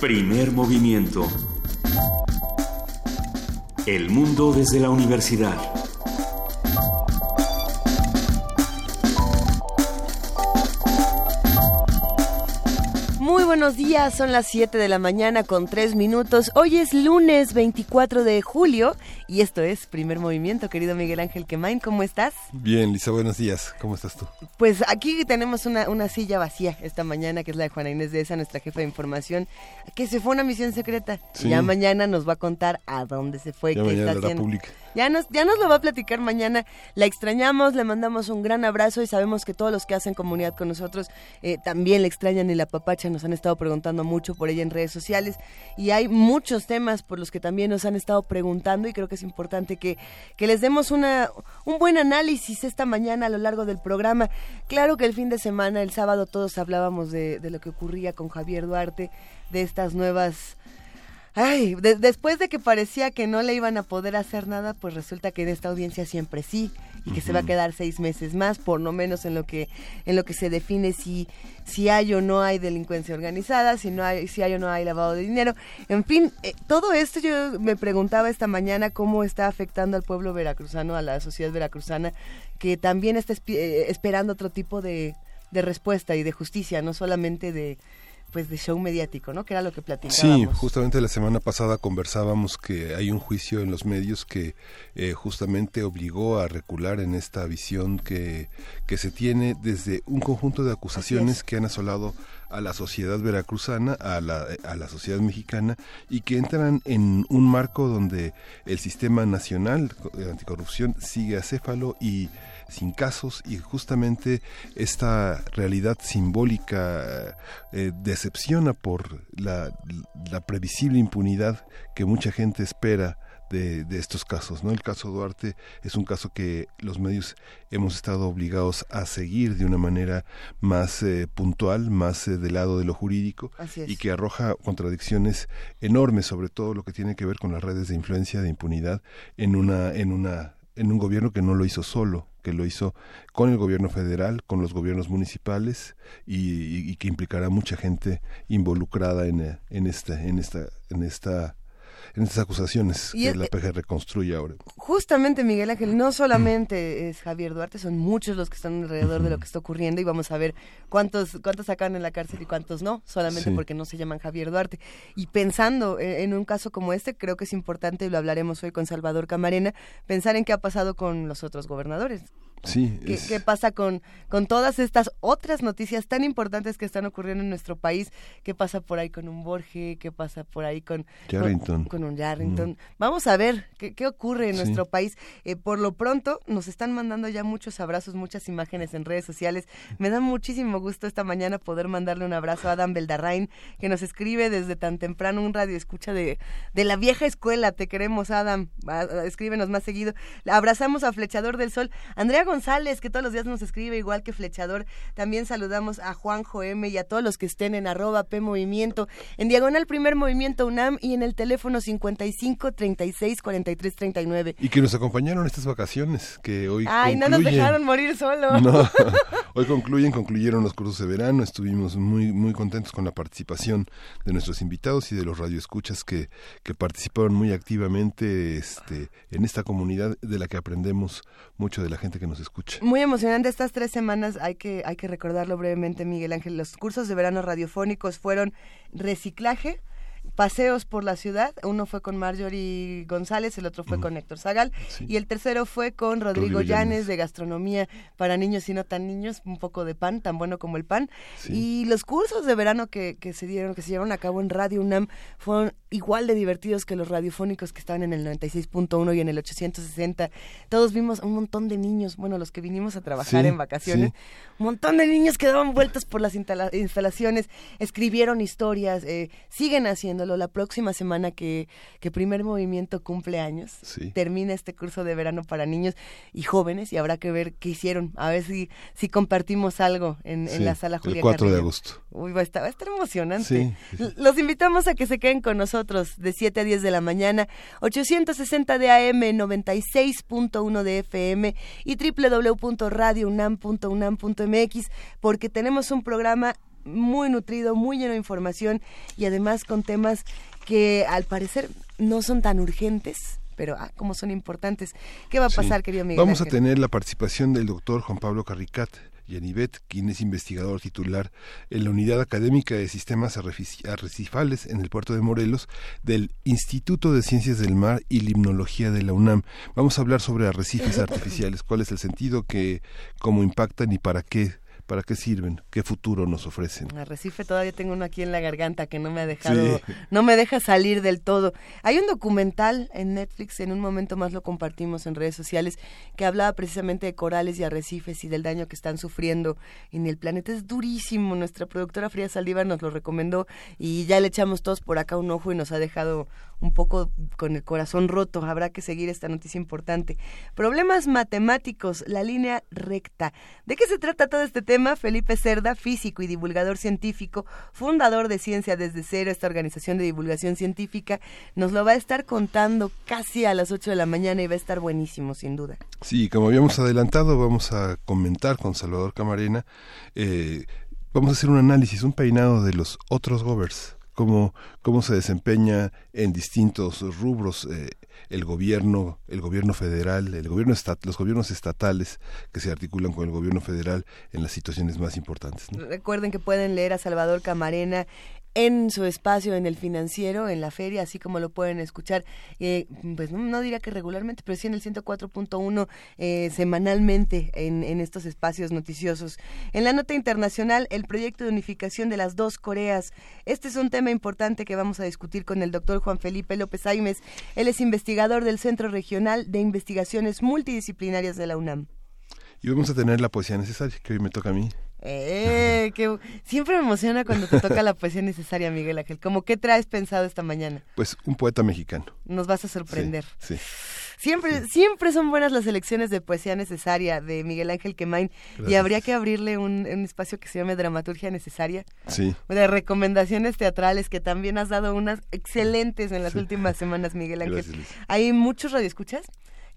Primer movimiento. El mundo desde la universidad. Muy buenos días, son las 7 de la mañana con 3 minutos. Hoy es lunes 24 de julio y esto es Primer Movimiento, querido Miguel Ángel Quemain, ¿cómo estás? Bien, Lisa, buenos días, ¿cómo estás tú? Pues aquí tenemos una, una silla vacía esta mañana, que es la de Juana Inés de esa, nuestra jefa de información, que se fue a una misión secreta. Sí. Ya mañana nos va a contar a dónde se fue, Ya qué mañana está la haciendo. pública. Ya nos, ya nos lo va a platicar mañana. La extrañamos, le mandamos un gran abrazo y sabemos que todos los que hacen comunidad con nosotros eh, también le extrañan y la papacha. Nos han estado preguntando mucho por ella en redes sociales y hay muchos temas por los que también nos han estado preguntando y creo que es importante que, que les demos una, un buen análisis esta mañana a lo largo del programa. Claro que el fin de semana, el sábado, todos hablábamos de, de lo que ocurría con Javier Duarte, de estas nuevas Ay, de- después de que parecía que no le iban a poder hacer nada, pues resulta que en esta audiencia siempre sí y que se va a quedar seis meses más, por lo menos en lo que en lo que se define si si hay o no hay delincuencia organizada, si no hay si hay o no hay lavado de dinero, en fin, eh, todo esto yo me preguntaba esta mañana cómo está afectando al pueblo veracruzano, a la sociedad veracruzana, que también está eh, esperando otro tipo de de respuesta y de justicia, no solamente de pues de show mediático, ¿no? Que era lo que platicábamos. Sí, justamente la semana pasada conversábamos que hay un juicio en los medios que eh, justamente obligó a recular en esta visión que, que se tiene desde un conjunto de acusaciones que han asolado a la sociedad veracruzana, a la, a la sociedad mexicana y que entran en un marco donde el sistema nacional de anticorrupción sigue acéfalo y sin casos y justamente esta realidad simbólica eh, decepciona por la, la previsible impunidad que mucha gente espera de, de estos casos. ¿no? El caso Duarte es un caso que los medios hemos estado obligados a seguir de una manera más eh, puntual, más eh, del lado de lo jurídico y que arroja contradicciones enormes, sobre todo lo que tiene que ver con las redes de influencia, de impunidad, en una, en una, en un gobierno que no lo hizo solo, que lo hizo con el gobierno federal, con los gobiernos municipales y, y- y que implicará mucha gente involucrada en, eh, en esta, en esta, en esta, en acusaciones Y que es- la PG reconstruye ahora. Justamente, Miguel Ángel, no solamente es Javier Duarte, son muchos los que están alrededor de lo que está ocurriendo y vamos a ver cuántos cuántos sacan en la cárcel y cuántos no, solamente Sí. porque no se llaman Javier Duarte. Y pensando en, en un caso como este, creo que es importante, y lo hablaremos hoy con Salvador Camarena, pensar en qué ha pasado con los otros gobernadores. Sí, ¿Qué, es- qué pasa con, con todas estas otras noticias tan importantes que están ocurriendo en nuestro país? ¿Qué pasa por ahí con un Borge? ¿Qué pasa por ahí con, Yarrington. con, con un Yarrington? Vamos a ver qué, qué ocurre en Sí. nuestro país. Eh, por lo pronto, nos están mandando ya muchos abrazos, muchas imágenes en redes sociales. Me da muchísimo gusto esta mañana poder mandarle un abrazo a Adam Beldarrain, que nos escribe desde tan temprano un radio escucha de, de la vieja escuela. Te queremos, Adam. Escríbenos más seguido. Abrazamos a Flechador del Sol. Andrea González, que todos los días nos escribe igual que Flechador. También saludamos a Juanjo M y a todos los que estén en arroba P Movimiento, en diagonal primer movimiento UNAM y en el teléfono 55 36 43 39. y que nos acompañaron estas vacaciones que hoy Ay, no nos concluyen. dejaron morir solo. No, hoy concluyen, concluyeron los cursos de verano, estuvimos muy muy contentos con la participación de nuestros invitados y de los radioescuchas que, que participaron muy activamente este, en esta comunidad de la que aprendemos mucho de la gente que nos Muy emocionante estas tres semanas, hay que, hay que recordarlo brevemente, Miguel Ángel. Los cursos de verano radiofónicos fueron reciclaje, paseos por la ciudad. Uno fue con Marjorie González, el otro fue con Héctor Zagal Sí. y el tercero fue con Rodrigo, Rodrigo Llanes Llanes. de gastronomía para niños y no tan niños, un poco de pan, tan bueno como el pan. Sí. Y los cursos de verano que, que se dieron, que se llevaron a cabo en Radio UNAM, fueron igual de divertidos que los radiofónicos que estaban en el 96.1 y en el 860. Todos vimos un montón de niños, bueno, los que vinimos a trabajar Sí, en vacaciones, un montón de niños que daban vueltas por las instala- instalaciones, escribieron historias, eh, siguen La próxima semana que, que Primer Movimiento cumple años, Sí. termina este curso de verano para niños y jóvenes y habrá que ver qué hicieron, a ver si, si compartimos algo en, la sala Julia el 4 de agosto. Uy, va a estar, va a estar emocionante. Sí, Los invitamos a que se queden con nosotros de 7 a 10 de la mañana, 860 de AM, 96.1 de FM y www.radiounam.unam.mx porque tenemos un programa muy nutrido, muy lleno de información y además con temas que al parecer no son tan urgentes, pero ah, como son importantes. ¿Qué va a pasar, querido Miguel? Vamos a tener la participación del doctor Juan Pablo Carricat. Yanivet, quien es investigador titular en la Unidad Académica de Sistemas Arrecifales en el puerto de Morelos del Instituto de Ciencias del Mar y Limnología de la UNAM. Vamos a hablar sobre arrecifes artificiales, cuál es el sentido que, cómo impactan y para qué ¿Para qué sirven? ¿Qué futuro nos ofrecen? Arrecife todavía tengo uno aquí en la garganta que no me ha dejado, no me deja salir del todo. Hay un documental en Netflix, en un momento más lo compartimos en redes sociales, que hablaba precisamente de corales y arrecifes y del daño que están sufriendo en el planeta. Es durísimo. Nuestra productora Fría Saldívar nos lo recomendó y ya le echamos todos por acá un ojo y nos ha dejado un poco con el corazón roto. Habrá que seguir esta noticia importante. Problemas matemáticos, la línea recta. ¿De qué se trata todo este tema? Felipe Cerda, físico y divulgador científico, fundador de Ciencia desde Cero, esta organización de divulgación científica, nos lo va a estar contando casi a las 8 de la mañana y va a estar buenísimo, sin duda. Sí, como habíamos adelantado, vamos a comentar con Salvador Camarena. Eh, vamos a hacer un análisis, un peinado de los otros govers cómo, cómo se desempeña en distintos rubros eh, el gobierno, el gobierno federal, el gobierno los gobiernos estatales que se articulan con el gobierno federal en las situaciones más importantes. Recuerden que pueden leer a Salvador Camarena en su espacio en el financiero, en la feria, así como lo pueden escuchar, eh, pues no, diría que regularmente, pero sí en el 104.1 eh, semanalmente en, estos espacios noticiosos. En la nota internacional, el proyecto de unificación de las dos Coreas. Este es un tema importante que vamos a discutir con el doctor Juan Felipe López Aimes. Él es investigador del Centro Regional de Investigaciones Multidisciplinarias de la UNAM. Y vamos a tener la poesía necesaria, que hoy me toca a mí. Eh, que siempre me emociona cuando te toca la poesía necesaria, Miguel Ángel. ¿Cómo qué traes pensado esta mañana? Pues un poeta mexicano. Nos vas a sorprender. Sí. Siempre, siempre son buenas las elecciones de poesía necesaria de Miguel Ángel Quemain y habría que abrirle un, espacio que se llame Dramaturgia Necesaria. Sí. De recomendaciones teatrales que también has dado unas excelentes en las últimas semanas, Miguel Ángel. Hay muchos radioescuchas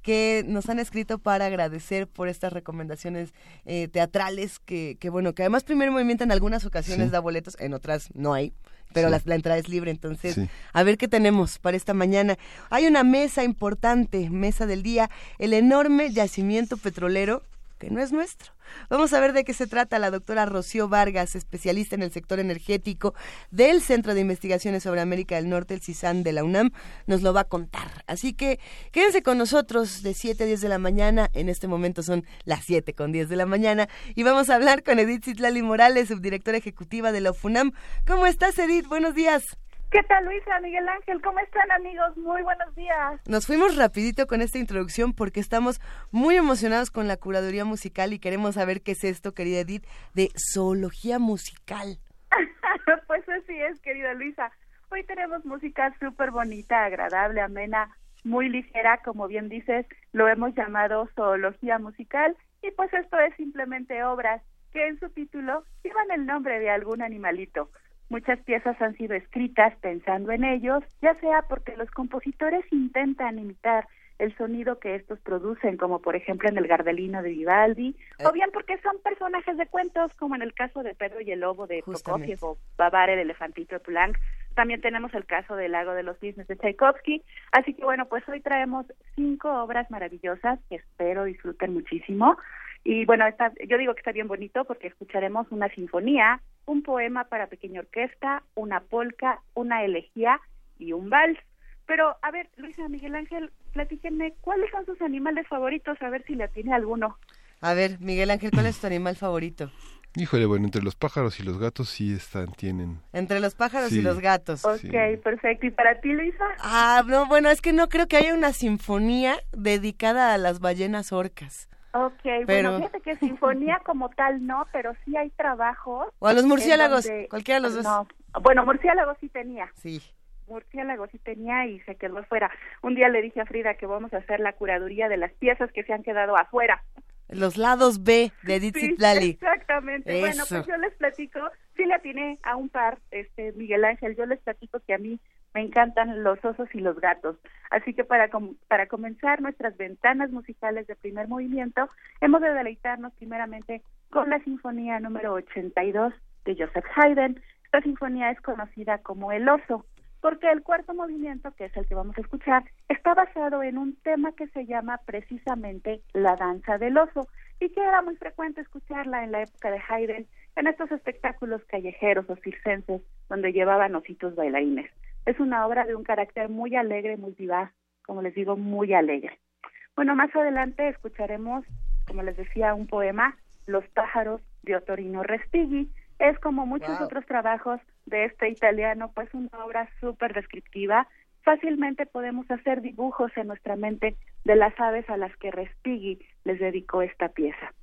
que nos han escrito para agradecer por estas recomendaciones eh, teatrales que, que, bueno, que además Primer Movimiento en algunas ocasiones da boletos, en otras no hay pero la, entrada es libre, entonces a ver qué tenemos para esta mañana. Hay una mesa importante, mesa del día, el enorme yacimiento petrolero que no es nuestro. Vamos a ver de qué se trata la doctora Rocío Vargas, especialista en el sector energético del Centro de Investigaciones sobre América del Norte, el CISAN de la UNAM, nos lo va a contar. Así que quédense con nosotros de 7 a 10 de la mañana. En este momento son las 7 con 10 de la mañana y vamos a hablar con Edith Citlali Morales, subdirectora ejecutiva de la UNAM. ¿Cómo estás, Edith? Buenos días. ¿Qué tal, Luisa? Miguel Ángel, ¿cómo están, amigos? Muy buenos días. Nos fuimos rapidito con esta introducción porque estamos muy emocionados con la curaduría musical y queremos saber qué es esto, querida Edith, de zoología musical. pues así es, querida Luisa. Hoy tenemos música súper bonita, agradable, amena, muy ligera, como bien dices, lo hemos llamado zoología musical y pues esto es simplemente obras que en su título llevan el nombre de algún animalito. Muchas piezas han sido escritas pensando en ellos, ya sea porque los compositores intentan imitar el sonido que estos producen, como por ejemplo en el Gardelino de Vivaldi, o eh. bien porque son personajes de cuentos, como en el caso de Pedro y el Lobo de Prokofiev o Babar el elefantito de Poulenc. También tenemos el caso del Lago de los Cisnes de Tchaikovsky. Así que bueno, pues hoy traemos cinco obras maravillosas que espero disfruten muchísimo. Y bueno, está, yo digo que está bien bonito porque escucharemos una sinfonía, un poema para pequeña orquesta, una polca, una elegía y un vals. Pero, a ver, Luisa Miguel Ángel, platíquenme, ¿cuáles son sus animales favoritos? A ver si le tiene alguno. A ver, Miguel Ángel, ¿cuál es tu animal favorito? Híjole, bueno, entre los pájaros y los gatos sí están, tienen. Entre los pájaros y los gatos. Ok, perfecto. ¿Y para ti, Luisa? Ah, no, bueno, es que no creo que haya una sinfonía dedicada a las ballenas orcas. Ok, bueno, fíjate que sinfonía como tal no, pero sí hay trabajos. O a los murciélagos, cualquiera de los dos. No, bueno, murciélagos sí tenía. Sí. Murciélagos sí tenía y se quedó afuera. Un día le dije a Frida que vamos a hacer la curaduría de las piezas que se han quedado afuera. Los lados B de Edith sí, Exactamente. Bueno, pues yo les platico, sí le atiné a un par, este Miguel Ángel, yo les platico que a mí me encantan los osos y los gatos. Así que para, para comenzar nuestras ventanas musicales de primer movimiento, hemos de deleitarnos primeramente con la Sinfonía número 82 de Joseph Haydn. Esta sinfonía es conocida como El oso, porque el cuarto movimiento, que es el que vamos a escuchar, está basado en un tema que se llama precisamente la danza del oso y que era muy frecuente escucharla en la época de Haydn en estos espectáculos callejeros o circenses donde llevaban ositos bailarines. Es una obra de un carácter muy alegre, muy vivaz, como les digo, muy alegre. Bueno, más adelante escucharemos, como les decía, un poema, Los pájaros de Otorino Respighi. Es como muchos otros trabajos de este italiano, pues una obra súper descriptiva. Fácilmente podemos hacer dibujos en nuestra mente de las aves a las que Respighi les dedicó esta pieza.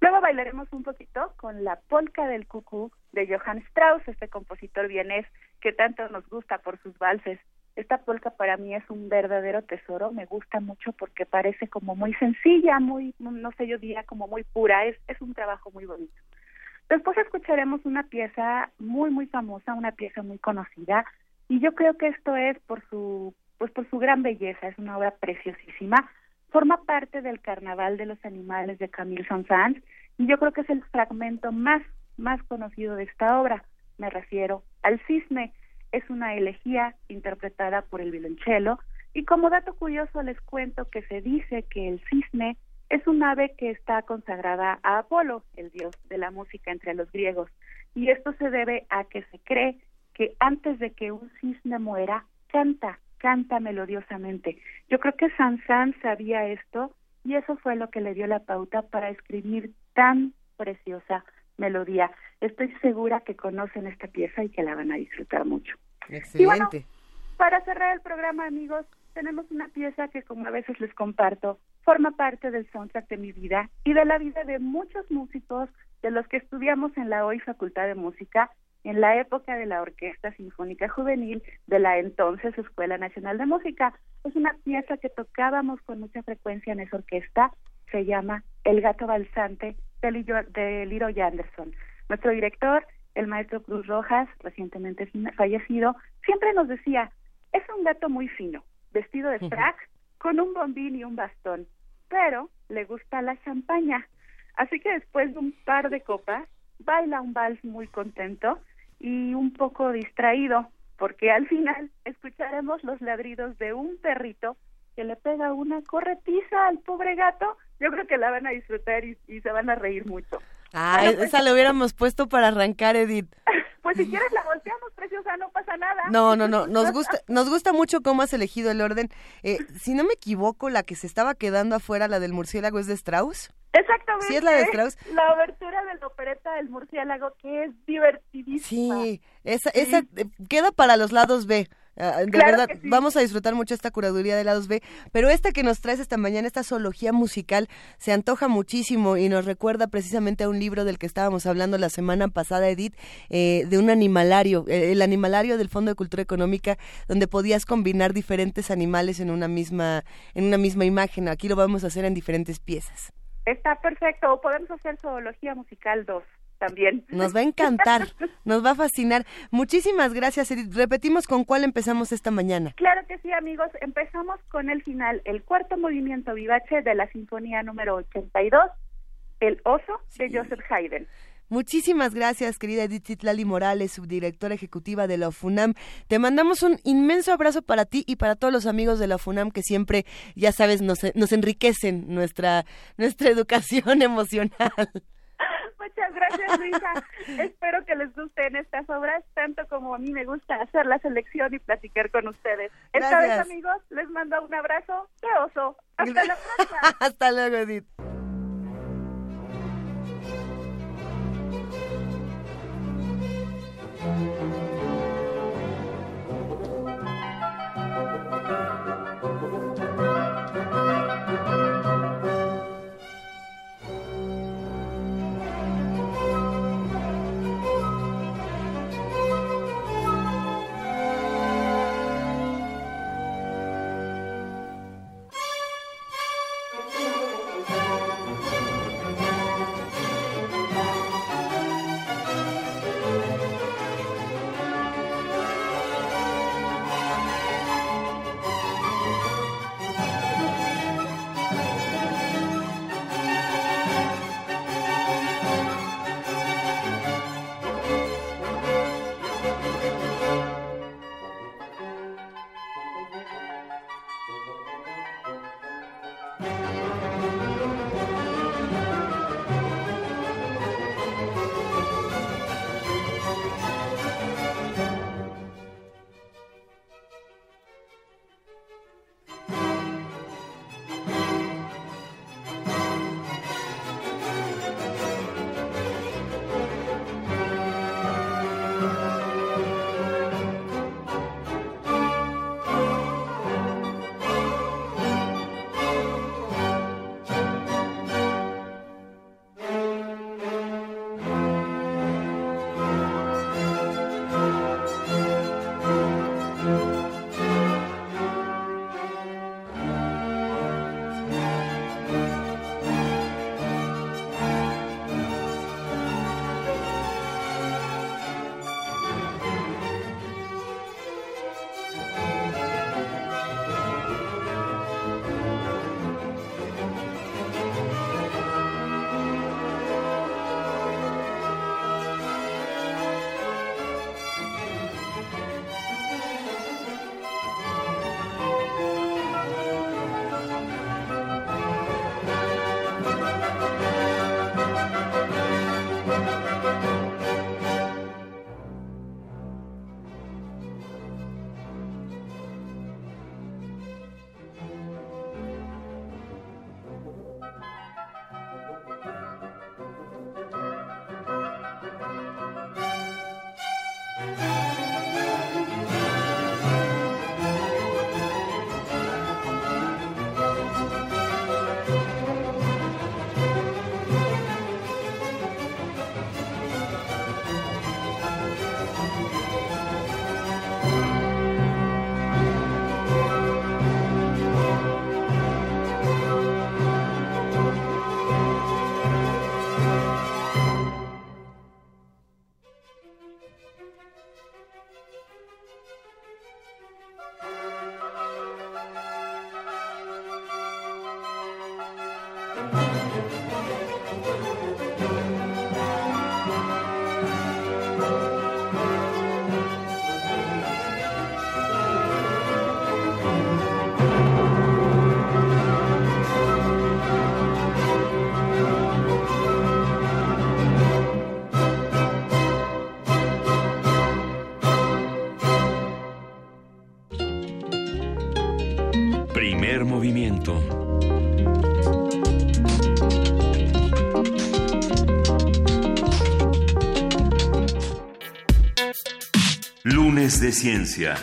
Luego bailaremos un poquito con la polca del cucú de Johann Strauss, este compositor vienés que tanto nos gusta por sus valses. Esta polca para mí es un verdadero tesoro, me gusta mucho porque parece como muy sencilla, muy, no sé, yo diría como muy pura, es, es un trabajo muy bonito. Después escucharemos una pieza muy, muy famosa, una pieza muy conocida, y yo creo que esto es por su, pues por su gran belleza, es una obra preciosísima, forma parte del Carnaval de los Animales de Camille Saint-Saëns, y yo creo que es el fragmento más, más conocido de esta obra, me refiero al cisne, es una elegía interpretada por el violonchelo, y como dato curioso les cuento que se dice que el cisne es un ave que está consagrada a Apolo, el dios de la música entre los griegos, y esto se debe a que se cree que antes de que un cisne muera, canta, canta melodiosamente. Yo creo que Sansán sabía esto y eso fue lo que le dio la pauta para escribir tan preciosa melodía. Estoy segura que conocen esta pieza y que la van a disfrutar mucho. Excelente. para cerrar el programa, amigos, tenemos una pieza que como a veces les comparto, forma parte del soundtrack de mi vida y de la vida de muchos músicos de los que estudiamos en la hoy Facultad de Música en la época de la Orquesta Sinfónica Juvenil de la entonces Escuela Nacional de Música. Es una pieza que tocábamos con mucha frecuencia en esa orquesta, se llama El gato balsante de Leroy Anderson. Nuestro director, el maestro Cruz Rojas, recientemente fallecido, siempre nos decía, es un gato muy fino, vestido de frac, con un bombín y un bastón, pero le gusta la champaña. Así que después de un par de copas, baila un vals muy contento y un poco distraído, porque al final escucharemos los ladridos de un perrito que le pega una corretiza al pobre gato. Yo creo que la van a disfrutar y, se van a reír mucho. Ah, esa la hubiéramos puesto para arrancar, Edith. Pues si quieres la volteamos, preciosa, no pasa nada. No, no, no, nos gusta, nos gusta mucho cómo has elegido el orden. Eh, si no me equivoco, la que se estaba quedando afuera, la del murciélago, es de Strauss. Exactamente. Sí, es la de Strauss. La abertura de la opereta del murciélago, que es divertidísima. Sí, esa, esa eh, queda para los lados B. Ah, de verdad, vamos a disfrutar mucho esta curaduría de lados B, pero esta que nos traes esta mañana, esta zoología musical, se antoja muchísimo y nos recuerda precisamente a un libro del que estábamos hablando la semana pasada, Edith, eh, de un animalario, eh, el animalario del Fondo de Cultura Económica, donde podías combinar diferentes animales en una misma, en una misma imagen. Aquí lo vamos a hacer en diferentes piezas. Está perfecto, podemos hacer zoología musical 2 también. Nos va a encantar, nos va a fascinar. Muchísimas gracias, Repetimos con cuál empezamos esta mañana. Claro que sí, amigos. Empezamos con el final, el cuarto movimiento vivace de la Sinfonía número 82, El Oso, de Joseph Haydn. Muchísimas gracias, querida Edith Lali Morales, subdirectora ejecutiva de la FUNAM. Te mandamos un inmenso abrazo para ti y para todos los amigos de la FUNAM que siempre, ya sabes, nos, nos enriquecen nuestra, nuestra educación emocional. Muchas gracias, Luisa. Espero que les gusten estas obras tanto como a mí me gusta hacer la selección y platicar con ustedes. Esta vez, amigos, les mando un abrazo de oso. Hasta la próxima. Hasta luego, Edith. De Ciencia.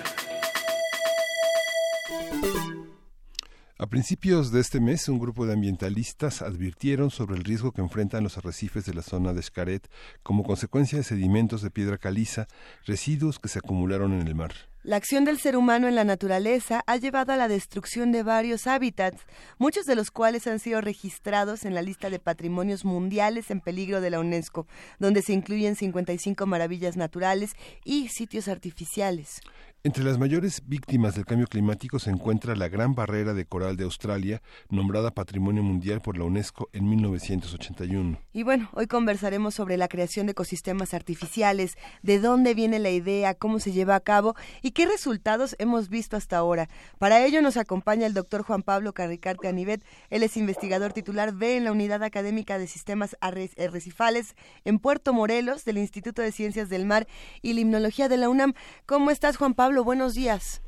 A principios de este mes, un grupo de ambientalistas advirtieron sobre el riesgo que enfrentan los arrecifes de la zona de Xcaret como consecuencia de sedimentos de piedra caliza, residuos que se acumularon en el mar. La acción del ser humano en la naturaleza ha llevado a la destrucción de varios hábitats, muchos de los cuales han sido registrados en la lista de patrimonios mundiales en peligro de la UNESCO, donde se incluyen 55 maravillas naturales y sitios artificiales. Entre las mayores víctimas del cambio climático se encuentra la Gran Barrera de Coral de Australia, nombrada Patrimonio Mundial por la UNESCO en 1981. Y bueno, hoy conversaremos sobre la creación de ecosistemas artificiales, de dónde viene la idea, cómo se lleva a cabo y qué resultados hemos visto hasta ahora. Para ello nos acompaña el doctor Juan Pablo Carricart Canivet. Él es investigador titular B en la Unidad Académica de Sistemas Arrecifales en Puerto Morelos del Instituto de Ciencias del Mar y Limnología de la UNAM. ¿Cómo estás, Juan Pablo? Buenos días.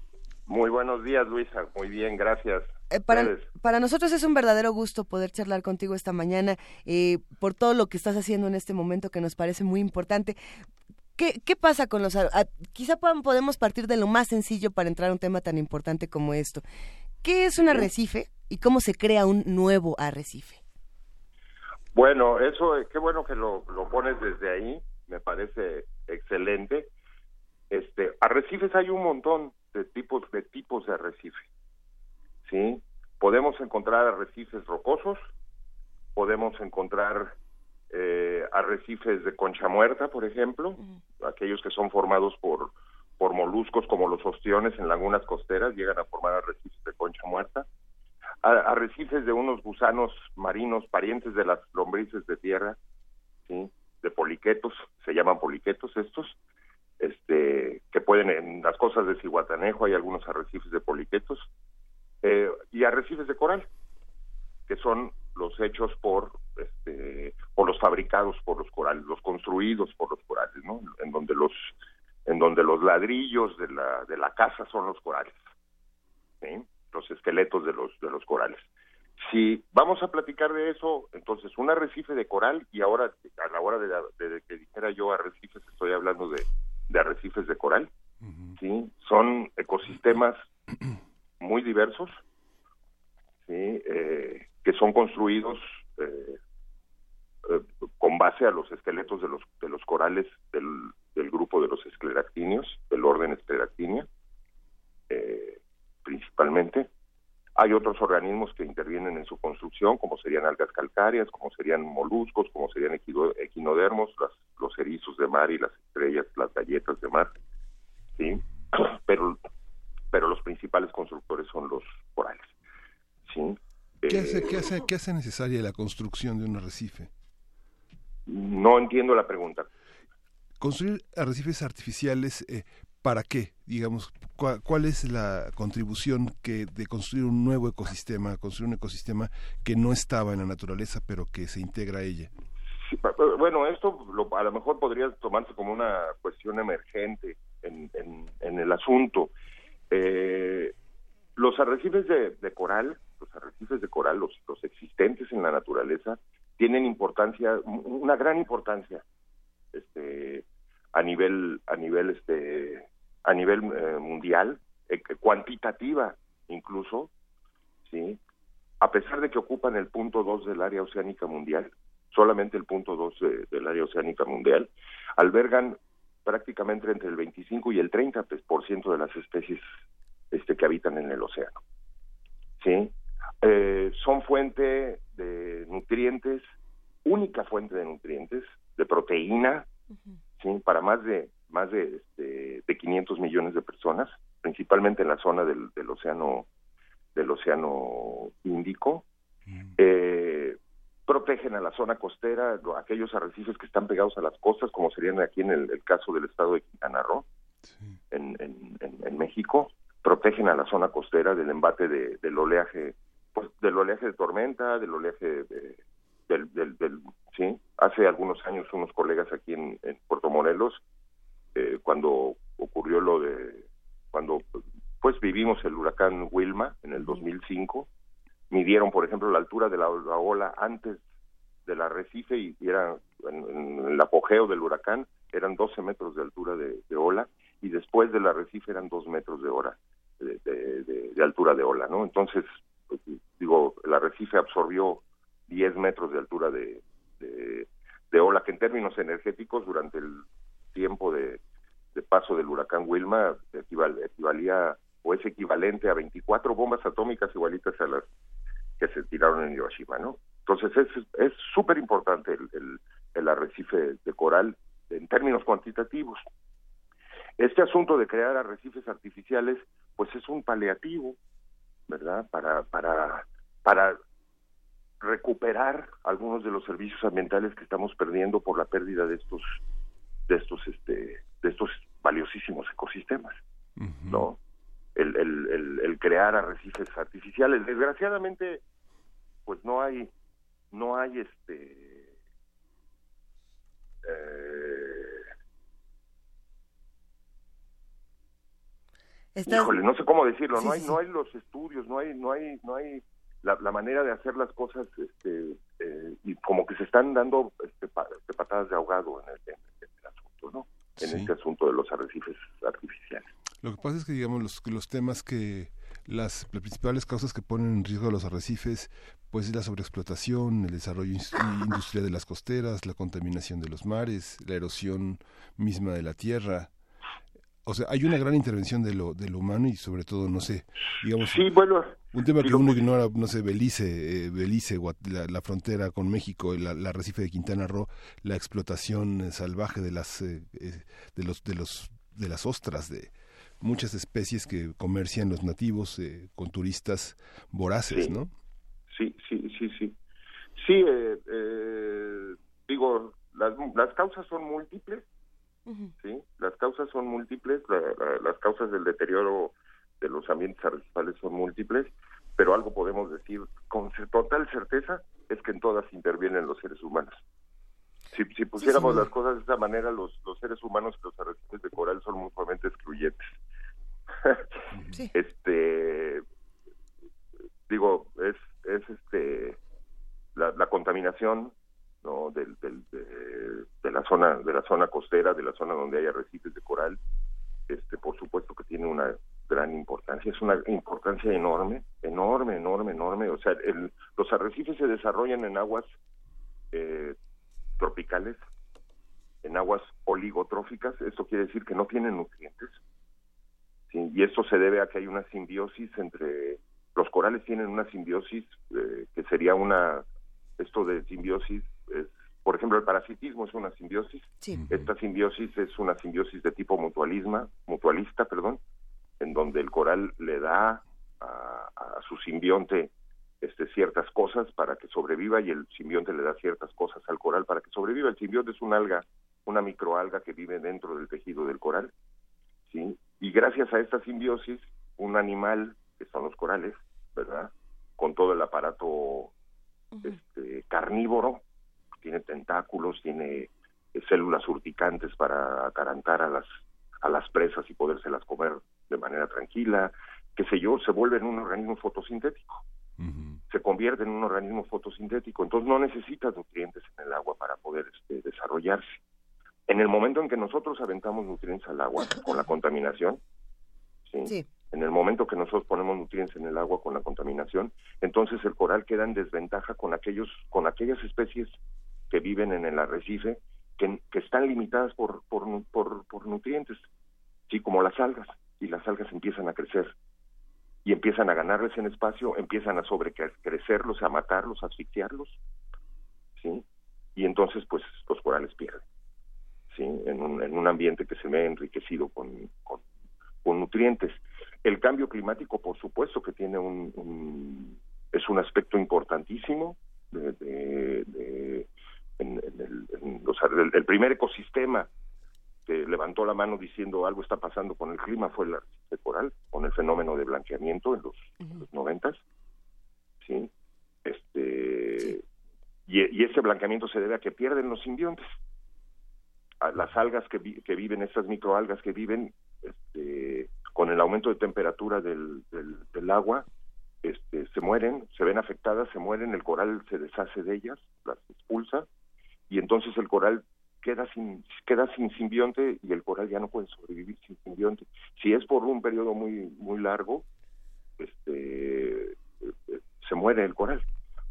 Muy buenos días, Luisa. Muy bien, gracias. Eh, para, para, nosotros es un verdadero gusto poder charlar contigo esta mañana eh, por todo lo que estás haciendo en este momento que nos parece muy importante. ¿Qué, qué pasa con los... quizá podemos partir de lo más sencillo para entrar a un tema tan importante como esto. ¿Qué es un arrecife y cómo se crea un nuevo arrecife? Bueno, eso, qué bueno que lo, lo pones desde ahí, me parece excelente. Este, arrecifes hay un montón de tipos de tipos de arrecife. ¿Sí? Podemos encontrar arrecifes rocosos, podemos encontrar eh, arrecifes de concha muerta, por ejemplo, aquellos que son formados por por moluscos como los ostiones en lagunas costeras llegan a formar arrecifes de concha muerta, arrecifes de unos gusanos marinos parientes de las lombrices de tierra, ¿sí? de poliquetos, se llaman poliquetos estos, este, que pueden, en las cosas de Cihuatanejo hay algunos arrecifes de poliquetos eh, y arrecifes de coral, que son los hechos por, este, por los fabricados por los corales, los construidos por los corales, ¿no? En donde los, en donde los ladrillos de la, de la casa son los corales, los esqueletos de los, de los corales. Si vamos a platicar de eso, entonces un arrecife de coral y ahora a la hora de, de que dijera yo arrecifes estoy hablando de de arrecifes de coral. ¿sí? Son ecosistemas muy diversos, ¿sí? Eh, que son construidos eh, eh, con base a los esqueletos de los, de los corales del, del grupo de los escleractinios, del orden escleractinia, principalmente. Hay otros organismos que intervienen en su construcción, como serían algas calcáreas, como serían moluscos, como serían equinodermos, las, los erizos de mar y las estrellas, las galletas de mar. ¿sí? Pero, pero los principales constructores son los corales. ¿sí? ¿Qué, hace, qué, hace, ¿Qué hace necesaria la construcción de un arrecife? No entiendo la pregunta. Construir arrecifes artificiales eh, ¿Para qué? Digamos, ¿cuál, es la contribución que de construir un nuevo ecosistema, construir un ecosistema que no estaba en la naturaleza, pero que se integra a ella? bueno, esto a lo mejor podría tomarse como una cuestión emergente en, el asunto. Eh, los arrecifes de, coral, los arrecifes de coral, los, los existentes en la naturaleza, tienen importancia, una gran importancia, este, a nivel, a nivel este, a nivel eh, mundial, eh, cuantitativa incluso, ¿sí? A pesar de que ocupan el punto 2 del área oceánica mundial, solamente el punto 2 del área oceánica mundial, albergan prácticamente entre el 25 y el 30% de las especies este, que habitan en el océano. ¿Sí? Eh, son fuente de nutrientes, única fuente de nutrientes, de proteína, ¿sí? para más de más de, este, de 500 millones de personas, principalmente en la zona del, del océano del océano Índico. Mm. Eh, protegen a la zona costera, aquellos arrecifes que están pegados a las costas, como serían aquí en el, caso del estado de Quintana Roo, en, en, México, protegen a la zona costera del embate de, del oleaje, pues del oleaje de tormenta, del oleaje de, del, del, sí, hace algunos años unos colegas aquí en Puerto Morelos eh, cuando ocurrió lo de cuando pues vivimos el huracán Wilma en el 2005 midieron por ejemplo la altura de la, ola antes del arrecife y, era en, el apogeo del huracán eran 12 metros de altura de, ola y, después del arrecife eran dos metros de hora de, de altura de ola, ¿no? Entonces, pues, digo, el arrecife absorbió 10 metros de altura de, de, ola, que en términos energéticos durante el tiempo de, paso del huracán Wilma equivalía o es equivalente a 24 bombas atómicas igualitas a las que se tiraron en Hiroshima, ¿no? Entonces es súper importante el, el, arrecife de coral en términos cuantitativos. Este asunto de crear arrecifes artificiales, pues es un paliativo, ¿verdad? Para, para, para recuperar algunos de los servicios ambientales que estamos perdiendo por la pérdida de estos de estos este de estos valiosísimos ecosistemas no el, el, el, crear arrecifes artificiales. Desgraciadamente pues no hay no hay este eh, híjole no sé cómo decirlo no hay no hay los estudios no hay no hay no hay la, manera de hacer las cosas este, eh, y como que se están dando este, este patadas de ahogado en el, ¿no? En este asunto de los arrecifes artificiales. Lo que pasa es que, digamos, los, los temas que las, principales causas que ponen en riesgo a los arrecifes, pues es la sobreexplotación, el desarrollo industrial de las costeras, la contaminación de los mares, la erosión misma de la tierra, o sea, hay una gran intervención de lo, de lo humano y sobre todo, no sé, digamos, sí, bueno, un tema que uno ignora, no sé, Belice, eh, Belice la, frontera con México, la, la, arrecife de Quintana Roo, la explotación eh, salvaje de las, eh, de los, de los, de las ostras, de muchas especies que comercian los nativos con turistas voraces, ¿no? Sí, sí, sí, sí. Sí, digo, las, las causas son múltiples ¿sí? Las causas son múltiples, las causas del deterioro de los ambientes arrecifales son múltiples, pero algo podemos decir con total certeza es que en todas intervienen los seres humanos. Si, si pusiéramos las cosas de esa manera, los, los seres humanos y los arrecifes de coral son mutuamente excluyentes. este digo, es, es este la, la contaminación ¿no? Del, de, la zona de la zona costera, de la zona donde hay arrecifes de coral, este, por supuesto que tiene una gran importancia, es una importancia enorme, enorme, enorme, enorme. O sea, el, los arrecifes se desarrollan en aguas eh, tropicales, en aguas oligotróficas, esto quiere decir que no tienen nutrientes, y esto se debe a que hay una simbiosis entre los corales tienen una simbiosis eh, que sería una esto de simbiosis es, por ejemplo, el parasitismo es una simbiosis. Esta simbiosis es una simbiosis de tipo mutualismo, mutualista, perdón, en donde el coral le da a, su simbionte este, ciertas cosas para que sobreviva y el simbionte le da ciertas cosas al coral para que sobreviva. El simbionte es un alga, una microalga que vive dentro del tejido del coral, ¿sí? Y gracias a esta simbiosis, un animal, que son los corales, ¿verdad? Con todo el aparato este, carnívoro, tiene tentáculos, tiene eh, células urticantes para atarantar a las a las presas y podérselas comer de manera tranquila, qué sé yo, se vuelve en un organismo fotosintético. Se convierte en un organismo fotosintético, entonces no necesita nutrientes en el agua para poder este, desarrollarse. En el momento en que nosotros aventamos nutrientes al agua con la contaminación, ¿sí? en el momento que nosotros ponemos nutrientes en el agua con la contaminación, entonces el coral queda en desventaja con aquellos, con aquellas especies que viven en el arrecife que, están limitadas por, por, por, nutrientes, sí, como las algas, y las algas empiezan a crecer y empiezan a ganarles en espacio, empiezan a sobrecrecerlos, a matarlos, a asfixiarlos, ¿sí? Y entonces, pues, los corales pierden, ¿sí? En un, en un ambiente que se ve enriquecido con, con, nutrientes. El cambio climático, por supuesto, que tiene un, es un aspecto importantísimo de, en, el, el, primer ecosistema que levantó la mano diciendo algo está pasando con el clima fue el arrecife coral, con el fenómeno de blanqueamiento en los, noventas, ¿sí? Este, Y, ese blanqueamiento se debe a que pierden los simbiontes. A las algas que, que viven, estas microalgas que viven, este, con el aumento de temperatura del, del agua, este, se mueren, se ven afectadas, se mueren, el coral se deshace de ellas, las expulsa, y entonces el coral queda sin queda sin simbionte y el coral ya no puede sobrevivir sin simbionte. Si es por un periodo muy muy largo, este se muere el coral.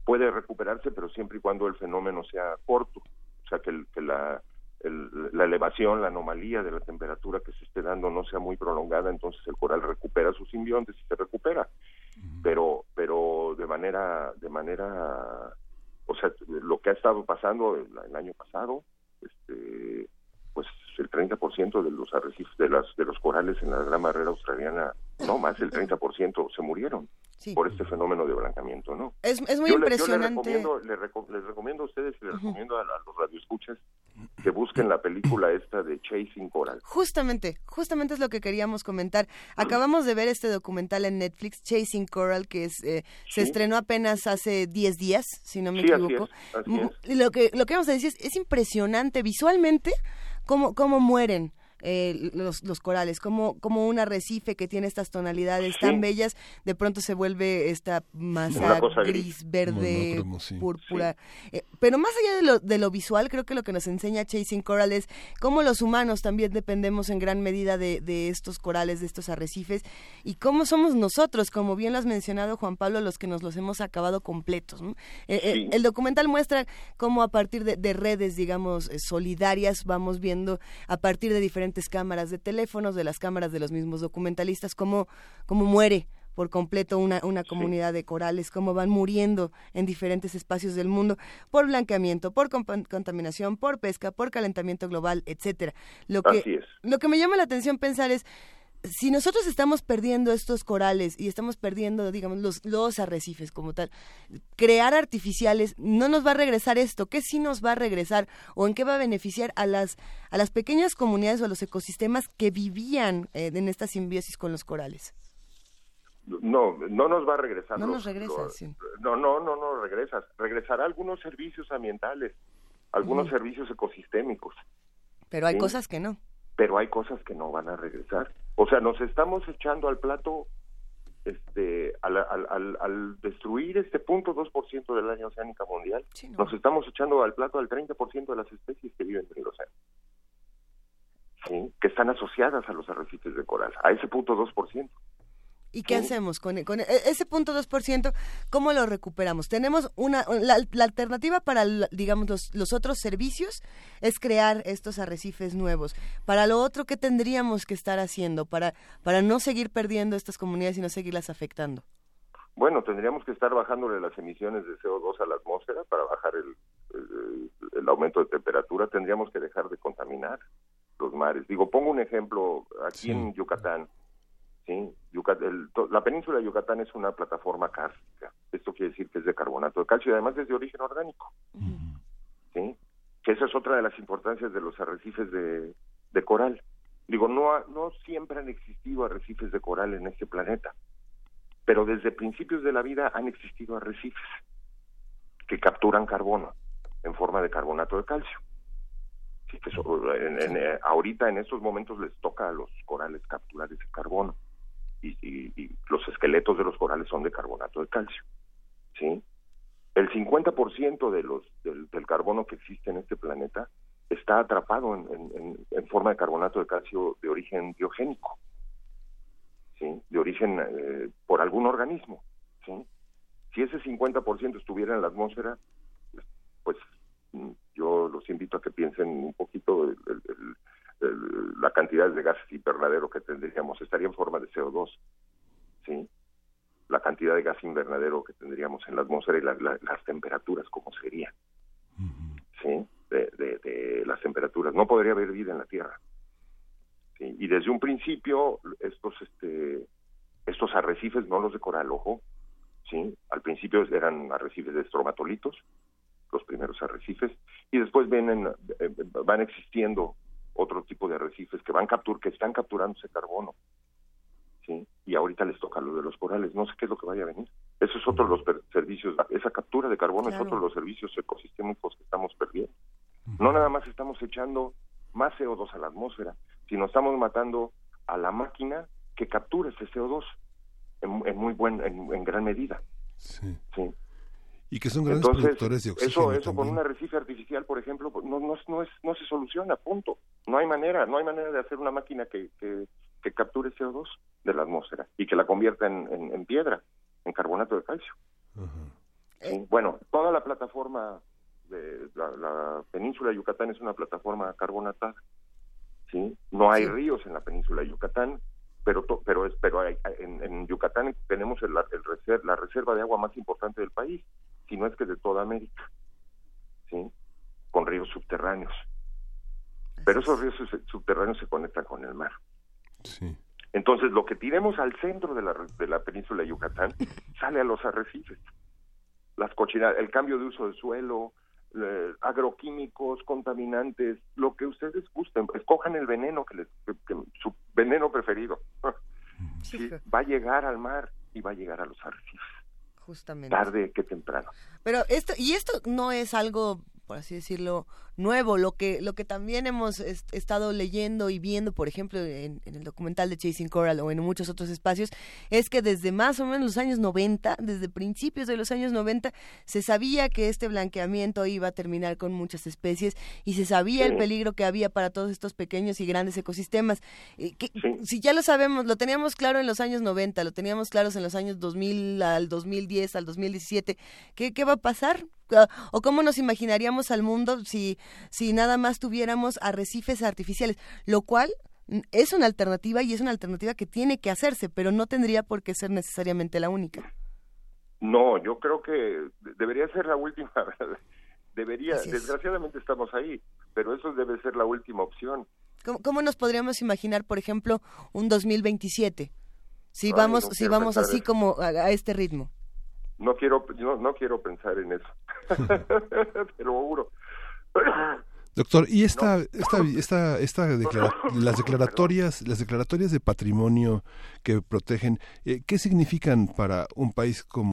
Puede recuperarse, pero siempre y cuando el fenómeno sea corto, o sea que, que la la elevación, la anomalía de la temperatura que se esté dando no sea muy prolongada, entonces el coral recupera sus simbiontes y se recupera. Pero pero de manera de manera o sea, lo que ha estado pasando el año pasado, este pues el 30% de los arrecifes, de las de los corales en la gran barrera australiana, no más el 30% se murieron por este fenómeno de blancamiento, ¿no? Es, es muy impresionante. les, recomiendo, a ustedes y les recomiendo a, los radioescuchas que busquen la película esta de Chasing Coral. Justamente, justamente es lo que queríamos comentar. Acabamos de ver este documental en Netflix, Chasing Coral, que es, eh, se estrenó apenas hace 10 días, si no me equivoco. Lo que lo que vamos a decir es, es impresionante visualmente cómo, cómo mueren. Eh, los, los, corales, como, como un arrecife que tiene estas tonalidades tan bellas, de pronto se vuelve esta masa gris, verde, púrpura. Eh, pero más allá de lo, de lo visual, creo que lo que nos enseña Chasing Coral es cómo los humanos también dependemos en gran medida de, de estos corales, de estos arrecifes, y cómo somos nosotros, como bien lo has mencionado Juan Pablo, los que nos los hemos acabado completos. Eh, el documental muestra cómo a partir de, de redes, digamos, solidarias, vamos viendo a partir de diferentes cámaras de teléfonos, de las cámaras de los mismos documentalistas, cómo, cómo muere por completo una, una comunidad de corales, cómo van muriendo en diferentes espacios del mundo por blanqueamiento, por contaminación, por pesca, por calentamiento global, etcétera. Lo que, lo que me llama la atención pensar es si nosotros estamos perdiendo estos corales y estamos perdiendo, digamos, los, los arrecifes como tal, crear artificiales no nos va a regresar esto. ¿Qué sí nos va a regresar o en qué va a beneficiar a las, a las pequeñas comunidades o a los ecosistemas que vivían eh, en esta simbiosis con los corales? No, no nos va a regresar. No nos regresa, No, no, no, no regresa. Regresará algunos servicios ambientales, algunos servicios ecosistémicos. Pero hay cosas que no pero hay cosas que no van a regresar. O sea, nos estamos echando al plato este al, al, al, destruir este punto 2% del área oceánica mundial, nos estamos echando al plato al 30% de las especies que viven en el océano. ¿Sí? que están asociadas a los arrecifes de coral, a ese punto 2%. ¿Y qué hacemos con, e, con e, ese punto 2%? ¿Cómo lo recuperamos? Tenemos una, la, alternativa para, digamos, los, los, otros servicios es crear estos arrecifes nuevos. Para lo otro, ¿qué tendríamos que estar haciendo para, para no seguir perdiendo estas comunidades y no seguirlas afectando? Bueno, tendríamos que estar bajándole las emisiones de CO2 a la atmósfera para bajar el, el aumento de temperatura. Tendríamos que dejar de contaminar los mares. Digo, pongo un ejemplo aquí en Yucatán ¿sí? la península de Yucatán es una plataforma cárstica. Esto quiere decir que es de carbonato de calcio y además es de origen orgánico. ¿sí? Que esa es otra de las importancias de los arrecifes de, de coral. Digo, no, no siempre han existido arrecifes de coral en este planeta, pero desde principios de la vida han existido arrecifes que capturan carbono en forma de carbonato de calcio. Sí, que eh, ahorita en estos momentos les toca a los corales capturar ese carbono y, los esqueletos de los corales son de carbonato de calcio. ¿sí? El 50% de los, del, carbono que existe en este planeta está atrapado en, en, forma de carbonato de calcio de origen biogénico, ¿sí? de origen eh, por algún organismo. ¿sí? Si ese 50% estuviera en la atmósfera, pues mm, yo los invito a que piensen un poquito el, la cantidad de gases invernadero que tendríamos estaría en forma de CO2, ¿sí? La cantidad de gas invernadero que tendríamos en la atmósfera y las temperaturas, ¿cómo serían? ¿Sí? De, las temperaturas. No podría haber vida en la Tierra. ¿sí? Y desde un principio, estos, este, estos arrecifes, no los de coral, ojo, ¿sí? Al principio eran arrecifes de estromatolitos, los primeros arrecifes, y después vienen, eh, van existiendo otro tipo de arrecifes que van captur que están capturando ese carbono sí y ahorita les toca lo de los corales no sé qué es lo que vaya a venir. Eso es otro de los servicios esa captura de carbono es otro de los servicios ecosistémicos que estamos perdiendo. No nada más estamos echando más CO2 a la atmósfera sino estamos matando a la máquina que captura ese CO2 en, muy buen en, gran medida. Sí. sí Y que son grandes productores de oxígeno. Eso, eso con un arrecife artificial, por ejemplo, pues, no, no, no, es, no se soluciona, punto. No hay manera, no hay manera de hacer una máquina que, que, capture CO2 de la atmósfera y que la convierta en, en, piedra, en carbonato de calcio. Bueno, toda la plataforma de la, península de Yucatán es una plataforma carbonatada. ¿sí? No hay ríos en la península de Yucatán, pero pero es pero en, Yucatán tenemos el, el la reserva de agua más importante del país si no es que de toda América sí con ríos subterráneos. Pero esos ríos subterráneos se conectan con el mar. Sí. entonces lo que tiremos al centro de la, de la península de Yucatán sale a los arrecifes. Las cochinadas el cambio de uso del suelo eh, agroquímicos, contaminantes, lo que ustedes gusten, escojan el veneno que les, su veneno preferido. va a llegar al mar y va a llegar a los arrecifes. Justamente. Tarde que temprano. Pero esto, y esto no es algo por así decirlo, nuevo. Lo que, lo que también hemos estado leyendo y viendo, por ejemplo, en, el documental de Chasing Coral o en muchos otros espacios, es que desde más o menos los años 90, desde principios de los años 90, se sabía que este blanqueamiento iba a terminar con muchas especies y se sabía el peligro que había para todos estos pequeños y grandes ecosistemas. Eh, si ya lo sabemos, lo teníamos claro en los años 90, lo teníamos claro en los años 2000 al 2010, al 2017, ¿qué, qué va a pasar? o cómo nos imaginaríamos al mundo si, si nada más tuviéramos arrecifes artificiales, lo cual es una alternativa y es una alternativa que tiene que hacerse, pero no tendría por qué ser necesariamente la única. No, yo creo que debería ser la última. debería, desgraciadamente estamos ahí, pero eso debe ser la última opción. ¿Cómo, nos podríamos imaginar, por ejemplo, un 2027? Si vamos, si vamos así como a, este ritmo. No quiero, no, no quiero pensar en eso. te lo juro. Doctor, y esta, esta, esta, esta las declaratorias, las declaratorias de patrimonio que protegen, eh, ¿qué significan para un país como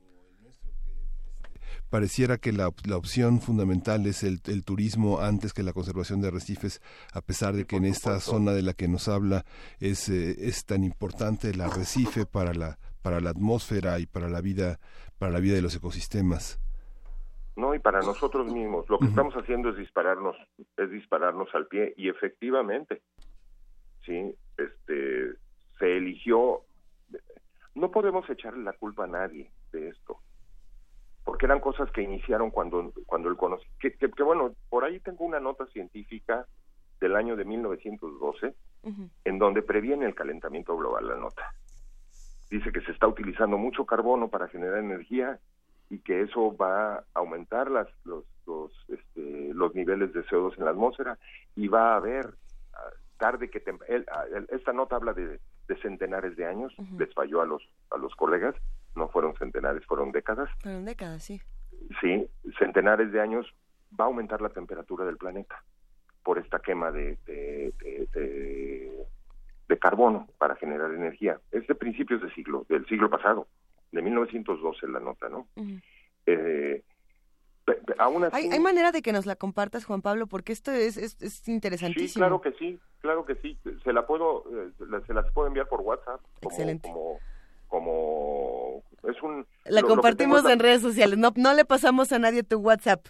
pareciera que la, la opción fundamental es el, el, turismo antes que la conservación de arrecifes, a pesar de que en esta zona de la que nos habla es, eh, es tan importante el arrecife para la, para la atmósfera y para la vida, para la vida de los ecosistemas. ¿no? Y para nosotros mismos, lo que estamos haciendo es dispararnos, es dispararnos al pie y efectivamente, sí, este, se eligió, no podemos echarle la culpa a nadie de esto, porque eran cosas que iniciaron cuando, cuando el que, que, bueno, por ahí tengo una nota científica del año de 1912, en donde previene el calentamiento global la nota. Dice que se está utilizando mucho carbono para generar energía y que eso va a aumentar las, los, los, este, los niveles de CO2 en la atmósfera y va a haber ah, tarde que ah, esta nota habla de, centenares de años les falló a los a los colegas no fueron centenares fueron décadas. Fueron décadas sí. Sí centenares de años va a aumentar la temperatura del planeta por esta quema de, de, de, de carbono para generar energía es de principios del siglo del siglo pasado de 1912 la nota, ¿no? Eh, aún ¿Hay, ¿Hay, manera de que nos la compartas, Juan Pablo? Porque esto es, es, interesantísimo. Sí, claro que sí, claro que sí. Se la puedo, eh, se las puedo enviar por WhatsApp. Como, Excelente. Como, como es un... La compartimos en redes sociales, no, no le pasamos a nadie tu WhatsApp.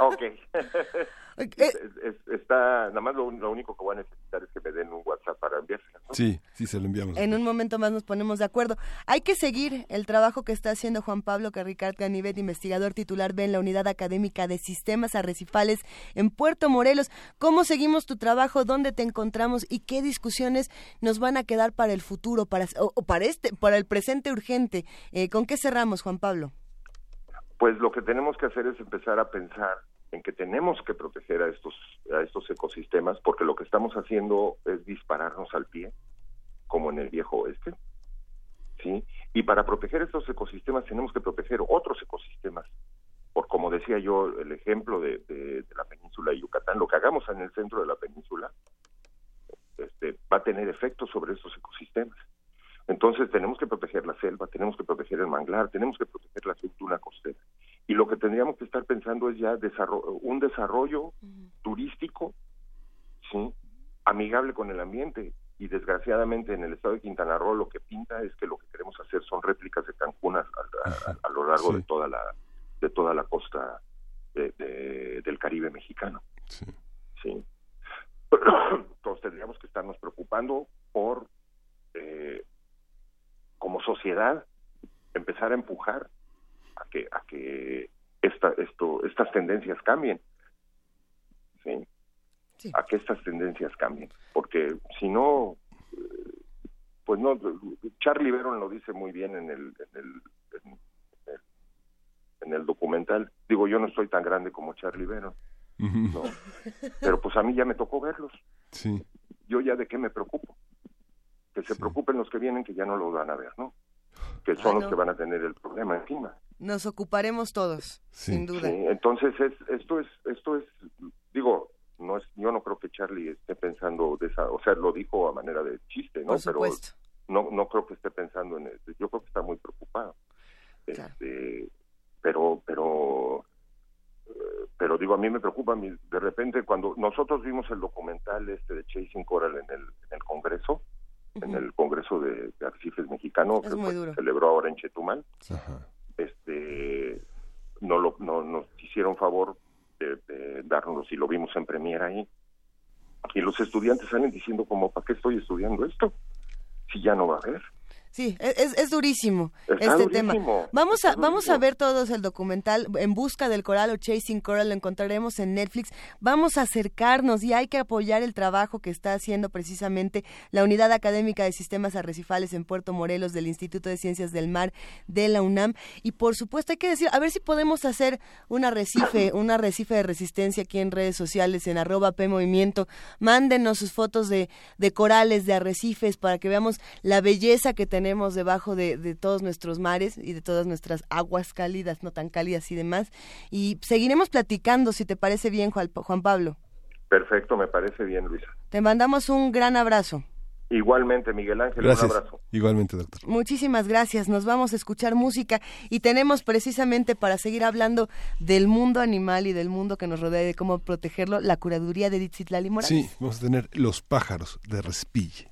ok. está, nada más lo, único que voy a necesitar es que me den un WhatsApp para enviársela. Sí, sí, se lo enviamos. En un momento más nos ponemos de acuerdo. Hay que seguir el trabajo que está haciendo Juan Pablo Carricart Ganivet, investigador titular B en la Unidad Académica de Sistemas Arrecifales en Puerto Morelos. ¿Cómo seguimos tu trabajo? ¿Dónde te encontramos? ¿Y qué discusiones nos van a quedar para el futuro, para, o, para, este, para el presente urgente? Eh, ¿Con qué cerramos, Juan Pablo? Pues lo que tenemos que hacer es empezar a pensar en que tenemos que proteger a estos a estos ecosistemas porque lo que estamos haciendo es dispararnos al pie como en el viejo oeste sí y para proteger estos ecosistemas tenemos que proteger otros ecosistemas. Por como decía yo el ejemplo de, de, la península de Yucatán lo que hagamos en el centro de la península este, va a tener efectos sobre estos ecosistemas entonces tenemos que proteger la selva tenemos que proteger el manglar tenemos que proteger la estructura costera y lo que tendríamos que estar pensando es ya un desarrollo turístico sí amigable con el ambiente y desgraciadamente en el estado de Quintana Roo lo que pinta es que lo que queremos hacer son réplicas de Cancún a, lo largo de toda la de toda la costa del Caribe mexicano. Sí. sí. Todos tendríamos que estarnos preocupando por, eh, como sociedad, empezar a empujar a que a que esta, esto, estas tendencias cambien. ¿sí? A que estas tendencias cambien. Porque si no, pues no, Charlie Veron lo dice muy bien en el, en el, en el, documental. Digo, yo no estoy tan grande como Charlie Veron, ¿no? pero pues a mí ya me tocó verlos. Sí. Yo ya de qué me preocupo. Que se preocupen los que vienen, que ya no lo van a ver, ¿no? Que son los que van a tener el problema encima. Nos ocuparemos todos, sin duda. entonces es, esto es, esto es, digo, no es, yo no creo que Charlie esté pensando de esa, o sea, lo dijo a manera de chiste, ¿no? Pero no, no creo que esté pensando en eso. Yo creo que está muy preocupado. Este, pero, pero, eh, pero digo, a mí me preocupa, de repente cuando nosotros vimos el documental este de Chasing Coral en el, en el Congreso, en el Congreso de, Arrecifes Mexicano, que se celebró ahora en Chetumal, este, no, lo, no nos hicieron favor de, darnos y lo vimos en Premiera ahí. Y los estudiantes salen diciendo como, ¿para qué estoy estudiando esto? Si ya no va a haber. Sí, es, es durísimo este tema. Vamos a, vamos a ver todos el documental En Busca del Coral o Chasing Coral, lo encontraremos en Netflix. Vamos a acercarnos y hay que apoyar el trabajo que está haciendo precisamente la Unidad Académica de Sistemas Arrecifales en Puerto Morelos del Instituto de Ciencias del Mar de la UNAM. Y por supuesto hay que decir, a ver si podemos hacer un arrecife, un arrecife de resistencia aquí en redes sociales, en arroba P Movimiento. Mándenos sus fotos de, de corales, de arrecifes, para que veamos la belleza que tenemos tenemos debajo de, todos nuestros mares y de todas nuestras aguas cálidas, no tan cálidas y demás. Y seguiremos platicando, si te parece bien, Juan, Pablo. Perfecto, me parece bien, Luisa. Te mandamos un gran abrazo. Igualmente, Miguel Ángel, un abrazo. Igualmente, doctor. Muchísimas gracias. Nos vamos a escuchar música y tenemos precisamente para seguir hablando del mundo animal y del mundo que nos rodea y de cómo protegerlo, la curaduría de Ditzitlali Morales. Sí, vamos a tener Los pájaros de Respille.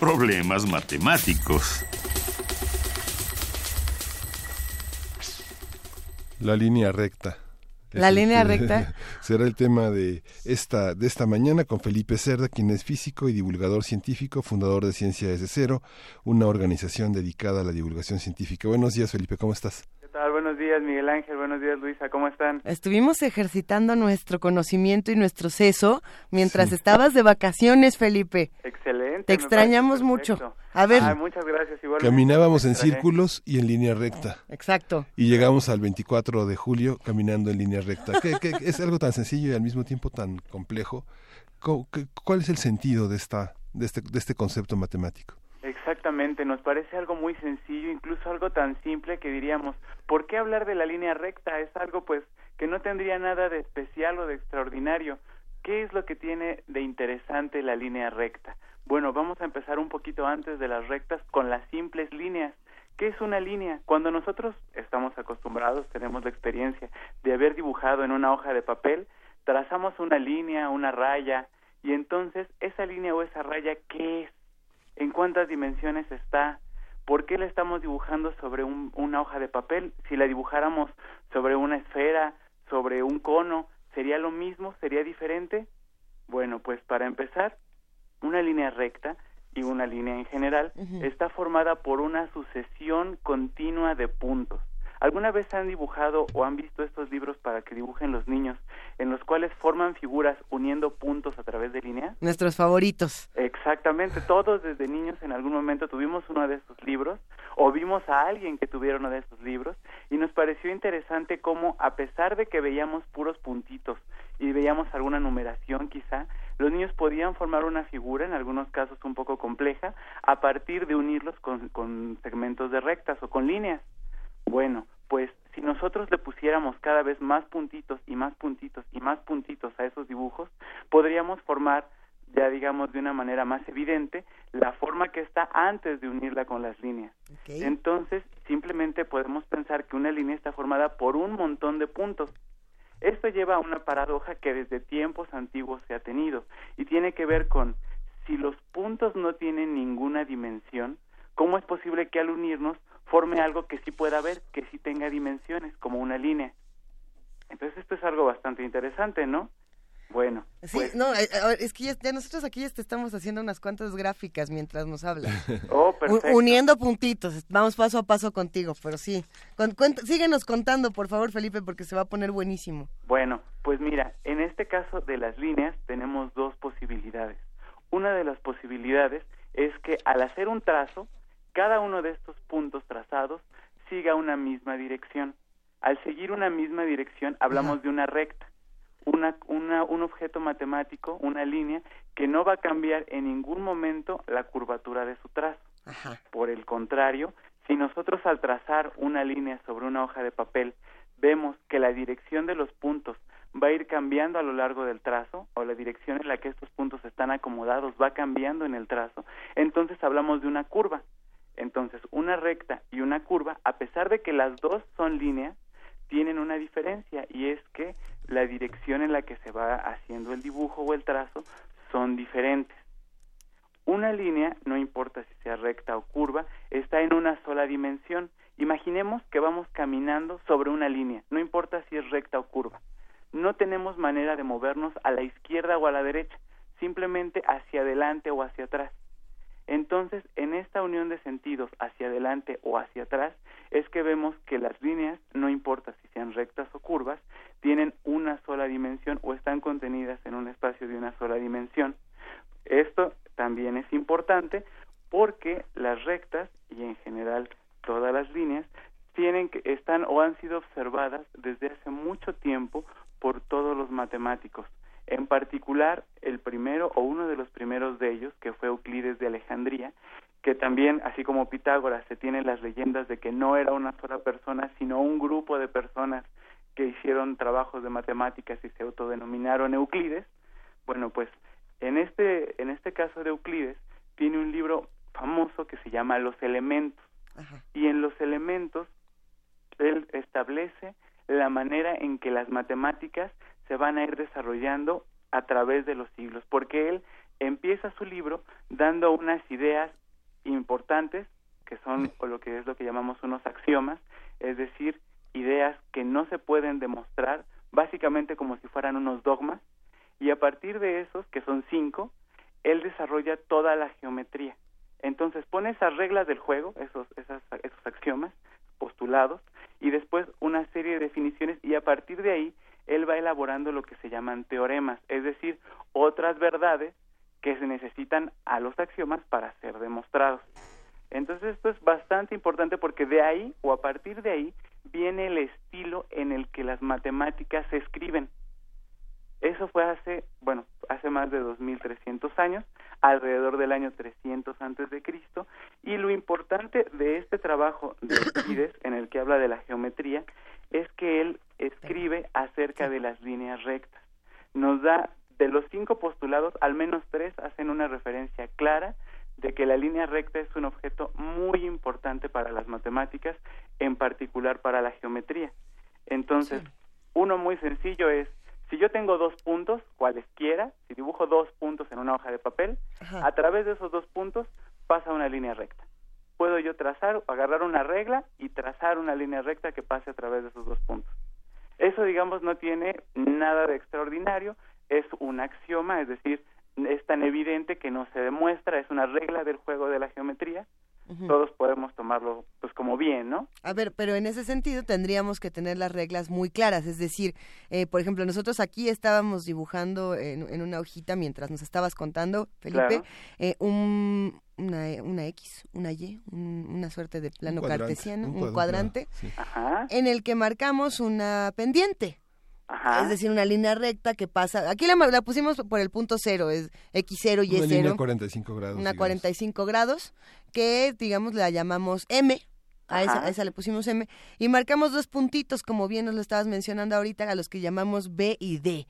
Problemas matemáticos. La línea recta. La línea recta. Será el tema de esta, de esta mañana con Felipe Cerda, quien es físico y divulgador científico, fundador de Ciencia desde Cero, una organización dedicada a la divulgación científica. Buenos días, Felipe, ¿cómo estás? ¿Qué tal? Buenos días, Miguel Ángel. Buenos días, Luisa. ¿Cómo están? Estuvimos ejercitando nuestro conocimiento y nuestro seso mientras estabas de vacaciones, Felipe. Excelente. Te extrañamos mucho. A ver. muchas gracias. Caminábamos en círculos y en línea recta. Exacto. Y llegamos al 24 de julio caminando en línea recta. que, es algo tan sencillo y al mismo tiempo tan complejo. ¿Cuál es el sentido de, esta, de, este, de este concepto matemático? Exactamente, nos parece algo muy sencillo, incluso algo tan simple que diríamos, ¿por qué hablar de la línea recta? Es algo pues que no tendría nada de especial o de extraordinario. ¿Qué es lo que tiene de interesante la línea recta? Bueno, vamos a empezar un poquito antes de las rectas con las simples líneas. ¿Qué es una línea? Cuando nosotros estamos acostumbrados, tenemos la experiencia de haber dibujado en una hoja de papel, trazamos una línea, una raya, y entonces esa línea o esa raya, ¿qué es? ¿En cuántas dimensiones está? ¿Por qué la estamos dibujando sobre una hoja de papel? Si la dibujáramos sobre una esfera, sobre un cono, ¿sería lo mismo? ¿Sería diferente? Bueno, pues para empezar, una línea recta y una línea en general está formada por una sucesión continua de puntos. ¿Alguna vez han dibujado o han visto estos libros para que dibujen los niños, en los cuales forman figuras uniendo puntos a través de líneas? Nuestros favoritos. Exactamente, todos desde niños en algún momento tuvimos uno de estos libros o vimos a alguien que tuviera uno de estos libros y nos pareció interesante cómo a pesar de que veíamos puros puntitos y veíamos alguna numeración quizá, los niños podían formar una figura, en algunos casos un poco compleja, a partir de unirlos con, con segmentos de rectas o con líneas. Bueno, pues si nosotros le pusiéramos cada vez más puntitos y más puntitos y más puntitos a esos dibujos, podríamos formar ya digamos de una manera más evidente la forma que está antes de unirla con las líneas. Entonces, simplemente podemos pensar que una línea está formada por un montón de puntos. Esto lleva a una paradoja que desde tiempos antiguos se ha tenido y tiene que ver con si los puntos no tienen ninguna dimensión, ¿cómo es posible que al unirnos forme algo que sí pueda ver, que sí tenga dimensiones, como una línea? Entonces esto es algo bastante interesante, ¿no? Bueno. Sí, pues no, es que ya, nosotros aquí ya te estamos haciendo unas cuantas gráficas mientras nos hablas. Oh, perfecto. uniendo puntitos. Vamos paso a paso contigo, pero sí. síguenos contando, por favor, Felipe, porque se va a poner buenísimo. Bueno, pues mira, en este caso de las líneas tenemos dos posibilidades. Una de las posibilidades es que al hacer un trazo, cada uno de estos puntos trazados siga una misma dirección. Al seguir una misma dirección, hablamos de una recta una, una, un objeto matemático, una línea, que no va a cambiar en ningún momento la curvatura de su trazo. Por el contrario, si nosotros al trazar una línea sobre una hoja de papel vemos que la dirección de los puntos va a ir cambiando a lo largo del trazo o la dirección en la que estos puntos están acomodados va cambiando en el trazo, entonces hablamos de una curva. Entonces, una recta y una curva, a pesar de que las dos son líneas, tienen una diferencia y es que la dirección en la que se va haciendo el dibujo o el trazo son diferentes. Una línea, no importa si sea recta o curva, está en una sola dimensión. Imaginemos que vamos caminando sobre una línea, no importa si es recta o curva. No tenemos manera de movernos a la izquierda o a la derecha, simplemente hacia adelante o hacia atrás. Entonces, en esta unión de sentidos hacia adelante o hacia atrás, es que vemos que las líneas, no importa si sean rectas o curvas, tienen una sola dimensión o están contenidas en un espacio de una sola dimensión. Esto también es importante porque las rectas y en general todas las líneas tienen que están o han sido observadas desde hace mucho tiempo por todos los matemáticos. En particular, el primero o uno de los primeros de ellos, que fue Euclides de Alejandría, que también, así como Pitágoras, se tienen las leyendas de que no era una sola persona, sino un grupo de personas que hicieron trabajos de matemáticas y se autodenominaron Euclides. Bueno, pues en este, en este caso de Euclides, tiene un libro famoso que se llama Los elementos. Y en los elementos él establece la manera en que las matemáticas se van a ir desarrollando a través de los siglos, porque él empieza su libro dando unas ideas importantes que son o lo que es lo que llamamos unos axiomas, es decir, ideas que no se pueden demostrar, básicamente como si fueran unos dogmas, y a partir de esos, que son cinco, él desarrolla toda la geometría. Entonces pone esas reglas del juego, esos, esos axiomas, postulados, y después una serie de definiciones, y a partir de ahí él va elaborando lo que se llaman teoremas, es decir, otras verdades que se necesitan a los axiomas para ser demostrados. Entonces esto es bastante importante porque de ahí o a partir de ahí viene el estilo en el que las matemáticas se escriben. Eso fue hace, bueno, hace más de 2300 años, alrededor del año 300 antes de Cristo, y lo importante de este trabajo de Euclides en el que habla de la geometría es que él escribe acerca de las líneas rectas. Nos da de los cinco postulados, al menos tres hacen una referencia clara de que la línea recta es un objeto muy importante para las matemáticas, en particular para la geometría. Entonces, uno muy sencillo es, si yo tengo dos puntos, cualesquiera, si dibujo dos puntos en una hoja de papel, a través de esos dos puntos pasa una línea recta. Puedo yo trazar, agarrar una regla y trazar una línea recta que pase a través de esos dos puntos. Eso, digamos, no tiene nada de extraordinario, es un axioma, es decir, es tan evidente que no se demuestra, es una regla del juego de la geometría, todos podemos tomarlo pues como bien, ¿no? A ver, pero en ese sentido tendríamos que tener las reglas muy claras, es decir, eh, por ejemplo, nosotros aquí estábamos dibujando en, una hojita mientras nos estabas contando, Felipe, eh, un, una, una, X, una Y, una suerte de plano cartesiano, un cuadrante, en el que marcamos una pendiente. Es decir, una línea recta que pasa. Aquí la, la, pusimos por el punto cero, es X0 y Y0. Una línea 45 grados. Una 45 grados, que digamos la llamamos M. A esa, a esa, le pusimos M. Y marcamos dos puntitos, como bien nos lo estabas mencionando ahorita, a los que llamamos B y D.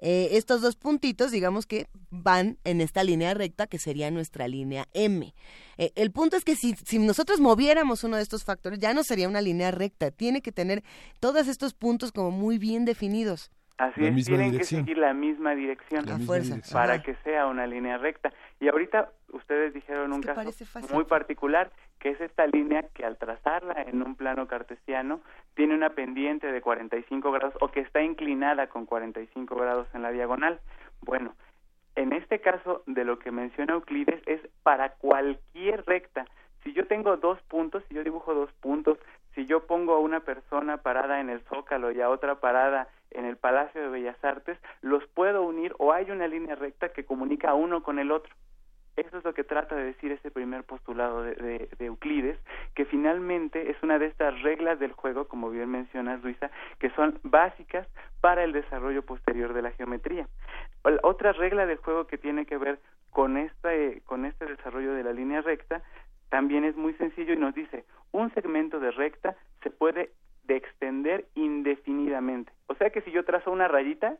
Eh, estos dos puntitos, digamos que van en esta línea recta que sería nuestra línea M. Eh, el punto es que si, si, nosotros moviéramos uno de estos factores, ya no sería una línea recta. Tiene que tener todos estos puntos como muy bien definidos. Así es, tienen que seguir la misma dirección para que sea una línea recta. Y ahorita ustedes dijeron un caso muy particular, que es esta línea que al trazarla en un plano cartesiano tiene una pendiente de 45 grados o que está inclinada con 45 grados en la diagonal. Bueno, en este caso de lo que menciona Euclides es para cualquier recta. Si yo tengo dos puntos, si yo dibujo dos puntos, si yo pongo a una persona parada en el Zócalo y a otra parada en el Palacio de Bellas Artes, los puedo unir o hay una línea recta que comunica uno con el otro. Eso es lo que trata de decir ese primer postulado de, Euclides, que finalmente es una de estas reglas del juego, como bien mencionas, Luisa, que son básicas para el desarrollo posterior de la geometría. Otra regla del juego que tiene que ver con este, con este desarrollo de la línea recta también es muy sencillo y nos dice, un segmento de recta se puede de extender indefinidamente. O sea que si yo trazo una rayita,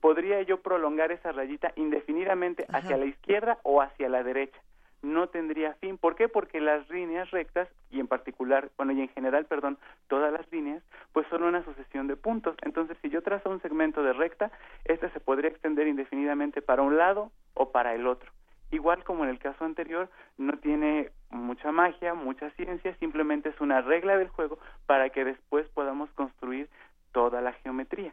podría yo prolongar esa rayita indefinidamente hacia la izquierda o hacia la derecha. No tendría fin. ¿Por qué? Porque las líneas rectas, y en particular, bueno, y en general, perdón, todas las líneas, pues son una sucesión de puntos. Entonces, si yo trazo un segmento de recta, este se podría extender indefinidamente para un lado o para el otro. Igual como en el caso anterior, no tiene mucha magia, mucha ciencia, simplemente es una regla del juego para que después podamos construir toda la geometría.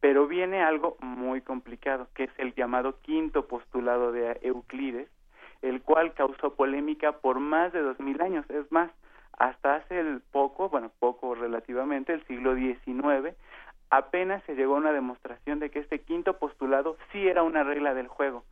Pero viene algo muy complicado, que es el llamado quinto postulado de Euclides, el cual causó polémica por más de dos mil años. Es más, hasta hace el poco, bueno, poco relativamente, el siglo XIX, apenas se llegó a una demostración de que este quinto postulado sí era una regla del juego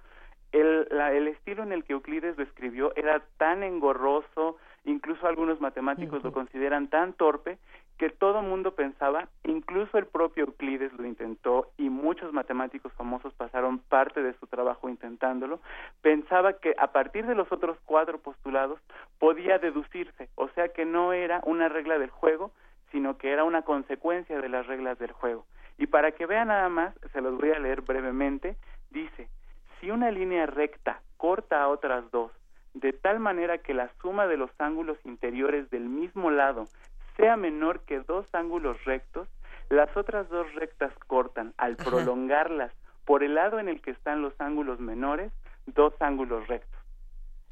el, el estilo en el que Euclides lo escribió era tan engorroso, incluso algunos matemáticos lo consideran tan torpe, que todo mundo pensaba, incluso el propio Euclides lo intentó y muchos matemáticos famosos pasaron parte de su trabajo intentándolo, pensaba que a partir de los otros cuatro postulados podía deducirse, o sea que no era una regla del juego, sino que era una consecuencia de las reglas del juego. Y para que vean nada más, se los voy a leer brevemente, dice, si una línea recta corta a otras dos, de tal manera que la suma de los ángulos interiores del mismo lado sea menor que dos ángulos rectos, las otras dos rectas cortan al prolongarlas por el lado en el que están los ángulos menores, dos ángulos rectos.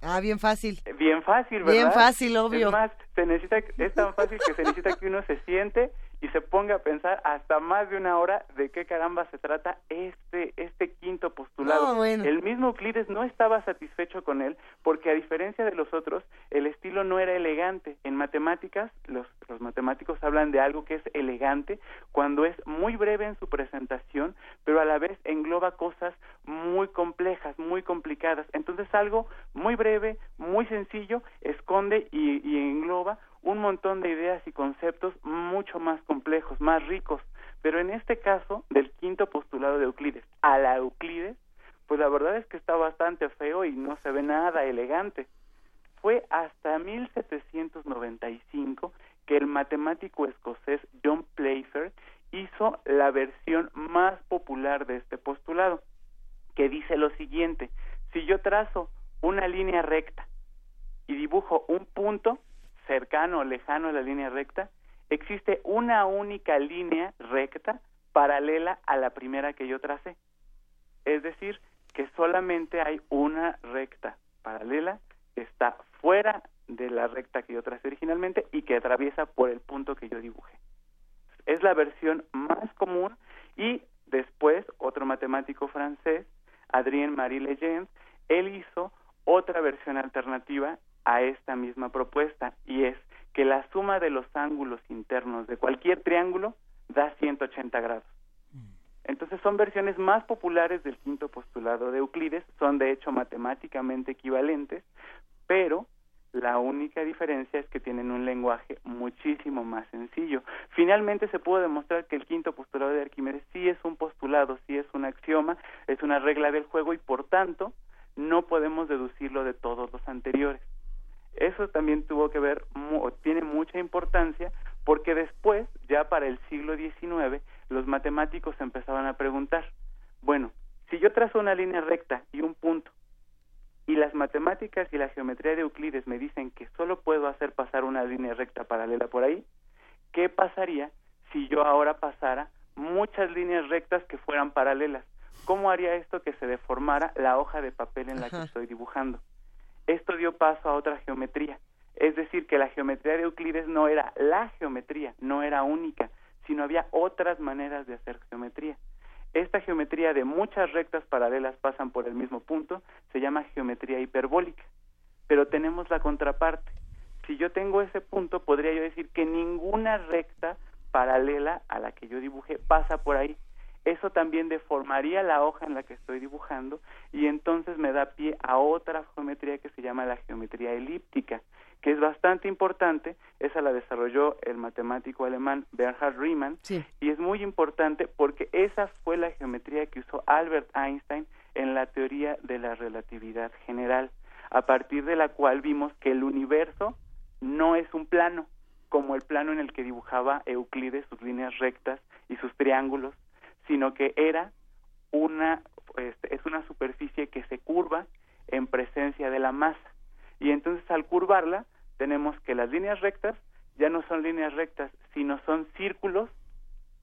Ah, bien fácil. Bien fácil, ¿verdad? Bien fácil, obvio. Es más, se necesita, es tan fácil que se necesita que uno se siente y se ponga a pensar hasta más de una hora de qué caramba se trata este este quinto postulado. El mismo Euclides no estaba satisfecho con él porque a diferencia de los otros, el estilo no era elegante. En matemáticas, los, los matemáticos hablan de algo que es elegante cuando es muy breve en su presentación, pero a la vez engloba cosas muy complejas, muy complicadas. Entonces algo muy breve, muy sencillo, esconde y, y engloba un montón de ideas y conceptos mucho más complejos, más ricos. Pero en este caso, del quinto postulado de Euclides a la Euclides, pues la verdad es que está bastante feo y no se ve nada elegante. Fue hasta 1795 que el matemático escocés John Playfair hizo la versión más popular de este postulado, que dice lo siguiente, si yo trazo una línea recta y dibujo un punto, cercano o lejano a la línea recta, existe una única línea recta paralela a la primera que yo tracé. Es decir, que solamente hay una recta paralela que está fuera de la recta que yo tracé originalmente y que atraviesa por el punto que yo dibujé. Es la versión más común y después otro matemático francés, Adrien Marie Legendre, él hizo otra versión alternativa a esta misma propuesta y es que la suma de los ángulos internos de cualquier triángulo da 180 grados. Mm. Entonces son versiones más populares del quinto postulado de Euclides, son de hecho matemáticamente equivalentes, pero la única diferencia es que tienen un lenguaje muchísimo más sencillo. Finalmente se pudo demostrar que el quinto postulado de Arquímedes sí es un postulado, sí es un axioma, es una regla del juego y por tanto no podemos deducirlo de todos los anteriores. Eso también tuvo que ver, tiene mucha importancia, porque después, ya para el siglo XIX, los matemáticos empezaban a preguntar, bueno, si yo trazo una línea recta y un punto, y las matemáticas y la geometría de Euclides me dicen que solo puedo hacer pasar una línea recta paralela por ahí, ¿qué pasaría si yo ahora pasara muchas líneas rectas que fueran paralelas? ¿Cómo haría esto que se deformara la hoja de papel en la que estoy dibujando? Esto dio paso a otra geometría, es decir, que la geometría de Euclides no era la geometría, no era única, sino había otras maneras de hacer geometría. Esta geometría de muchas rectas paralelas pasan por el mismo punto se llama geometría hiperbólica. Pero tenemos la contraparte. Si yo tengo ese punto, podría yo decir que ninguna recta paralela a la que yo dibujé pasa por ahí eso también deformaría la hoja en la que estoy dibujando y entonces me da pie a otra geometría que se llama la geometría elíptica, que es bastante importante, esa la desarrolló el matemático alemán Bernhard Riemann y es muy importante porque esa fue la geometría que usó Albert Einstein en la teoría de la relatividad general, a partir de la cual vimos que el universo no es un plano, como el plano en el que dibujaba Euclides sus líneas rectas y sus triángulos, sino que era una este, es una superficie que se curva en presencia de la masa. Y entonces al curvarla tenemos que las líneas rectas ya no son líneas rectas sino son círculos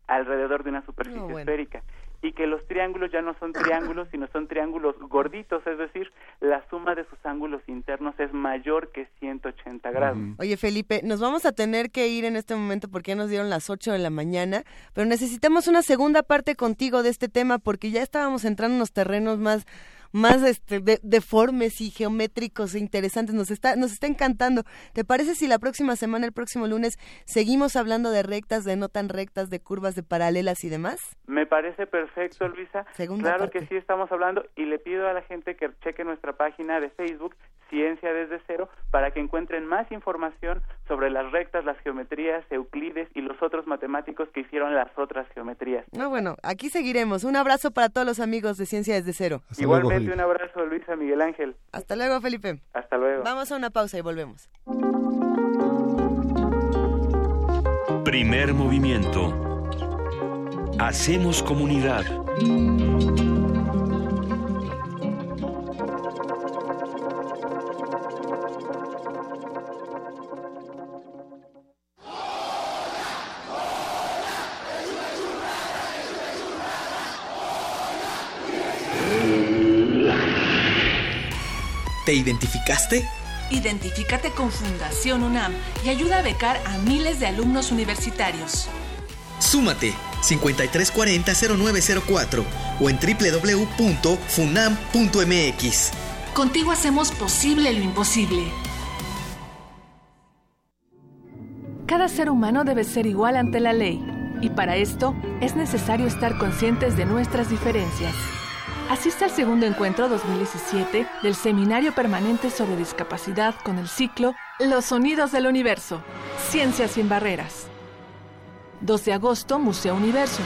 alrededor de una superficie esférica y que los triángulos ya no son triángulos, sino son triángulos gorditos, es decir, la suma de sus ángulos internos es mayor que 180 grados. Oye, Felipe, nos vamos a tener que ir en este momento porque ya nos dieron las 8 de la mañana, pero necesitamos una segunda parte contigo de este tema porque ya estábamos entrando en los terrenos más más este, deformes y geométricos e interesantes. Nos está, nos está encantando. ¿Te parece si la próxima semana, el próximo lunes, seguimos hablando de rectas, de no tan rectas, de curvas, de paralelas y demás? Me parece perfecto, Luisa. claro que sí estamos hablando y le pido a la gente que cheque nuestra página de Facebook Ciencia desde cero para que encuentren más información sobre las rectas, las geometrías, Euclides y los otros matemáticos que hicieron las otras geometrías. No, bueno, aquí seguiremos. Un abrazo para todos los amigos de Ciencia desde cero. Igualmente un abrazo, Luisa Miguel Ángel. Hasta luego, Felipe. Hasta luego. Vamos a una pausa y volvemos. Primer movimiento. Hacemos comunidad. ¿Te identificaste? Identifícate con Fundación UNAM y ayuda a becar a miles de alumnos universitarios. Súmate 5340-0904 o en www.funam.mx. Contigo hacemos posible lo imposible. Cada ser humano debe ser igual ante la ley y para esto es necesario estar conscientes de nuestras diferencias. Asiste al segundo encuentro 2017 del Seminario Permanente sobre Discapacidad con el ciclo Los Sonidos del Universo, Ciencias sin Barreras. 2 de agosto, Museo Universo,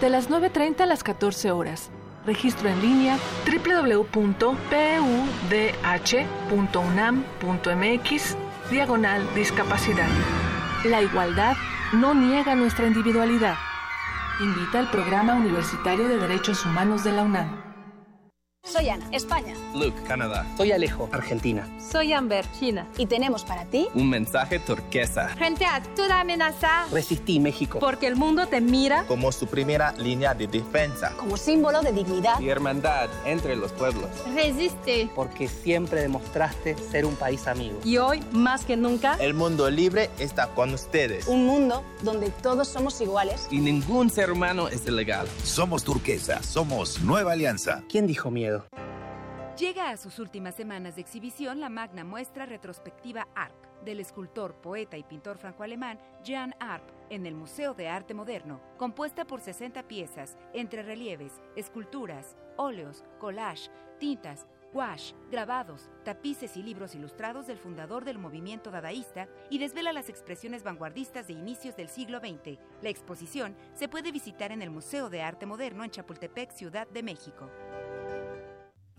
de las 9.30 a las 14 horas. Registro en línea www.pudh.unam.mx, diagonal discapacidad. La igualdad no niega nuestra individualidad. Invita al Programa Universitario de Derechos Humanos de la UNAM. Soy Ana, España. Luke, Canadá. Soy Alejo, Argentina. Soy Amber, China. Y tenemos para ti un mensaje turquesa. Frente a toda amenaza. Resistí México. Porque el mundo te mira como su primera línea de defensa. Como símbolo de dignidad y hermandad entre los pueblos. Resiste. Porque siempre demostraste ser un país amigo. Y hoy, más que nunca, el mundo libre está con ustedes. Un mundo donde todos somos iguales. Y ningún ser humano es ilegal. Somos turquesa, somos nueva alianza. ¿Quién dijo miedo? Llega a sus últimas semanas de exhibición la magna muestra retrospectiva ARP del escultor, poeta y pintor franco-alemán Jean Arp en el Museo de Arte Moderno, compuesta por 60 piezas entre relieves, esculturas, óleos, collage, tintas, gouache, grabados, tapices y libros ilustrados del fundador del movimiento dadaísta y desvela las expresiones vanguardistas de inicios del siglo XX. La exposición se puede visitar en el Museo de Arte Moderno en Chapultepec, Ciudad de México.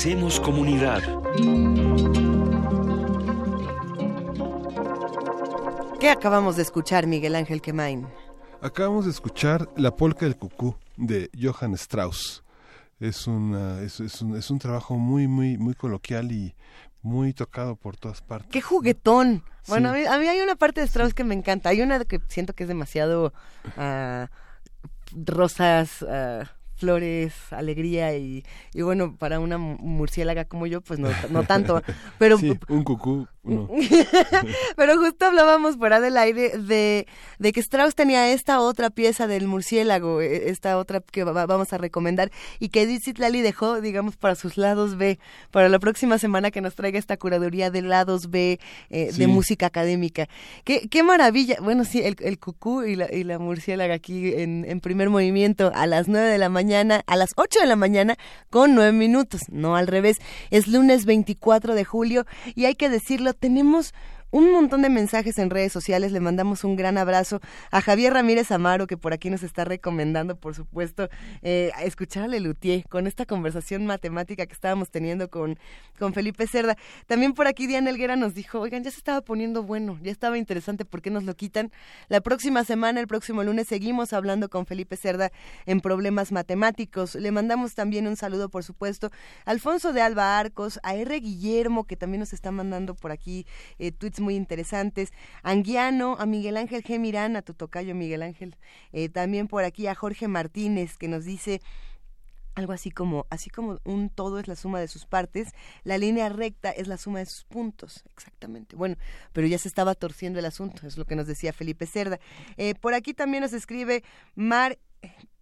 Hacemos comunidad. ¿Qué acabamos de escuchar, Miguel Ángel Quemain? Acabamos de escuchar La polca del cucú de Johann Strauss. Es, una, es, es un, es un trabajo muy, muy, muy coloquial y muy tocado por todas partes. ¡Qué juguetón! Bueno, a, mí, a, mí, hay una parte de Strauss que me encanta. Hay una que siento que es demasiado uh, rosas, uh, flores, alegría y, y, bueno, para una murciélaga como yo, pues no, no tanto. Pero sí, un cucú. Pero justo hablábamos fuera del aire de, de, que Strauss tenía esta otra pieza del murciélago, esta otra que va, vamos a recomendar y que Edith Lali dejó, digamos, para sus lados B, para la próxima semana que nos traiga esta curaduría de lados B eh, sí. de música académica. Qué, qué maravilla. Bueno, sí, el, el cucú y la, y la murciélaga aquí en, en primer movimiento a las 9 de la mañana, a las 8 de la mañana con 9 minutos, no al revés. Es lunes 24 de julio y hay que decirlo tenemos un montón de mensajes en redes sociales. Le mandamos un gran abrazo a Javier Ramírez Amaro, que por aquí nos está recomendando, por supuesto, eh, escuchar a Lelutier con esta conversación matemática que estábamos teniendo con, con Felipe Cerda. También por aquí Diana Elguera nos dijo, oigan, ya se estaba poniendo bueno, ya estaba interesante, ¿por qué nos lo quitan? La próxima semana, el próximo lunes, seguimos hablando con Felipe Cerda en problemas matemáticos. Le mandamos también un saludo, por supuesto, a Alfonso de Alba Arcos, a R. Guillermo, que también nos está mandando por aquí eh, tweets muy interesantes, Anguiano, a Miguel Ángel G. Mirán, a tu tocayo Miguel Ángel, eh, también por aquí a Jorge Martínez, que nos dice algo así como, así como un todo es la suma de sus partes, la línea recta es la suma de sus puntos, exactamente. Bueno, pero ya se estaba torciendo el asunto, es lo que nos decía Felipe Cerda. Eh, por aquí también nos escribe Mar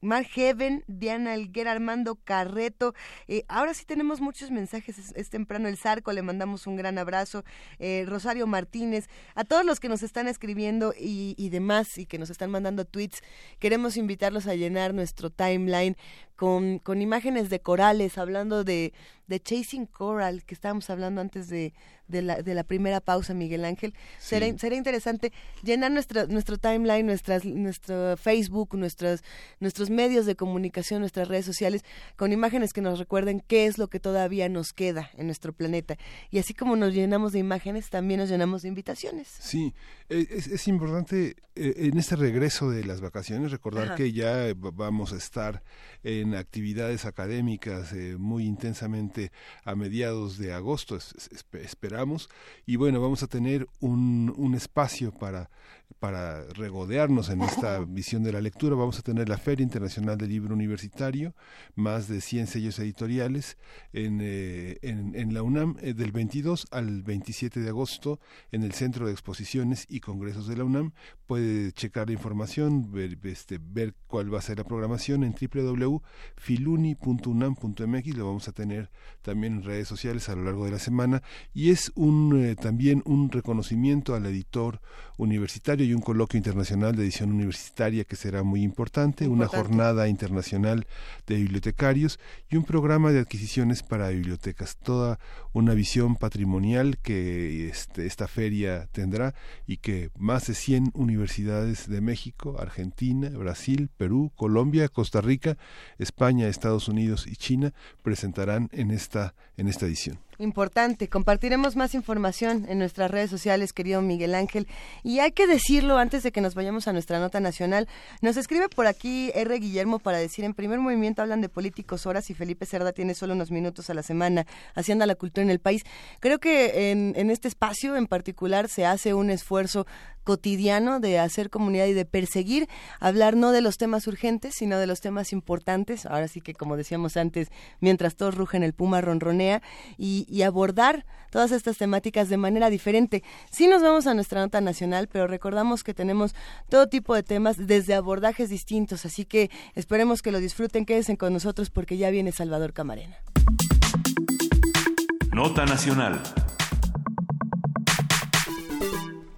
Mar Heaven, Diana Elguera, Armando Carreto. Eh, ahora sí tenemos muchos mensajes, es, es, temprano el Zarco, le mandamos un gran abrazo. Eh, Rosario Martínez, a todos los que nos están escribiendo y, y, demás y que nos están mandando tweets, queremos invitarlos a llenar nuestro timeline con, con imágenes de corales, hablando de, de Chasing Coral, que estábamos hablando antes de, de, la, de la primera pausa, Miguel Ángel. Sí. Será, será interesante llenar nuestro, nuestro timeline, nuestras, nuestro Facebook, nuestros, nuestros medios de comunicación, nuestras redes sociales, con imágenes que nos recuerden qué es lo que todavía nos queda en nuestro planeta. Y así como nos llenamos de imágenes, también nos llenamos de invitaciones. Sí, es, es importante eh, en este regreso de las vacaciones recordar Ajá. que ya vamos a estar en actividades académicas eh, muy intensamente a mediados de agosto, es, es, esperamos, y bueno, vamos a tener un, un espacio para para regodearnos en esta visión de la lectura, vamos a tener la Feria Internacional del Libro Universitario, más de 100 sellos editoriales en, eh, en, en, la UNAM eh, del 22 al 27 de agosto en el Centro de Exposiciones y Congresos de la UNAM. Puede checar la información, ver, este, ver cuál va a ser la programación en www.filuni.unam.mx, lo vamos a tener también en redes sociales a lo largo de la semana. Y es un eh, también un reconocimiento al editor universitario y un coloquio internacional de edición universitaria que será muy importante, importante, una jornada internacional de bibliotecarios y un programa de adquisiciones para bibliotecas. Toda una visión patrimonial que este, esta feria tendrá y que más de 100 universidades de México, Argentina, Brasil, Perú, Colombia, Costa Rica, España, Estados Unidos y China presentarán en esta, en esta edición. Importante, compartiremos más información en nuestras redes sociales, querido Miguel Ángel. Y hay que decirlo antes de que nos vayamos a nuestra nota nacional. Nos escribe por aquí R. Guillermo para decir, en primer movimiento hablan de políticos horas y Felipe Cerda tiene solo unos minutos a la semana haciendo la cultura en el país. Creo que en, en este espacio en particular se hace un esfuerzo cotidiano de hacer comunidad y de perseguir, hablar no de los temas urgentes, sino de los temas importantes. Ahora sí que, como decíamos antes, mientras todos rugen, el puma ronronea y, y abordar todas estas temáticas de manera diferente. Sí nos vamos a nuestra nota nacional, pero recordamos que tenemos todo tipo de temas desde abordajes distintos, así que esperemos que lo disfruten, quédense con nosotros porque ya viene Salvador Camarena. Nota nacional.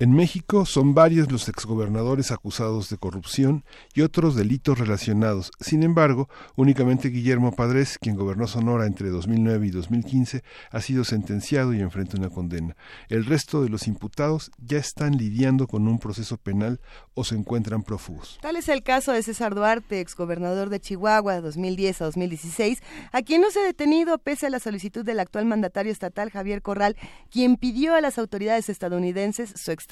En México son varios los exgobernadores acusados de corrupción y otros delitos relacionados. Sin embargo, únicamente Guillermo Padres, quien gobernó Sonora entre 2009 y 2015, ha sido sentenciado y enfrenta una condena. El resto de los imputados ya están lidiando con un proceso penal o se encuentran prófugos. Tal es el caso de César Duarte, exgobernador de Chihuahua de 2010 a 2016, a quien no se ha detenido pese a la solicitud del actual mandatario estatal Javier Corral, quien pidió a las autoridades estadounidenses su extradición.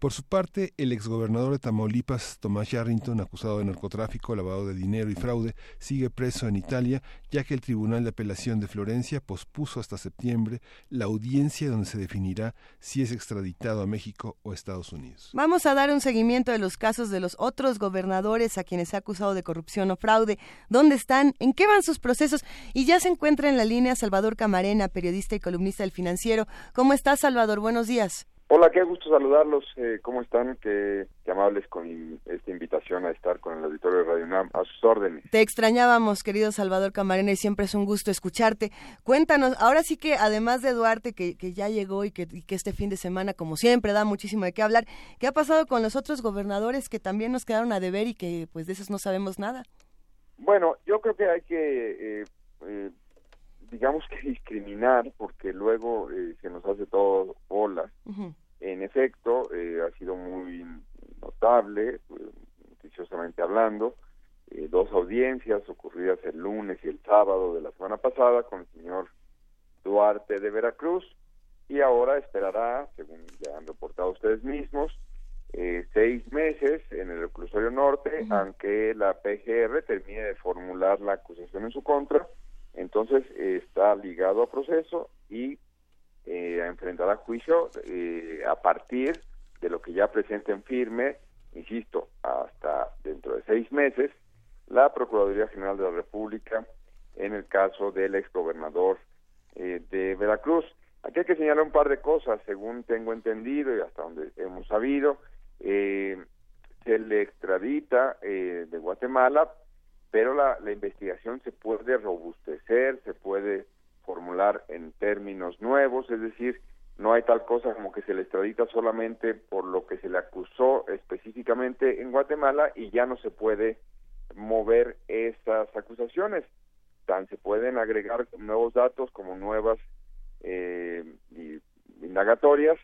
Por su parte, el exgobernador de Tamaulipas, Tomás Yarrington, acusado de narcotráfico, lavado de dinero y fraude, sigue preso en Italia, ya que el Tribunal de Apelación de Florencia pospuso hasta septiembre la audiencia donde se definirá si es extraditado a México o Estados Unidos. Vamos a dar un seguimiento de los casos de los otros gobernadores a quienes se ha acusado de corrupción o fraude. ¿Dónde están? ¿En qué van sus procesos? Y ya se encuentra en la línea Salvador Camarena, periodista y columnista del Financiero. ¿Cómo estás, Salvador? Buenos días. Hola, qué gusto saludarlos. Eh, ¿Cómo están? Qué, qué amables con in- esta invitación a estar con el auditorio de Radio UNAM. A sus órdenes. Te extrañábamos, querido Salvador Camarena, y siempre es un gusto escucharte. Cuéntanos, ahora sí que además de Duarte, que, que ya llegó y que, y que este fin de semana, como siempre, da muchísimo de qué hablar, ¿qué ha pasado con los otros gobernadores que también nos quedaron a deber y que pues de esos no sabemos nada? Bueno, yo creo que hay que, eh, eh, digamos que discriminar, porque luego eh, se nos hace todo bolas. En efecto, eh, ha sido muy notable, eh, noticiosamente hablando, eh, dos audiencias ocurridas el lunes y el sábado de la semana pasada con el señor Duarte de Veracruz y ahora esperará, según ya han reportado ustedes mismos, eh, seis meses en el reclusorio norte, aunque la PGR termine de formular la acusación en su contra, entonces está ligado a proceso y eh, enfrentará juicio eh, a partir de lo que ya presenten firme, insisto, hasta dentro de seis meses, la Procuraduría General de la República en el caso del exgobernador eh, de Veracruz. Aquí hay que señalar un par de cosas, según tengo entendido y hasta donde hemos sabido, eh, se le extradita eh, de Guatemala, pero la, la investigación se puede robustecer, se puede formular en términos nuevos, es decir, no hay tal cosa como que se le extradita solamente por lo que se le acusó específicamente en Guatemala y ya no se puede mover esas acusaciones. Tan se pueden agregar nuevos datos como nuevas eh, indagatorias,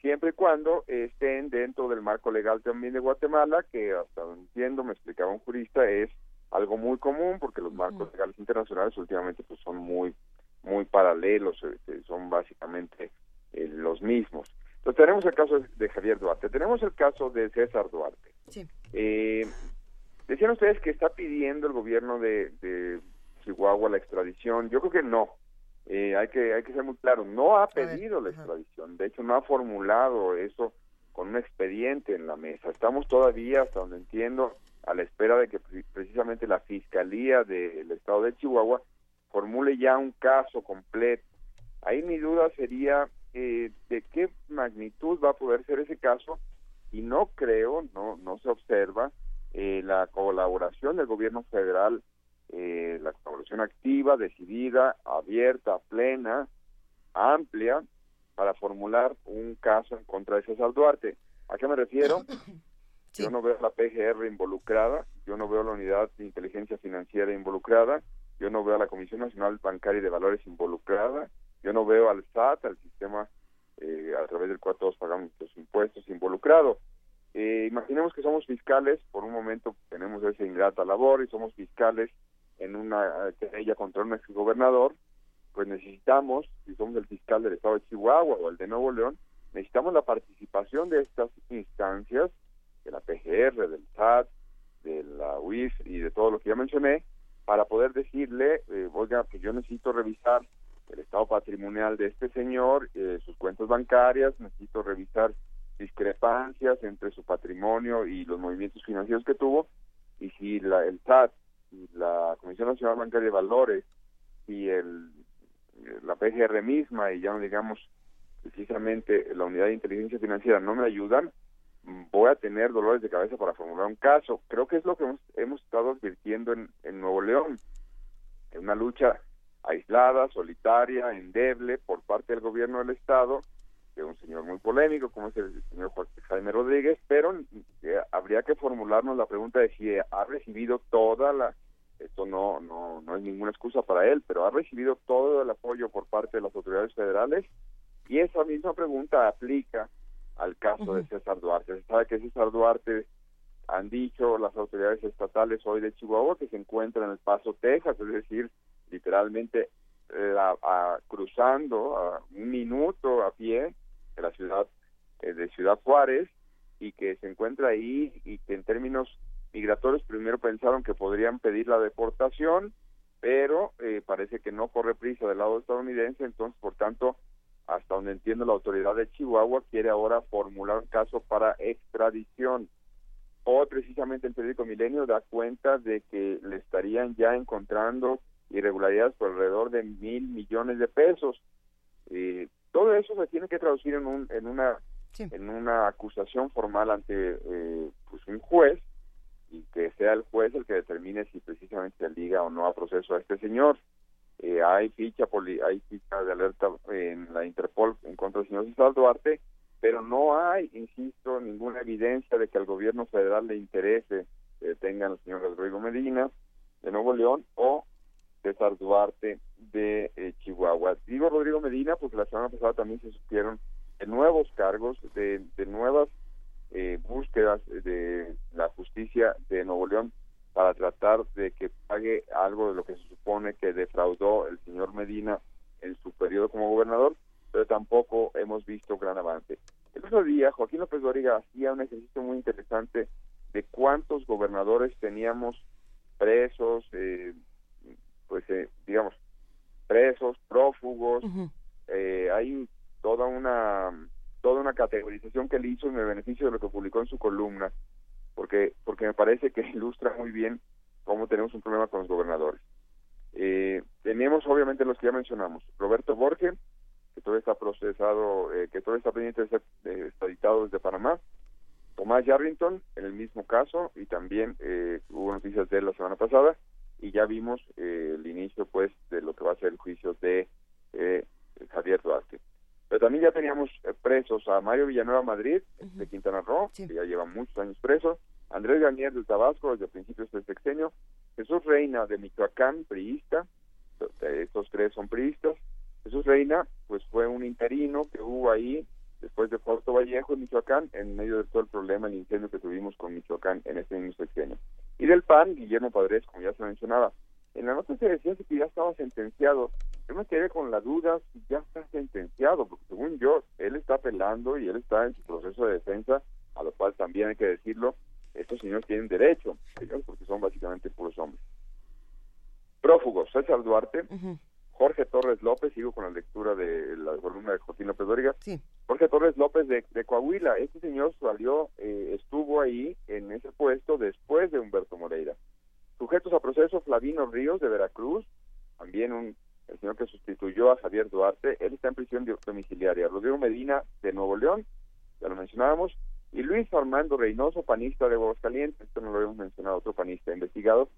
siempre y cuando estén dentro del marco legal también de Guatemala, que hasta entiendo, me explicaba un jurista, es algo muy común porque los marcos legales internacionales últimamente pues son muy muy paralelos, este, son básicamente eh, los mismos. Entonces tenemos el caso de Javier Duarte, tenemos el caso de César Duarte. Eh, decían ustedes que está pidiendo el gobierno de, de Chihuahua la extradición. Yo creo que no. Eh, hay que hay que ser muy claro. No ha pedido la extradición. De hecho, no ha formulado eso con un expediente en la mesa. Estamos todavía, hasta donde entiendo, a la espera de que pre- precisamente la fiscalía del estado de Chihuahua formule ya un caso completo. Ahí mi duda sería eh, de qué magnitud va a poder ser ese caso y no creo, no, no se observa eh, la colaboración del gobierno federal, eh, la colaboración activa, decidida, abierta, plena, amplia, para formular un caso en contra de César Duarte. ¿A qué me refiero? Yo no veo a la PGR involucrada, yo no veo a la Unidad de Inteligencia Financiera involucrada, yo no veo a la Comisión Nacional Bancaria y de Valores involucrada, yo no veo al SAT, al sistema eh, a través del cual todos pagamos los impuestos involucrado. Eh, imaginemos que somos fiscales, por un momento tenemos esa ingrata labor y somos fiscales en una querella contra un exgobernador, pues necesitamos, si somos el fiscal del estado de Chihuahua o el de Nuevo León, necesitamos la participación de estas instancias, de la PGR, del SAT, de la UIF y de todo lo que ya mencioné, para poder decirle, eh, oiga, que yo necesito revisar el estado patrimonial de este señor, eh, sus cuentas bancarias, necesito revisar discrepancias entre su patrimonio y los movimientos financieros que tuvo, y si la, el SAT la Comisión Nacional Bancaria de Valores y el, la PGR misma, y ya no digamos precisamente la Unidad de Inteligencia Financiera, no me ayudan, voy a tener dolores de cabeza para formular un caso. Creo que es lo que hemos, hemos estado advirtiendo en, en Nuevo León, en una lucha aislada, solitaria, endeble por parte del gobierno del Estado, que un señor muy polémico como es el señor Jaime Rodríguez, pero eh, habría que formularnos la pregunta de si ha recibido toda la, esto no, no, no es ninguna excusa para él, pero ha recibido todo el apoyo por parte de las autoridades federales y esa misma pregunta aplica al caso de César Duarte. Se sabe que César Duarte han dicho las autoridades estatales hoy de Chihuahua que se encuentra en El Paso, Texas, es decir, literalmente eh, a- cruzando a un minuto a pie de la ciudad eh, de Ciudad Juárez y que se encuentra ahí y que en términos migratorios primero pensaron que podrían pedir la deportación, pero eh, parece que no corre prisa del lado estadounidense, entonces por tanto hasta donde entiendo la autoridad de Chihuahua quiere ahora formular un caso para extradición. Hoy precisamente el periódico Milenio da cuenta de que le estarían ya encontrando irregularidades por alrededor de mil millones de pesos. Eh, todo eso se tiene que traducir en, un, en una en una acusación formal ante eh, pues un juez y que sea el juez el que determine si precisamente liga o no a proceso a este señor. Eh, hay ficha poli- hay ficha de alerta en la Interpol en contra del señor César Duarte, pero no hay, insisto, ninguna evidencia de que al gobierno federal le interese que detengan al señor Rodrigo Medina de Nuevo León o César Duarte de eh, Chihuahua. Digo Rodrigo Medina porque la semana pasada también se supieron de nuevos cargos, de, de nuevas eh, búsquedas de la justicia de Nuevo León para tratar de que pague algo de lo que se supone que defraudó el señor Medina en su periodo como gobernador, pero tampoco hemos visto gran avance. El otro día Joaquín López Dóriga hacía un ejercicio muy interesante de cuántos gobernadores teníamos presos, eh, pues eh, digamos, presos, prófugos, eh, hay toda una toda una categorización que él hizo en el beneficio de lo que publicó en su columna, porque porque me parece que ilustra muy bien cómo tenemos un problema con los gobernadores. Eh, tenemos obviamente los que ya mencionamos, Roberto Borges, que todavía está procesado, eh, que todavía está pendiente de ser eh, extraditado desde Panamá, Tomás Yarrington, en el mismo caso, y también eh, hubo noticias de él la semana pasada, y ya vimos eh, el inicio, pues, de lo que va a ser el juicio de eh, Javier Duarte. Pero también ya teníamos eh, presos a Mario Villanueva Madrid, de Quintana Roo, que ya lleva muchos años preso, Andrés Garnier del Tabasco, desde principios del sexenio, Jesús Reina de Michoacán, priista, eh, estos tres son priistas, Jesús Reina, pues fue un interino que hubo ahí después de Puerto Vallejo en Michoacán, en medio de todo el problema, el incendio que tuvimos con Michoacán en este mismo sexenio. Y del PAN, Guillermo Padres, como ya se mencionaba. En la nota se decía que ya estaba sentenciado. Yo me quedé con la duda si ya está sentenciado, porque según yo, él está apelando y él está en su proceso de defensa, a lo cual también hay que decirlo, estos señores tienen derecho, ellos porque son básicamente puros hombres. Prófugos, César Duarte, Jorge Torres López, sigo con la lectura de la columna de Joaquín López Dóriga. Jorge Torres López de, de Coahuila, este señor salió, eh, estuvo ahí en ese puesto después de Humberto Moreira. Sujetos a proceso, Flavino Ríos de Veracruz, también un el señor que sustituyó a Javier Duarte, él está en prisión domiciliaria. Rodrigo Medina de Nuevo León, ya lo mencionábamos, y Luis Armando Reynoso, panista de Aguascalientes, esto no lo habíamos mencionado, otro panista investigado,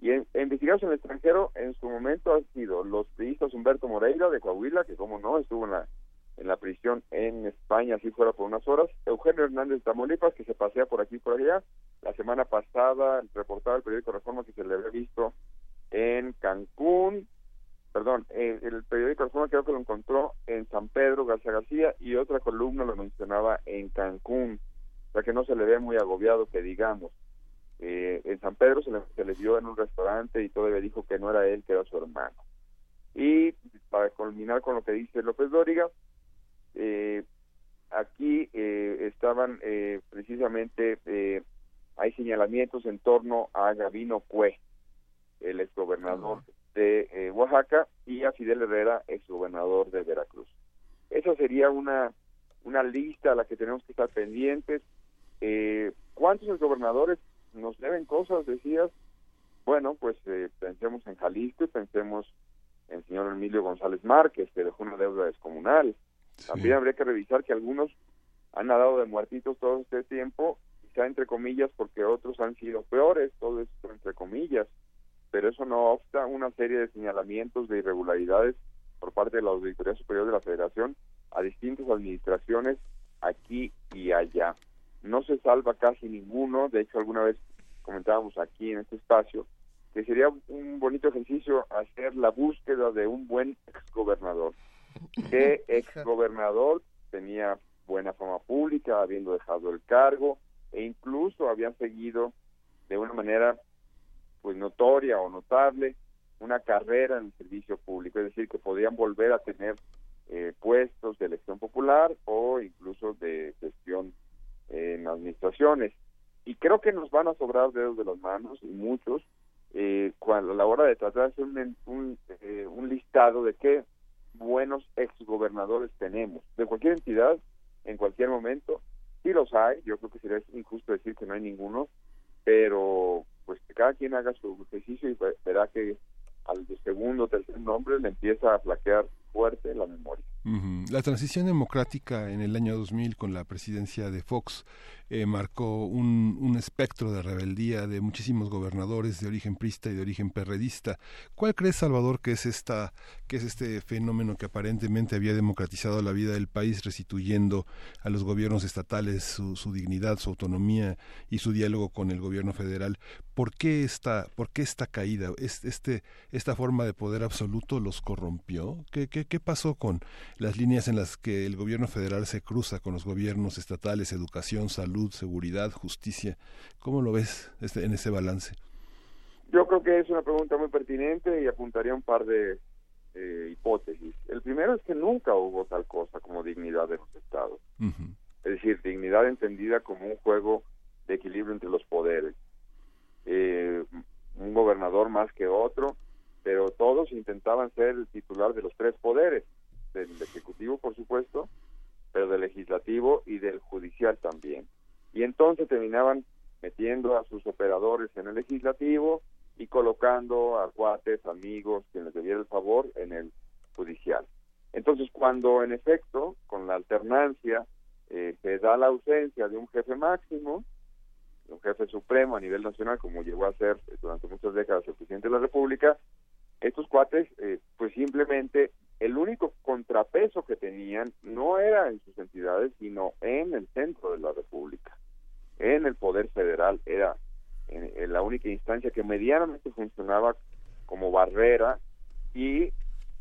y en, investigados en el extranjero, en su momento han sido los periodistas Humberto Moreira de Coahuila, que como no, estuvo en la, en la prisión en España, así fuera por unas horas, Eugenio Hernández de Tamaulipas, que se pasea por aquí y por allá, la semana pasada reportaba el periódico Reforma que se le había visto en Cancún, perdón, eh, el periódico Reforma creo que lo encontró en San Pedro, García García, y otra columna lo mencionaba en Cancún, o sea que no se le ve muy agobiado que digamos. Eh, en San Pedro se le, se le vio en un restaurante y todavía dijo que no era él, que era su hermano. Y para culminar con lo que dice López Dóriga, eh, aquí eh, estaban eh, precisamente, eh, hay señalamientos en torno a Gabino Cue, el exgobernador de eh, Oaxaca, y a Fidel Herrera, exgobernador de Veracruz. Esa sería una, una lista a la que tenemos que estar pendientes. Eh, ¿Cuántos exgobernadores nos deben cosas, decías? Bueno, pues eh, pensemos en Jalisco y pensemos en el señor Emilio González Márquez, que dejó una deuda descomunal. También habría que revisar que algunos han nadado de muertitos todo este tiempo, quizá entre comillas, porque otros han sido peores, todo esto entre comillas, pero eso no obsta una serie de señalamientos de irregularidades por parte de la Auditoría Superior de la Federación a distintas administraciones aquí y allá. No se salva casi ninguno, de hecho alguna vez comentábamos aquí en este espacio que sería un bonito ejercicio hacer la búsqueda de un buen exgobernador. ¿Qué exgobernador tenía buena fama pública, habiendo dejado el cargo e incluso habían seguido de una manera pues notoria o notable una carrera en el servicio público, es decir, que podían volver a tener eh, puestos de elección popular o incluso de gestión en administraciones. Y creo que nos van a sobrar dedos de las manos, y muchos, eh, cuando, a la hora de tratar de hacer un, un, eh, un listado de qué buenos exgobernadores tenemos, de cualquier entidad, en cualquier momento. Sí los hay, yo creo que sería injusto decir que no hay ninguno, pero pues que cada quien haga su ejercicio y verá que al segundo o tercer nombre le empieza a flaquear la memoria. La transición democrática en el año 2000 con la presidencia de Fox eh, marcó un, un, espectro de rebeldía de muchísimos gobernadores de origen prista y de origen perredista. ¿Cuál crees, Salvador, que es esta, que es este fenómeno que aparentemente había democratizado la vida del país, restituyendo a los gobiernos estatales su, su dignidad, su autonomía y su diálogo con el gobierno federal? ¿Por qué esta, por qué esta caída? Este, esta forma de poder absoluto los corrompió. ¿Qué, qué, qué pasó con las líneas en las que el gobierno federal se cruza con los gobiernos estatales, educación, salud? seguridad, justicia. ¿Cómo lo ves este, en ese balance? Yo creo que es una pregunta muy pertinente y apuntaría un par de eh, hipótesis. El primero es que nunca hubo tal cosa como dignidad de los estados. Es decir, dignidad entendida como un juego de equilibrio entre los poderes. Eh, un gobernador más que otro, pero todos intentaban ser el titular de los tres poderes, del Ejecutivo, por supuesto, pero del Legislativo y del Judicial también y entonces terminaban metiendo a sus operadores en el legislativo y colocando a cuates, amigos, quienes les debiera el favor en el judicial. Entonces, cuando en efecto, con la alternancia, eh, se da la ausencia de un jefe máximo, un jefe supremo a nivel nacional, como llegó a ser durante muchas décadas el presidente de la República, estos cuates, eh, pues simplemente el único contrapeso que tenían no era en sus entidades, sino en el centro de la República, en el Poder Federal, era en, la única instancia que medianamente funcionaba como barrera y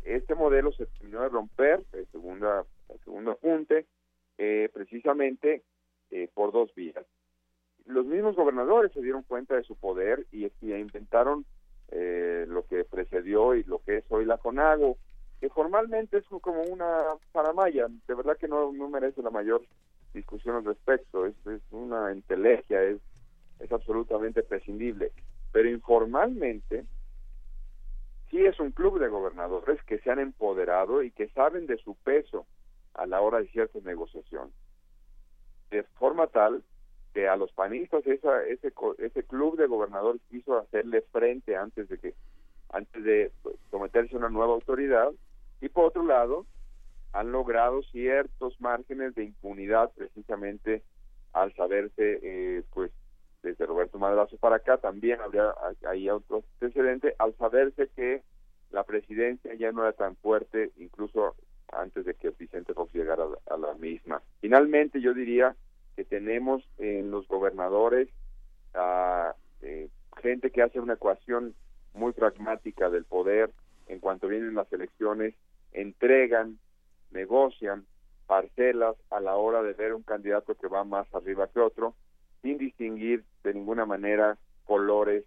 este modelo se terminó de romper, el, segunda, el segundo apunte, eh, precisamente eh, por dos vías. Los mismos gobernadores se dieron cuenta de su poder y, y inventaron eh, lo que precedió y lo que es hoy la CONAGO, que formalmente es como una paramaya, de verdad que no, no merece la mayor discusión al respecto, es, es una entelequia, es, es absolutamente prescindible, pero informalmente sí es un club de gobernadores que se han empoderado y que saben de su peso a la hora de ciertas negociaciones, de forma tal que a los panistas esa, ese, ese club de gobernadores quiso hacerle frente antes de que antes de someterse a una nueva autoridad y por otro lado han logrado ciertos márgenes de impunidad precisamente al saberse eh, pues desde Roberto Madrazo para acá también habría ahí otro antecedente al saberse que la presidencia ya no era tan fuerte incluso antes de que Vicente Fox llegara a la misma. Finalmente yo diría que tenemos en los gobernadores a eh, gente que hace una ecuación muy pragmática del poder en cuanto vienen las elecciones entregan, negocian parcelas a la hora de ver un candidato que va más arriba que otro, sin distinguir de ninguna manera colores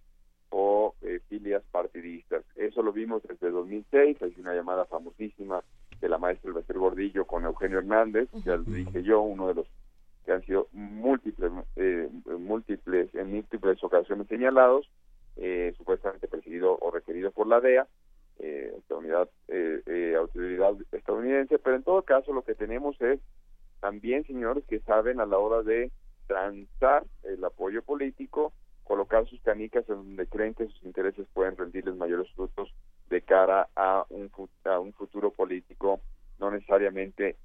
o eh, filias partidistas. Eso lo vimos desde 2006, hay una llamada famosísima de la maestra Elbester Gordillo con Eugenio Hernández, ya lo dije yo, uno de los que han sido múltiples, eh, múltiples en múltiples ocasiones señalados, eh, supuestamente presidido o requerido por la DEA, eh, esta unidad, eh, eh, autoridad estadounidense, pero en todo caso lo que tenemos es también señores que saben a la hora de transar el apoyo político, colocar sus canicas en donde creen que sus intereses pueden rendirles mayores frutos de cara a un, a un futuro político no necesariamente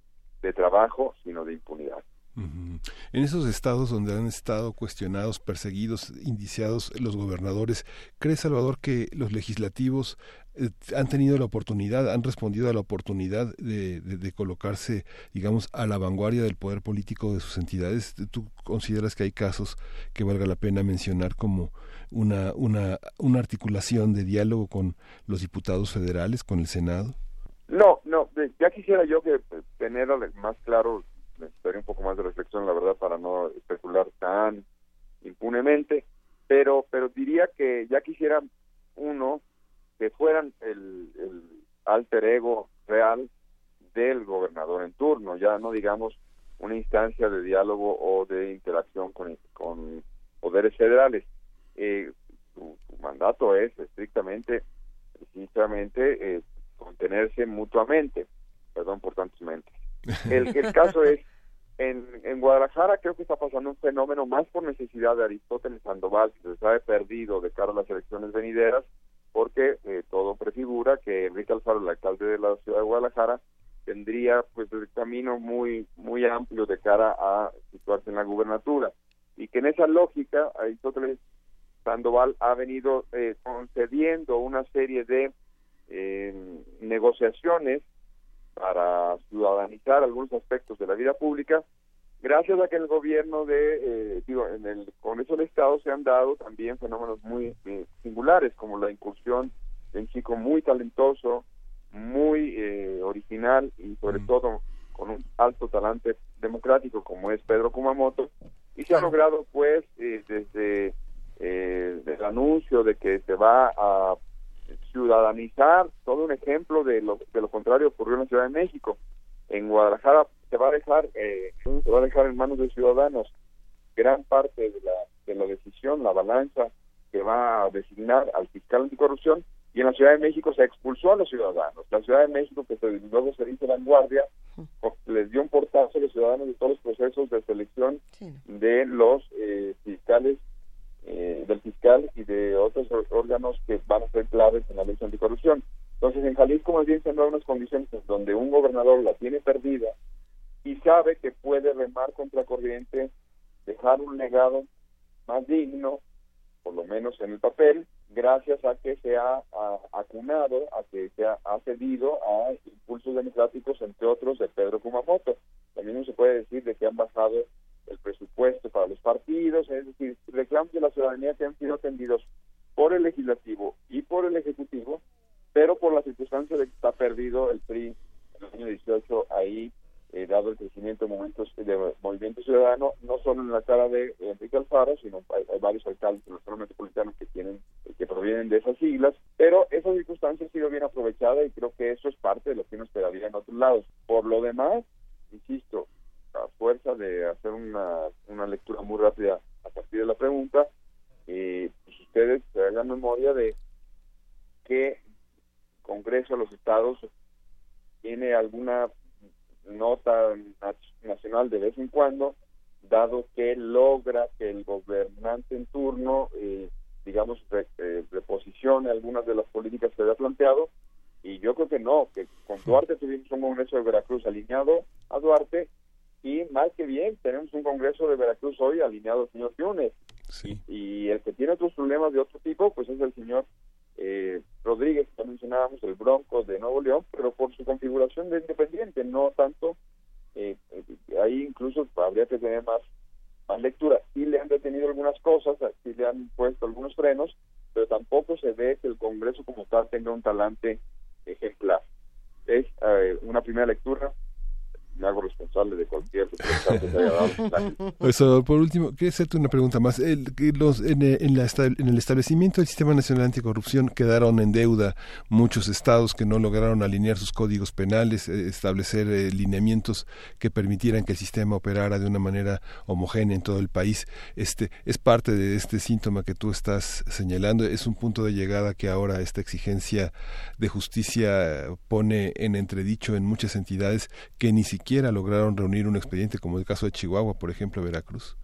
de trabajo, sino de impunidad. En esos estados donde han estado cuestionados, perseguidos, indiciados los gobernadores, ¿cree Salvador que los legislativos eh, han tenido la oportunidad, han respondido a la oportunidad de, de- de colocarse, digamos, a la vanguardia del poder político de sus entidades? ¿Tú consideras que hay casos que valga la pena mencionar como una, una, articulación de diálogo con los diputados federales, con el Senado? No, no, ya quisiera yo que tener más claro, necesitaría un poco más de reflexión, la verdad, para no especular tan impunemente, pero, pero diría que ya quisiera uno que fueran el, alter ego real del gobernador en turno, ya no digamos una instancia de diálogo o de interacción con, con poderes federales. Eh, su, mandato es estrictamente, precisamente, eh, contenerse mutuamente. Perdón por tantos mentes. El, el caso es, en, Guadalajara creo que está pasando un fenómeno más por necesidad de Aristóteles Sandoval, que se sabe perdido de cara a las elecciones venideras, porque eh, todo prefigura que Enrique Alfaro, el alcalde de la ciudad de Guadalajara, tendría pues el camino muy muy amplio de cara a situarse en la gubernatura. Y que en esa lógica Aristóteles Sandoval ha venido eh, concediendo una serie de eh, negociaciones para ciudadanizar algunos aspectos de la vida pública gracias a que el gobierno de eh, digo en el Congreso del Estado se han dado también fenómenos muy eh, singulares como la incursión de un chico muy talentoso muy eh, original y sobre todo con un alto talante democrático como es Pedro Kumamoto. Y se ha logrado pues eh, desde eh, el anuncio de que se va a ciudadanizar todo un ejemplo de lo, de lo contrario ocurrió en la Ciudad de México. En Guadalajara se va a dejar eh, se va a dejar en manos de ciudadanos gran parte de la de la decisión la balanza que va a designar al fiscal anticorrupción y en la Ciudad de México se expulsó a los ciudadanos. La Ciudad de México, que se, luego se dice vanguardia, les dio un portazo a los ciudadanos de todos los procesos de selección de los eh, fiscales, eh, del fiscal y de otros órganos que van a ser claves en la lucha anticorrupción. Entonces, en Jalisco más bien se han dado unas condiciones donde un gobernador la tiene perdida y sabe que puede remar contra corriente, dejar un legado más digno, por lo menos en el papel, gracias a que se ha acunado, a que se ha, ha cedido a impulsos democráticos, entre otros, de Pedro Kumamoto. También no se puede decir de que han bajado el presupuesto para los partidos, es decir, reclamos de la ciudadanía que han sido atendidos por el legislativo y por el ejecutivo, pero por la circunstancia de que está perdido el PRI en el año 18 ahí eh, dado el crecimiento de momentos de movimiento ciudadano, no solo en la cara de Enrique Alfaro, sino hay, varios alcaldes de la zona metropolitana que tienen, que provienen de esas siglas, pero esa circunstancia ha sido bien aprovechada y creo que eso es parte de lo que uno esperaría en otros lados. Por lo demás, insisto, a fuerza de hacer una, una lectura muy rápida a partir de la pregunta, eh, pues ustedes se hagan memoria de que Congreso de los Estados tiene alguna nota na- nacional de vez en cuando, dado que logra que el gobernante en turno, eh, digamos, re- eh, reposicione algunas de las políticas que había planteado, y yo creo que no, que con Duarte tuvimos un Congreso de Veracruz alineado a Duarte, y más que bien, tenemos un Congreso de Veracruz hoy alineado al señor Yunes. Y el que tiene otros problemas de otro tipo, pues es el señor eh, Rodríguez, que mencionábamos, el Bronco de Nuevo León, pero por su configuración de independiente, no tanto, eh, eh, ahí incluso habría que tener más, más lectura. Sí le han detenido algunas cosas, sí le han puesto algunos frenos, pero tampoco se ve que el Congreso como tal tenga un talante ejemplar. Es eh, una primera lectura, me hago responsable de cualquier que haya dado. Eso, por último, quería hacerte una pregunta más. El, los, en, eh, en la en el establecimiento del Sistema Nacional Anticorrupción quedaron en deuda muchos estados que no lograron alinear sus códigos penales, eh, establecer eh, lineamientos que permitieran que el sistema operara de una manera homogénea en todo el país. Este es parte de este síntoma que tú estás señalando. Es un punto de llegada que ahora esta exigencia de justicia pone en entredicho en muchas entidades que ni siquiera lograron reunir un expediente, como el caso de Chihuahua, por ejemplo, Veracruz.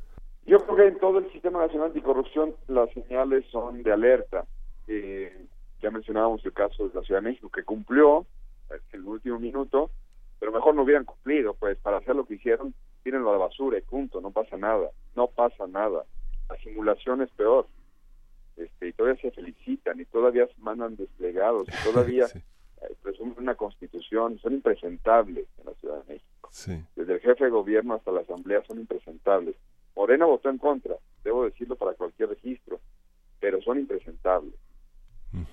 Yo creo que en todo el sistema nacional anticorrupción las señales son de alerta. Eh, ya mencionábamos el caso de la Ciudad de México, que cumplió en el último minuto, pero mejor no hubieran cumplido, pues para hacer lo que hicieron tírenlo a la basura y punto, no pasa nada, no pasa nada. La simulación es peor. Este, y todavía se felicitan y todavía mandan desplegados y todavía eh, presumen una constitución, son impresentables en la Ciudad de México. Desde el jefe de gobierno hasta la asamblea son impresentables. Morena votó en contra, debo decirlo para cualquier registro, pero son impresentables.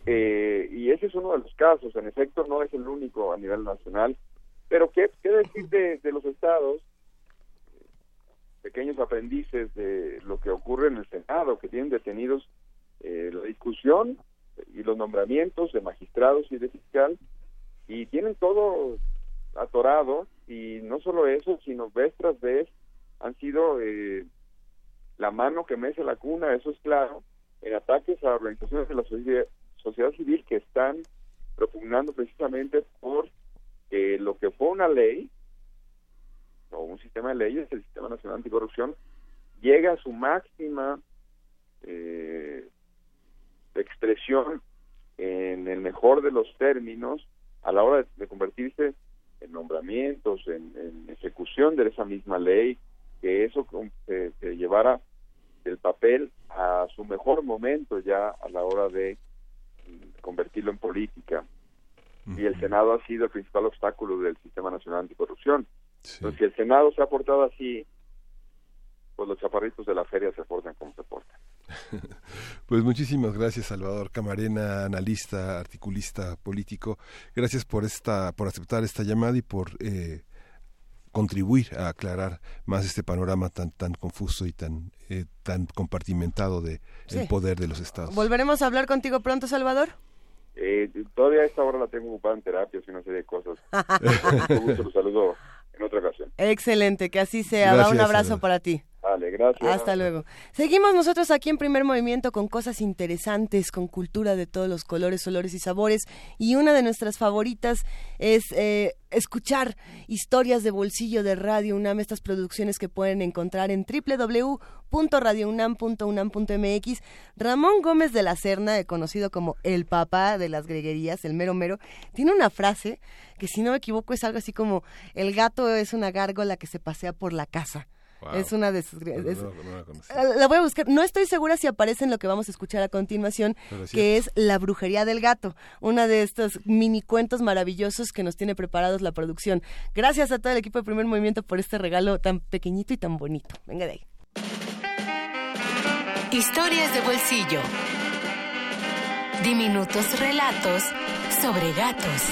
Eh, y ese es uno de los casos, en efecto no es el único a nivel nacional, pero ¿qué, qué decir de, de los estados? Pequeños aprendices de lo que ocurre en el Senado, que tienen detenidos eh, la discusión y los nombramientos de magistrados y de fiscal, y tienen todo atorado, y no solo eso, sino vez tras vez han sido eh, la mano que mece la cuna, eso es claro, en ataques a organizaciones de la sociedad, civil que están propugnando precisamente por que lo que fue una ley o un sistema de leyes, el Sistema Nacional Anticorrupción, llega a su máxima eh, expresión en el mejor de los términos a la hora de, convertirse en nombramientos, en, en, ejecución de esa misma ley, que eso que llevara el papel a su mejor momento ya a la hora de convertirlo en política. Y el Senado ha sido el principal obstáculo del Sistema Nacional Anticorrupción. Entonces, si el Senado se ha portado así, pues los chaparritos de la feria se portan como se portan. Pues muchísimas gracias Salvador Camarena, analista, articulista político. Gracias por esta, por aceptar esta llamada y por eh, contribuir a aclarar más este panorama tan tan confuso y tan eh, tan compartimentado de Sí. el poder de los estados. ¿Volveremos a hablar contigo pronto, Salvador? Eh, todavía a esta hora la tengo ocupada en terapias y una serie de cosas. Con mucho gusto los saludo en otra ocasión. Excelente, que así sea. Un abrazo Salvador. para ti. Vale, gracias. Hasta luego. Seguimos nosotros aquí en Primer Movimiento con cosas interesantes, con cultura de todos los colores, olores y sabores. Y una de nuestras favoritas es eh, escuchar historias de bolsillo de Radio UNAM, estas producciones que pueden encontrar en www.radiounam.unam.mx. Ramón Gómez de la Serna, conocido como el papá de las greguerías, el mero mero, tiene una frase que si no me equivoco es algo así como el gato es una gárgola que se pasea por la casa. Wow. Es una de sus... No, es- no, no la conocí. Ah, la voy a buscar. No estoy segura si aparece en lo que vamos a escuchar a continuación, Pero es que es La brujería del gato, una de estos mini cuentos maravillosos que nos tiene preparados la producción. Gracias a todo el equipo de Primer Movimiento por este regalo tan pequeñito y tan bonito. Venga de ahí. Historias de bolsillo. Diminutos relatos sobre gatos.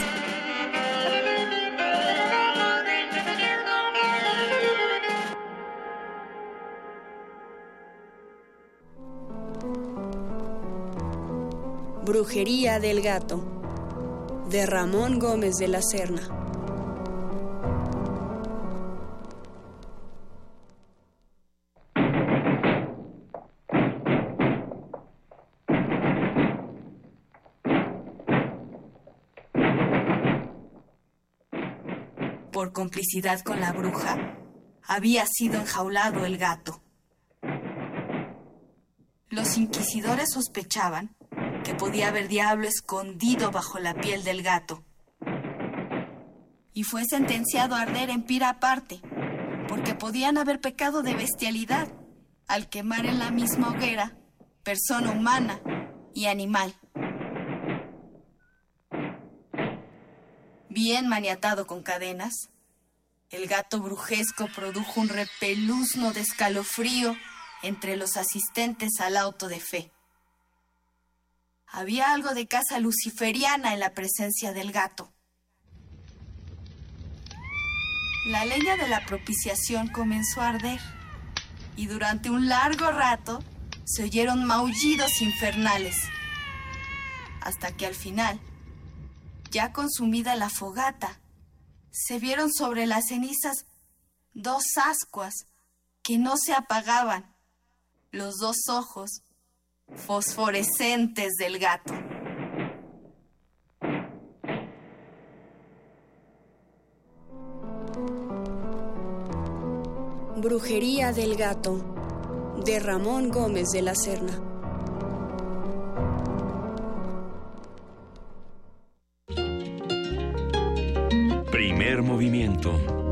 Brujería del gato de Ramón Gómez de la Serna. Por complicidad con la bruja, había sido enjaulado el gato. Los inquisidores sospechaban que podía haber diablo escondido bajo la piel del gato. Y fue sentenciado a arder en pira aparte, porque podían haber pecado de bestialidad al quemar en la misma hoguera persona humana y animal. Bien maniatado con cadenas, el gato brujesco produjo un repeluzno de escalofrío entre los asistentes al auto de fe. Había algo de casa luciferiana en la presencia del gato. La leña de la propiciación comenzó a arder y durante un largo rato se oyeron maullidos infernales, hasta que al final, ya consumida la fogata, se vieron sobre las cenizas dos ascuas que no se apagaban, los dos ojos fosforescentes del gato. Brujería del gato de Ramón Gómez de la Serna. Primer movimiento.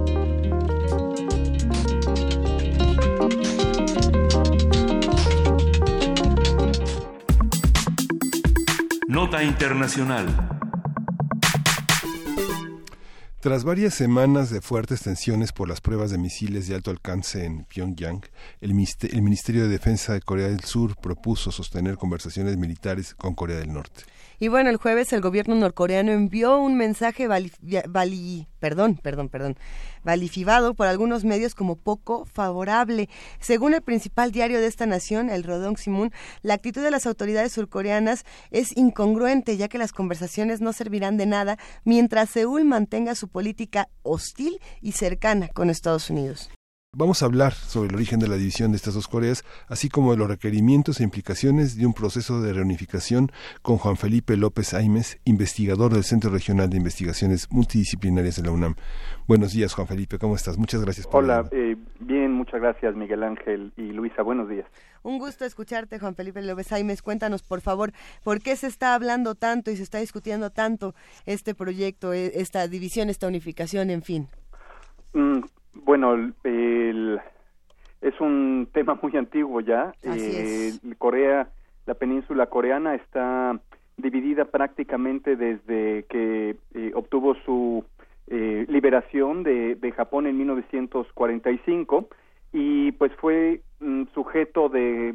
Nota Internacional. Tras varias semanas de fuertes tensiones por las pruebas de misiles de alto alcance en Pyongyang, el, el Ministerio de Defensa de Corea del Sur propuso sostener conversaciones militares con Corea del Norte. Y bueno, el jueves el gobierno norcoreano envió un mensaje vali, valifibado por algunos medios como poco favorable. Según el principal diario de esta nación, el Rodong Simun, la actitud de las autoridades surcoreanas es incongruente, ya que las conversaciones no servirán de nada mientras Seúl mantenga su política hostil y cercana con Estados Unidos. Vamos a hablar sobre el origen de la división de estas dos Coreas, así como de los requerimientos e implicaciones de un proceso de reunificación con Juan Felipe López Aimes, investigador del Centro Regional de Investigaciones Multidisciplinarias de la UNAM. Buenos días, Juan Felipe, ¿cómo estás? Muchas gracias por Hola, eh, bien, muchas gracias, Miguel Ángel y Luisa. Buenos días. Un gusto escucharte, Juan Felipe López Aimes. Cuéntanos, por favor, ¿por qué se está hablando tanto y se está discutiendo tanto este proyecto, e, esta división, esta unificación, en fin? Mm, bueno, el, es un tema muy antiguo ya. Eh, Corea, la península coreana está dividida prácticamente desde que eh, obtuvo su eh, liberación de, de, Japón en 1945 y pues fue mm, sujeto de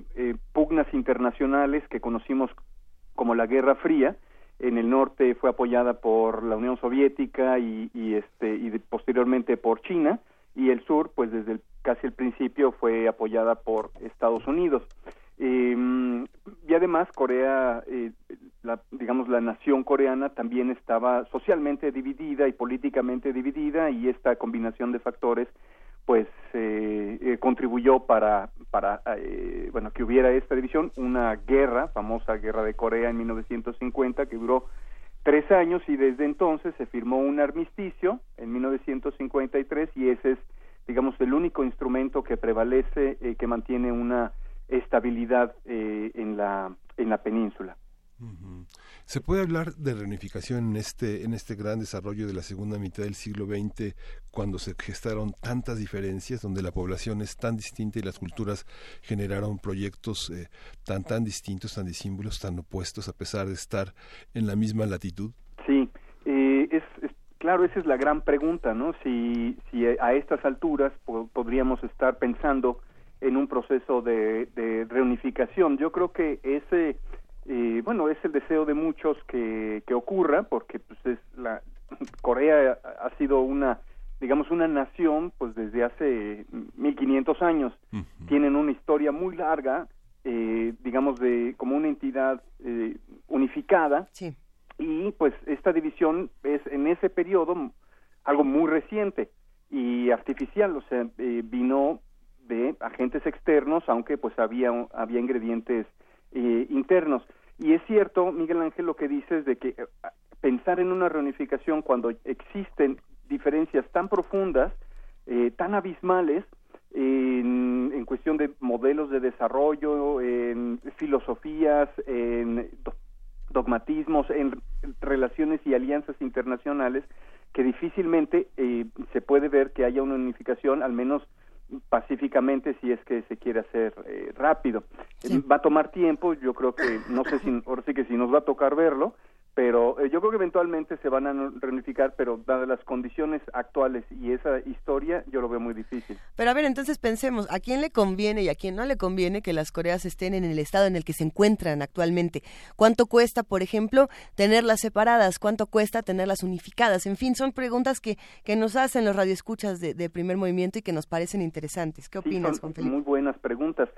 pugnas internacionales que conocimos como la Guerra Fría. En el norte fue apoyada por la Unión Soviética y, y este y posteriormente por China y el sur, pues desde el, casi el principio fue apoyada por Estados Unidos. Eh, y además Corea, eh, la, digamos la nación coreana también estaba socialmente dividida y políticamente dividida y esta combinación de factores pues eh, eh contribuyó para para eh, bueno que hubiera esta división una guerra famosa guerra de Corea en 1950 que duró tres años y desde entonces se firmó un armisticio en 1953 y ese es, digamos, el único instrumento que prevalece, eh, que mantiene una estabilidad eh, en la en la península. ¿Se puede hablar de reunificación en este, en este gran desarrollo de la segunda mitad del siglo XX, cuando se gestaron tantas diferencias, donde la población es tan distinta y las culturas generaron proyectos eh, tan, tan distintos, tan disímbolos, tan opuestos, a pesar de estar en la misma latitud? Sí, eh, es, claro, esa es la gran pregunta, ¿no? Si, si a estas alturas podríamos estar pensando en un proceso de, de reunificación. Yo creo que ese eh, bueno, es el deseo de muchos que, que ocurra, porque pues es la Corea ha sido una, digamos, una nación, pues desde hace 1500 años. Tienen una historia muy larga, eh, digamos, de como una entidad eh, unificada. Y pues esta división es en ese periodo algo muy reciente y artificial, o sea, eh, vino de agentes externos, aunque pues había había ingredientes eh, internos. Y es cierto, Miguel Ángel, lo que dices de que eh, pensar en una reunificación cuando existen diferencias tan profundas, eh, tan abismales, en, en, cuestión de modelos de desarrollo, en filosofías, en dogmatismos, en relaciones y alianzas internacionales, que difícilmente eh, se puede ver que haya una unificación, al menos pacíficamente si es que se quiere hacer eh, rápido. Va a tomar tiempo, yo creo que, no sé si, ahora sí que si nos va a tocar verlo, pero eh, yo creo que eventualmente se van a reunificar, pero dadas las condiciones actuales y esa historia, yo lo veo muy difícil. Pero a ver, entonces pensemos, ¿a quién le conviene y a quién no le conviene que las Coreas estén en el estado en el que se encuentran actualmente? ¿Cuánto cuesta, por ejemplo, tenerlas separadas? ¿Cuánto cuesta tenerlas unificadas? En fin, son preguntas que, que nos hacen los radioescuchas de, de primer movimiento y que nos parecen interesantes. ¿Qué opinas, Juan Felipe? Muy buenas preguntas.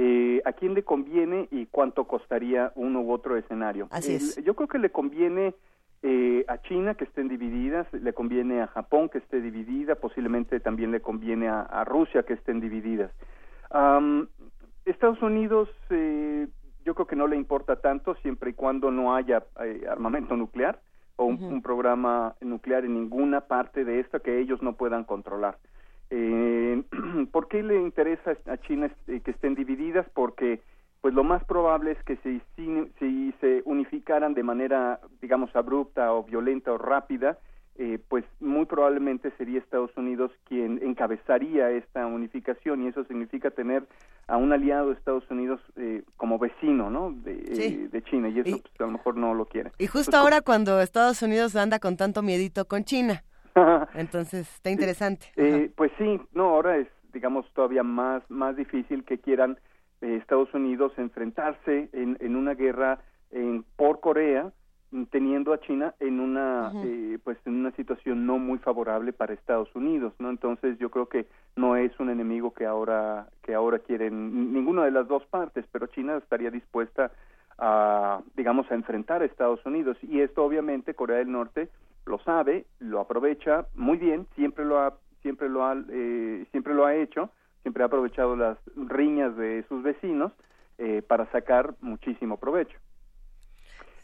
Eh, a quién le conviene y cuánto costaría uno u otro escenario. Así es. yo creo que le conviene eh, a China que estén divididas, le conviene a Japón que esté dividida, posiblemente también le conviene a, Rusia que estén divididas. Estados Unidos eh, yo creo que no le importa tanto siempre y cuando no haya armamento nuclear o un, programa nuclear en ninguna parte de esta que ellos no puedan controlar. Eh, ¿Por qué le interesa a China eh, que estén divididas? Porque pues lo más probable es que si, si, se unificaran de manera, digamos, abrupta o violenta o rápida, eh, pues muy probablemente sería Estados Unidos quien encabezaría esta unificación y eso significa tener a un aliado de Estados Unidos eh, como vecino, ¿no? De, Sí. eh, de China y eso Y- pues, a lo mejor no lo quiere. Y justo ahora cuando Estados Unidos anda con tanto miedito con China. Entonces, está interesante. Eh, pues sí, no, ahora es, digamos, todavía más, más difícil que quieran eh, Estados Unidos enfrentarse en, en una guerra en, por Corea, teniendo a China en una, eh, pues, en una situación no muy favorable para Estados Unidos, ¿no? Entonces, yo creo que no es un enemigo que ahora, que ahora quieren ninguna de las dos partes, pero China estaría dispuesta a, digamos, a enfrentar a Estados Unidos y esto obviamente Corea del Norte lo sabe, lo aprovecha muy bien, siempre lo ha, siempre lo ha, eh, siempre lo ha hecho, siempre ha aprovechado las riñas de sus vecinos eh, para sacar muchísimo provecho.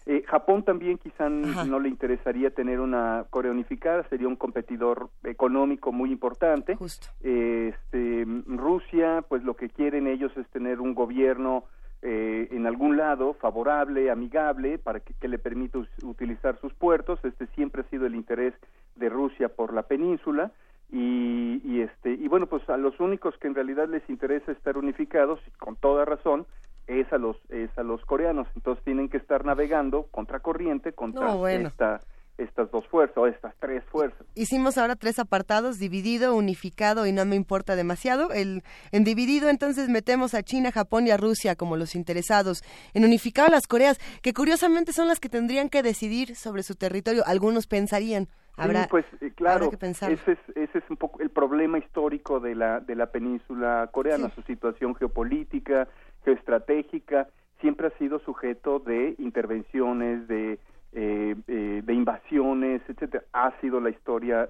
Eh, Japón también quizá no le interesaría tener una Corea unificada, sería un competidor económico muy importante. Este, Rusia, pues lo que quieren ellos es tener un gobierno eh, en algún lado favorable, amigable, para que, que le permita utilizar sus puertos. Este siempre ha sido el interés de Rusia por la península. Y, y este y bueno pues a los únicos que en realidad les interesa estar unificados con toda razón es a los es a los coreanos entonces tienen que estar navegando contracorriente contra No, bueno. esta estas dos fuerzas o estas tres fuerzas Hicimos ahora tres apartados, dividido, unificado y no me importa demasiado. El, en dividido entonces metemos a China, Japón y a Rusia como los interesados. En unificado las Coreas, que curiosamente son las que tendrían que decidir sobre su territorio. Algunos pensarían. Habrá, sí, pues eh, claro, habrá que pensar. ese es ese es un poco el problema histórico de la de la península coreana, su situación geopolítica, geoestratégica, siempre ha sido sujeto de intervenciones, de eh, eh, de invasiones, etcétera. Ha sido la historia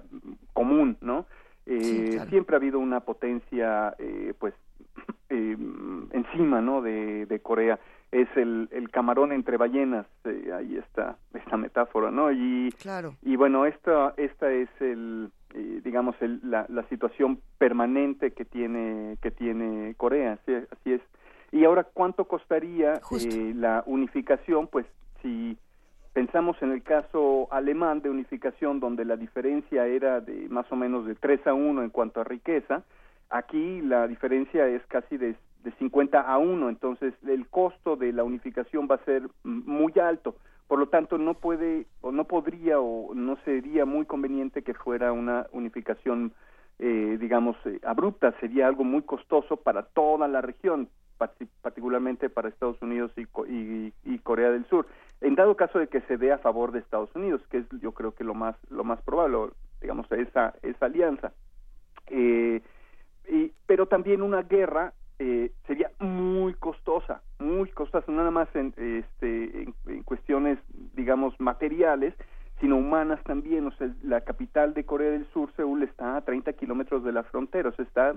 común, ¿no? Eh, Sí, claro. Siempre ha habido una potencia, eh, pues, eh, encima, ¿no? De, de Corea. Es el, el camarón entre ballenas, eh, ahí está esta metáfora, ¿no? Y, Claro. y bueno, esta, esta es el, eh, digamos, el, la, la situación permanente que tiene, que tiene Corea, así, así es. Y ahora, ¿cuánto costaría eh, la unificación? Pues si pensamos en el caso alemán de unificación, donde la diferencia era de más o menos de 3 a 1 en cuanto a riqueza, aquí la diferencia es casi de, de 50 a 1, entonces el costo de la unificación va a ser muy alto. Por lo tanto, no puede o no podría o no sería muy conveniente que fuera una unificación, eh, digamos, eh, abrupta. Sería algo muy costoso para toda la región, particularmente para Estados Unidos y, y- y Corea del Sur. En dado caso de que se dé a favor de Estados Unidos, que es yo creo que lo más lo más probable, digamos, esa esa alianza. Eh, y, pero también una guerra eh, sería muy costosa, muy costosa, nada más en, este, en, en cuestiones, digamos, materiales, sino humanas también. O sea, la capital de Corea del Sur, Seúl, está a 30 kilómetros de la frontera, o sea, está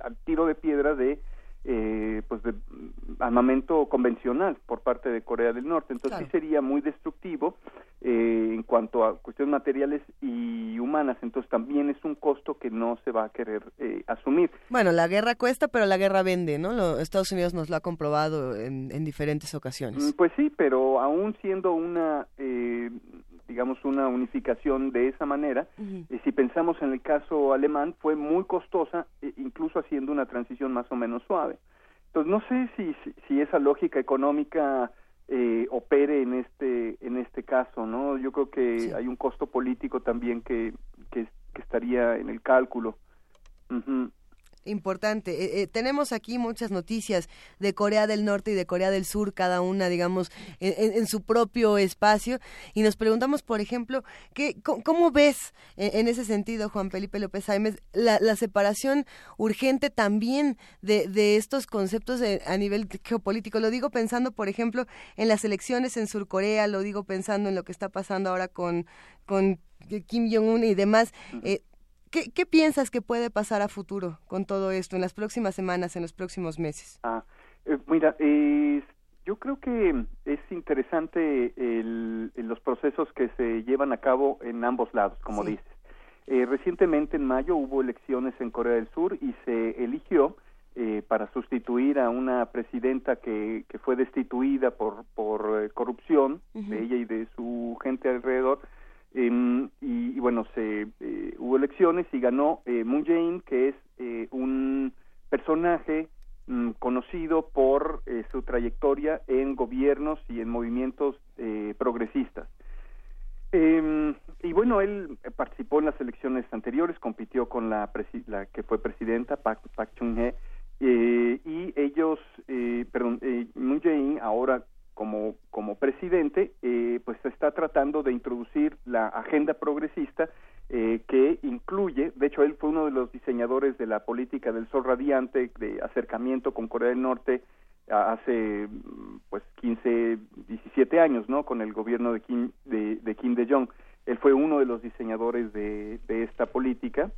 al tiro de piedra de, eh, pues, de mm, armamento convencional por parte de Corea del Norte. Entonces, Claro. sí sería muy destructivo eh, en cuanto a cuestiones materiales y humanas. Entonces, también es un costo que no se va a querer eh, asumir. Bueno, la guerra cuesta, pero la guerra vende, ¿no? Lo- Estados Unidos nos lo ha comprobado en, en diferentes ocasiones. Mm, Pues sí, pero aún siendo una, eh, digamos, una unificación de esa manera, Ujú. eh, si pensamos en el caso alemán, fue muy costosa, eh, incluso haciendo una transición más o menos suave. Entonces, no sé si, si, si esa lógica económica eh, opere en este en este caso, ¿no? Yo creo que hay un costo político también que, que, que estaría en el cálculo. Ujú. Importante. Eh, eh, tenemos aquí muchas noticias de Corea del Norte y de Corea del Sur, cada una, digamos, en, en- en su propio espacio. Y nos preguntamos, por ejemplo, ¿qué, cómo, cómo ves en, en ese sentido, Juan Felipe López Aimes, la, la separación urgente también de, de estos conceptos de- a nivel geopolítico? Lo digo pensando, por ejemplo, en las elecciones en Surcorea, lo digo pensando en lo que está pasando ahora con, con Kim Jong-un y demás. Eh, ¿Qué, ¿Qué piensas que puede pasar a futuro con todo esto, en las próximas semanas, en los próximos meses? Ah, eh, mira, eh, yo creo que es interesante el- los procesos que se llevan a cabo en ambos lados, como dices. Eh, recientemente, en mayo, hubo elecciones en Corea del Sur y se eligió eh, para sustituir a una presidenta que, que fue destituida por, por eh, corrupción de ella y de su gente alrededor. Em, y, bueno, elecciones y ganó eh, Moon Jae-in, que es eh, un personaje mm, conocido por eh, su trayectoria en gobiernos y en movimientos eh, progresistas. Eh, y bueno, él participó en las elecciones anteriores, compitió con la, presi- la que fue presidenta, Park, Park Chung-hee, eh, y ellos, eh, perdón, eh, Moon Jae-in ahora como, como presidente, eh, pues está tratando de introducir la agenda progresista eh, que incluye, de hecho él fue uno de los diseñadores de la política del sol radiante, de acercamiento con Corea del Norte hace mm, pues 15, 17 años, ¿no? Con el gobierno de Kim de, de Kim De Jong. Él fue uno de los diseñadores de, de esta política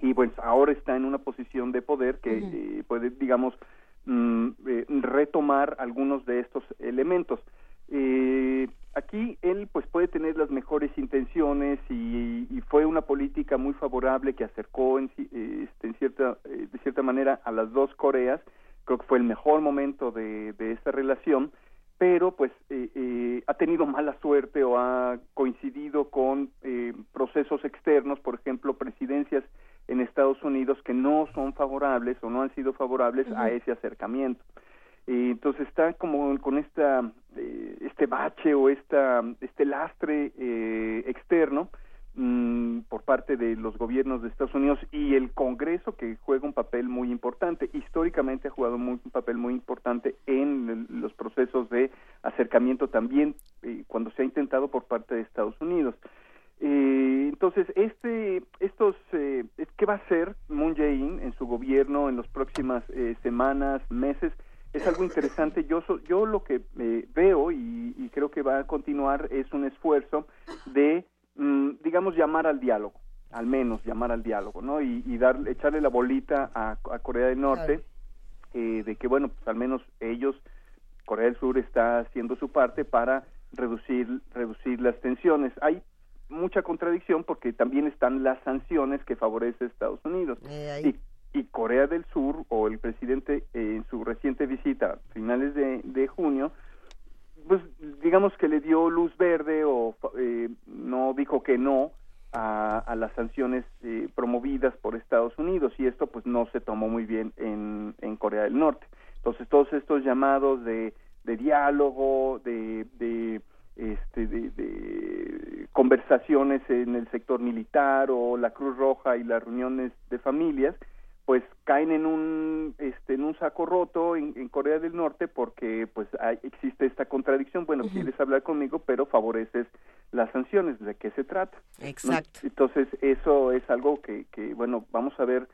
y pues ahora está en una posición de poder que eh, puede, digamos, mm, eh, retomar algunos de estos elementos. Aquí él pues puede tener las mejores intenciones y, y fue una política muy favorable que acercó en, eh, este, en cierta eh, de cierta manera a las dos Coreas creo que fue el mejor momento de, de esta relación pero pues eh, eh, ha tenido mala suerte o ha coincidido con eh, procesos externos, por ejemplo, presidencias en Estados Unidos que no son favorables o no han sido favorables a ese acercamiento. Eh, entonces está como con esta eh, este bache o esta este lastre eh, externo mm, por parte de los gobiernos de Estados Unidos y el Congreso que juega un papel muy importante históricamente ha jugado muy- un papel muy importante en los procesos de acercamiento también eh, cuando se ha intentado por parte de Estados Unidos eh, entonces, este, estos, eh, ¿qué va a hacer Moon Jae-in en su gobierno en las próximas semanas, meses? Es algo interesante. Yo, so- yo lo que eh, veo y, y creo que va a continuar es un esfuerzo de, mm, digamos, llamar al diálogo, al menos llamar al diálogo, ¿no? Y, y dar, echarle la bolita a, a Corea del Norte eh, de que, bueno, pues al menos ellos Corea del Sur está haciendo su parte para reducir reducir las tensiones. Hay mucha contradicción porque también están las sanciones que favorece Estados Unidos. y, y Corea del Sur o el presidente eh, en su reciente visita a finales de, de junio pues digamos que le dio luz verde o eh, no dijo que no a, a las sanciones eh, promovidas por Estados Unidos y esto pues no se tomó muy bien en, en Corea del Norte. Entonces todos estos llamados de, de diálogo, de, de este de, de conversaciones en el sector militar o la Cruz Roja y las reuniones de familias pues caen en un este en un saco roto en, en Corea del Norte porque pues hay- existe esta contradicción. Bueno quieres hablar conmigo pero favoreces las sanciones. De qué se trata ¿no? Exacto. entonces eso es algo que, que bueno vamos a ver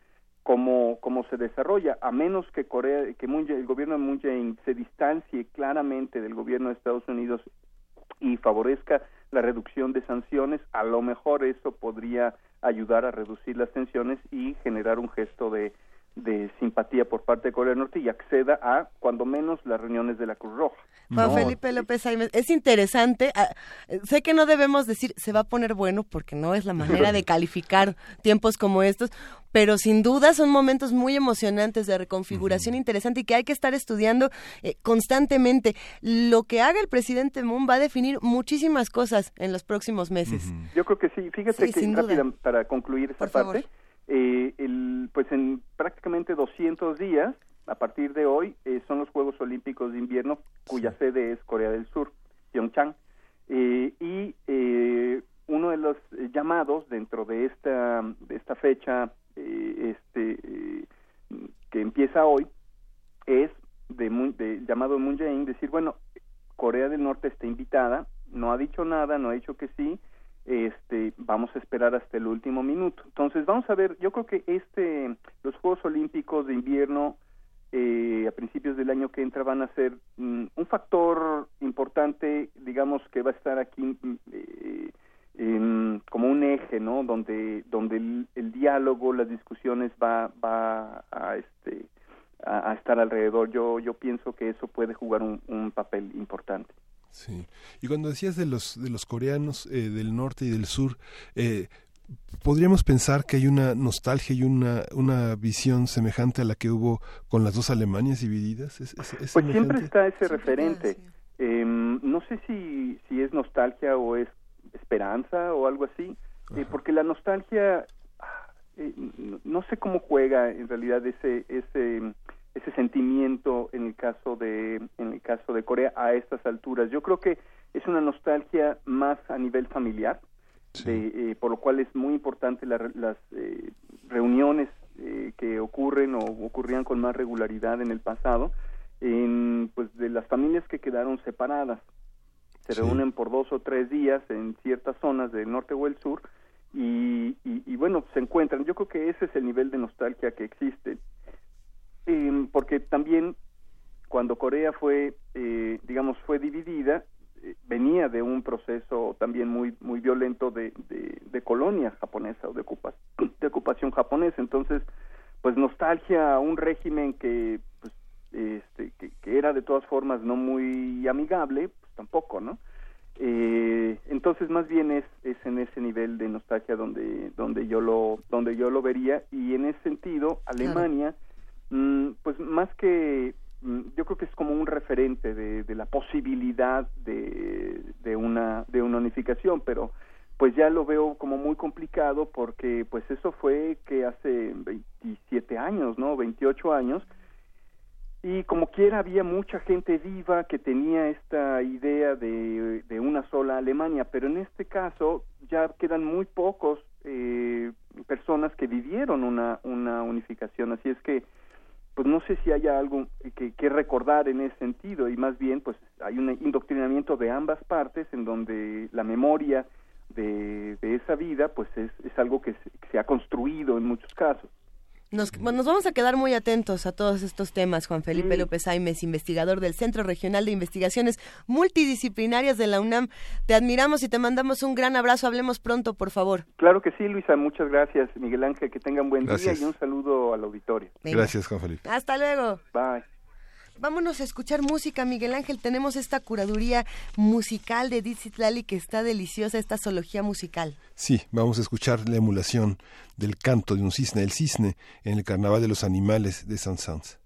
cómo cómo se desarrolla. A menos que Corea que Moon Jae- el gobierno de Moon Jae-in se distancie claramente del gobierno de Estados Unidos y favorezca la reducción de sanciones, a lo mejor eso podría ayudar a reducir las tensiones y generar un gesto de, de simpatía por parte de Corea del Norte y acceda a, cuando menos, las reuniones de la Cruz Roja. Juan Felipe López es interesante. ah, sé que no debemos decir se va a poner bueno porque no es la manera de calificar tiempos como estos, pero sin duda son momentos muy emocionantes de reconfiguración interesante y que hay que estar estudiando eh, constantemente. Lo que haga el presidente Moon va a definir muchísimas cosas en los próximos meses. Yo creo que sí. Fíjate Sí, que rápida, para concluir esta Por favor. Eh, el, pues en prácticamente 200 días, a partir de hoy, eh, son los Juegos Olímpicos de Invierno, cuya sede es Corea del Sur, Pyeongchang. Eh, y eh, uno de los eh, llamados dentro de esta, de esta fecha eh, este, que empieza hoy es de, de llamado Moon Jae-in decir, bueno, Corea del Norte está invitada, no ha dicho nada, no ha dicho que sí, este, vamos a esperar hasta el último minuto. Entonces, vamos a ver, yo creo que este, los Juegos Olímpicos de invierno eh, a principios del año que entra van a ser mm, un factor importante, digamos, que va a estar aquí mm, eh, como un eje, ¿no? Donde, donde el, el diálogo, las discusiones va, va a, este, estar alrededor. Yo, yo pienso que eso puede jugar un papel importante. Sí. Y cuando decías de los de los coreanos eh, del norte y del sur, eh, podríamos pensar que hay una nostalgia y una una visión semejante a la que hubo con las dos Alemanias divididas. ¿Es, es- es Pues siempre está ese referente. Em, no sé si, si es nostalgia o es esperanza o algo así, eh, porque la nostalgia, ah, eh, no, no sé cómo juega en realidad ese ese ese sentimiento en el caso de en el caso de Corea a estas alturas. Yo creo que es una nostalgia más a nivel familiar, de, eh, por lo cual es muy importante la- las eh, reuniones eh, que ocurren o ocurrían con más regularidad en el pasado, en, pues de las familias que quedaron separadas. Se Sí. reúnen por dos o tres días en ciertas zonas del norte o el sur y, y, y, bueno, se encuentran. Yo creo que ese es el nivel de nostalgia que existe. Em, porque también cuando Corea fue, eh, digamos, fue dividida, eh, venía de un proceso también muy muy violento de, de, de colonia japonesa o de, ocupa- de ocupación japonesa. Entonces, pues nostalgia a un régimen que, pues, este, que, que era de todas formas no muy amigable, pues tampoco, ¿no? Eh, entonces más bien es, es en ese nivel de nostalgia donde donde yo lo donde yo lo vería y en ese sentido Alemania pues más que mm, yo creo que es como un referente de, de la posibilidad de, de una de una unificación pero pues ya lo veo como muy complicado porque pues eso fue que hace 27 años no 28 años. Y como quiera había mucha gente viva que tenía esta idea de, de una sola Alemania, pero en este caso ya quedan muy pocos eh, personas que vivieron una, una unificación, así es que pues no sé si haya algo que, recordar en ese sentido y más bien pues hay un indoctrinamiento de ambas partes en donde la memoria de, de esa vida pues es, es algo que se, que se ha construido en muchos casos. Nos, bueno, nos vamos a quedar muy atentos a todos estos temas, Juan Felipe López Aimes, investigador del Centro Regional de Investigaciones Multidisciplinarias de la UNAM. Te admiramos y te mandamos un gran abrazo. Hablemos pronto, por favor. Claro que sí, Luisa, muchas gracias, Miguel Ángel, que tengan buen Gracias. día y un saludo al auditorio. Venga. Gracias, Juan Felipe. Hasta luego. Bye. Vámonos a escuchar música, Miguel Ángel. Tenemos esta curaduría musical de Dizzy Lali que está deliciosa, esta zoología musical. Sí, vamos a escuchar la emulación del canto de un cisne, el cisne, en el Carnaval de los Animales de Saint-Saëns.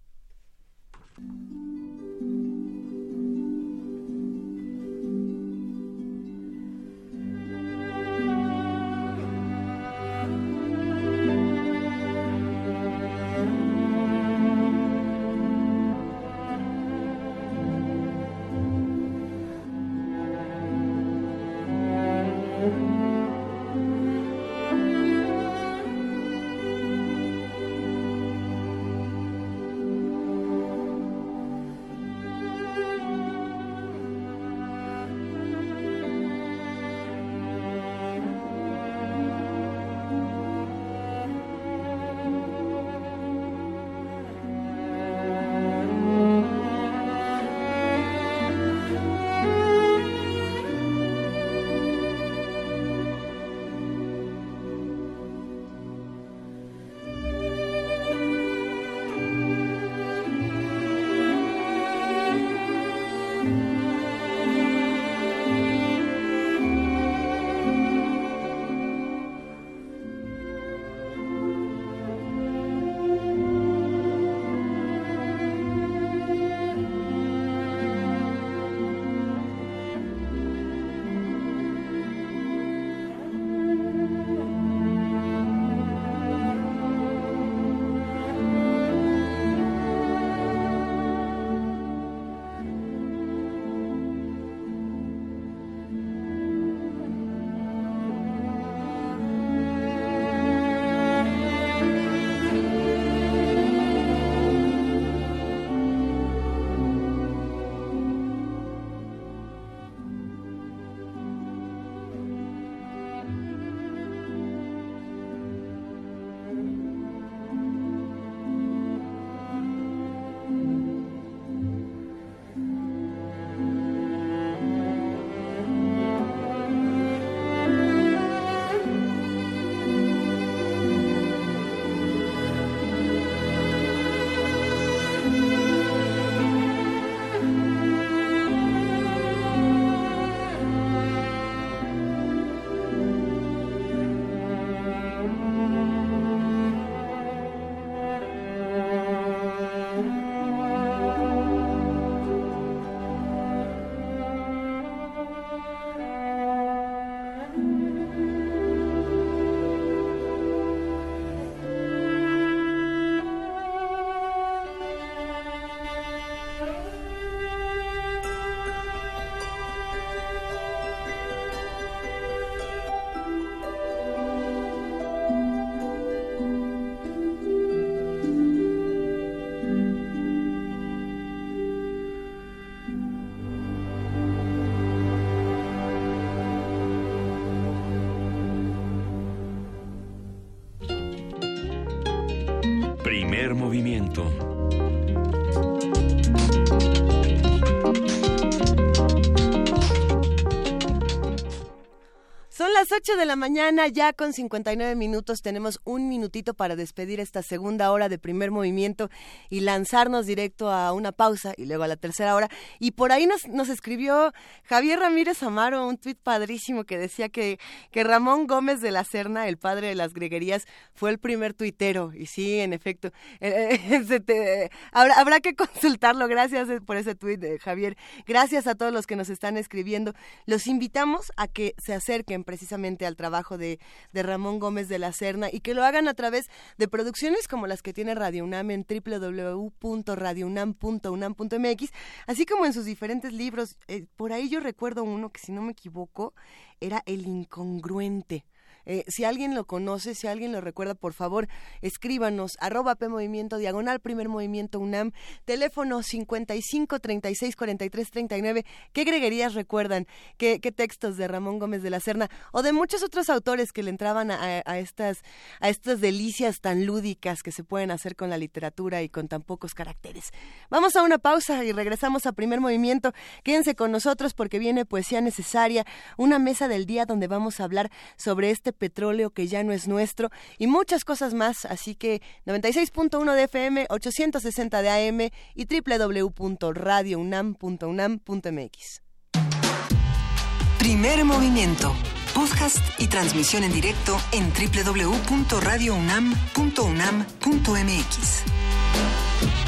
Movimiento. Las 8 de la mañana, ya con 59 minutos. Tenemos un minutito para despedir esta segunda hora de primer movimiento y lanzarnos directo a una pausa y luego a la tercera hora. Y por ahí nos, nos escribió Javier Ramírez Amaro un tuit padrísimo que decía que, que Ramón Gómez de la Serna, el padre de las greguerías, fue el primer tuitero. Y sí, en efecto, eh, eh, habrá, que consultarlo. Gracias eh, por ese tuit, Javier. Gracias a todos los que nos están escribiendo. Los invitamos a que se acerquen precisamente al trabajo de, de Ramón Gómez de la Serna y que lo hagan a través de producciones como las que tiene Radio UNAM en www.radiounam.unam.mx, así como en sus diferentes libros. Eh, por ahí yo recuerdo uno que, si no me equivoco, era El Incongruente. Eh, si alguien lo conoce, si alguien lo recuerda, por favor, escríbanos, arroba P diagonal Primer Movimiento UNAM, teléfono 55 36 43 39. ¿Qué greguerías recuerdan? ¿Qué, textos de Ramón Gómez de la Serna o de muchos otros autores que le entraban a, a estas, a estas delicias tan lúdicas que se pueden hacer con la literatura y con tan pocos caracteres? Vamos a una pausa y regresamos a Primer Movimiento. Quédense con nosotros porque viene Poesía Necesaria, una mesa del día donde vamos a hablar sobre este petróleo que ya no es nuestro y muchas cosas más. Así que 96.1 de FM, 860 de AM y www.radiounam.unam.mx. Primer movimiento. Podcast y transmisión en directo en www.radiounam.unam.mx.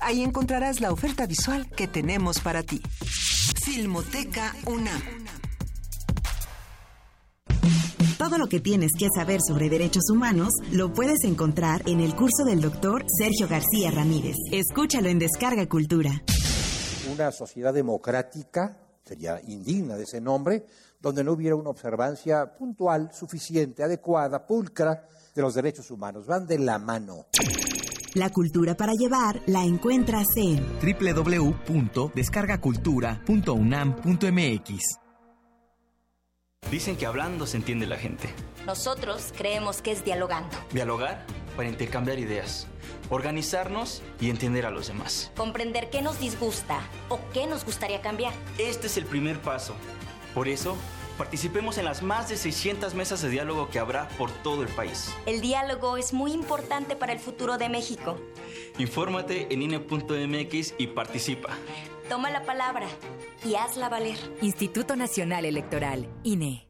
Ahí encontrarás la oferta visual que tenemos para ti. Filmoteca UNAM. Todo lo que tienes que saber sobre derechos humanos lo puedes encontrar en el curso del doctor Sergio García Ramírez. Escúchalo en Descarga Cultura. Una sociedad democrática, sería indigna de ese nombre, donde no hubiera una observancia puntual, suficiente, adecuada, pulcra de los derechos humanos. Van de la mano. La cultura para llevar la encuentras en www.descargacultura.unam.mx. Dicen que hablando se entiende la gente. Nosotros creemos que es dialogando. Dialogar para intercambiar ideas, organizarnos y entender a los demás. Comprender qué nos disgusta o qué nos gustaría cambiar. Este es el primer paso. Por eso, participemos en las más de 600 mesas de diálogo que habrá por todo el país. El diálogo es muy importante para el futuro de México. Infórmate en INE.mx y participa. Toma la palabra y hazla valer. Instituto Nacional Electoral, INE.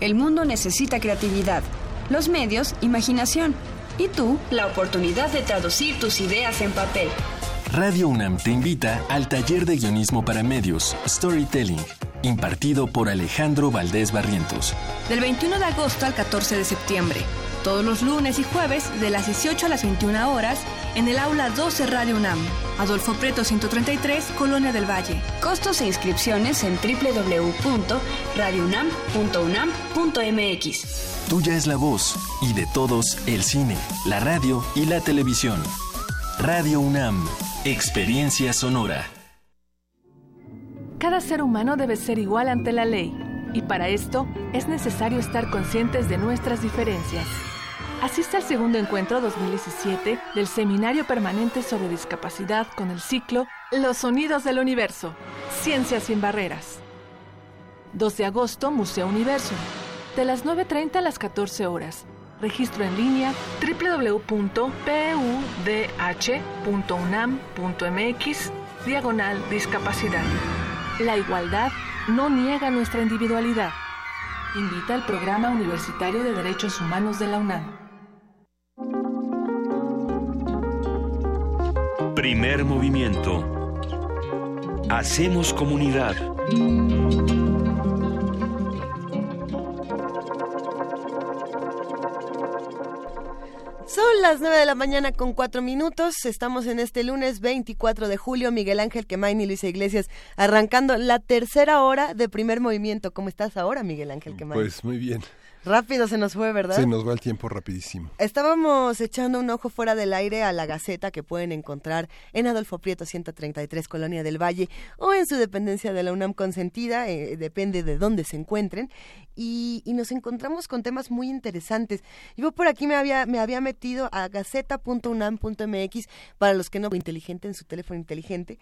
El mundo necesita creatividad, los medios, imaginación y tú, la oportunidad de traducir tus ideas en papel. Radio UNAM te invita al taller de guionismo para medios, Storytelling, impartido por Alejandro Valdés Barrientos. Del 21 de agosto al 14 de septiembre, todos los lunes y jueves de las 18 a las 21 horas en el aula 12 Radio UNAM, Adolfo Preto 133, Colonia del Valle. Costos e inscripciones en www.radiounam.unam.mx. Tuya es la voz y de todos el cine, la radio y la televisión. Radio UNAM, experiencia sonora. Cada ser humano debe ser igual ante la ley, y para esto es necesario estar conscientes de nuestras diferencias. Asiste al segundo encuentro 2017 del Seminario Permanente sobre Discapacidad con el ciclo Los Sonidos del Universo, Ciencias sin Barreras. 2 de agosto, Museo Universo, de las 9.30 a las 14 horas. Registro en línea www.pudh.unam.mx diagonal discapacidad. La igualdad no niega nuestra individualidad. Invita al Programa Universitario de Derechos Humanos de la UNAM. Primer movimiento. Hacemos comunidad. Son las 9 de la mañana con 4 minutos. Estamos en este lunes 24 de julio. Miguel Ángel Quemain y Luisa Iglesias arrancando la tercera hora de primer movimiento. ¿Cómo estás ahora, Miguel Ángel Quemain? Pues muy bien. Rápido se nos fue, ¿verdad? Se nos va el tiempo rapidísimo. Estábamos echando un ojo fuera del aire a la Gaceta que pueden encontrar en Adolfo Prieto 133, Colonia del Valle, o en su dependencia de la UNAM consentida, eh, depende de dónde se encuentren, y, y, nos encontramos con temas muy interesantes. Yo por aquí me había, me había metido a gaceta.unam.mx para los que no inteligente en su teléfono inteligente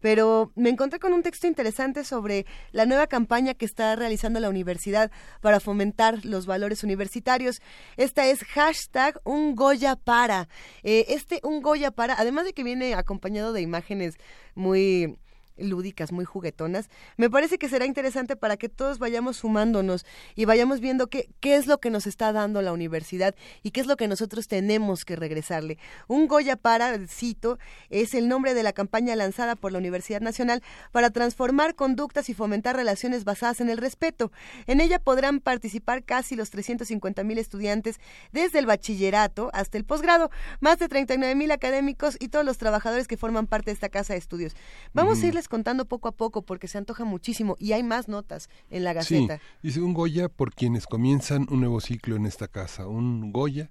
pero me encontré con un texto interesante sobre la nueva campaña que está realizando la universidad para fomentar los valores universitarios. Esta es hashtag un Goya para. Eh, este un Goya para, además de que viene acompañado de imágenes muy lúdicas, muy juguetonas, me parece que será interesante para que todos vayamos sumándonos y vayamos viendo qué, qué es lo que nos está dando la universidad y qué es lo que nosotros tenemos que regresarle. Un Goya para, cito, es el nombre de la campaña lanzada por la Universidad Nacional para transformar conductas y fomentar relaciones basadas en el respeto. En ella podrán participar casi los 350 mil estudiantes desde el bachillerato hasta el posgrado, más de 39 mil académicos y todos los trabajadores que forman parte de esta casa de estudios. Vamos a irles contando poco a poco porque se antoja muchísimo y hay más notas en la Gaceta. Sí, dice un Goya por quienes comienzan un nuevo ciclo en esta casa, un Goya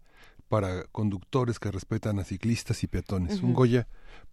para conductores que respetan a ciclistas y peatones, un Goya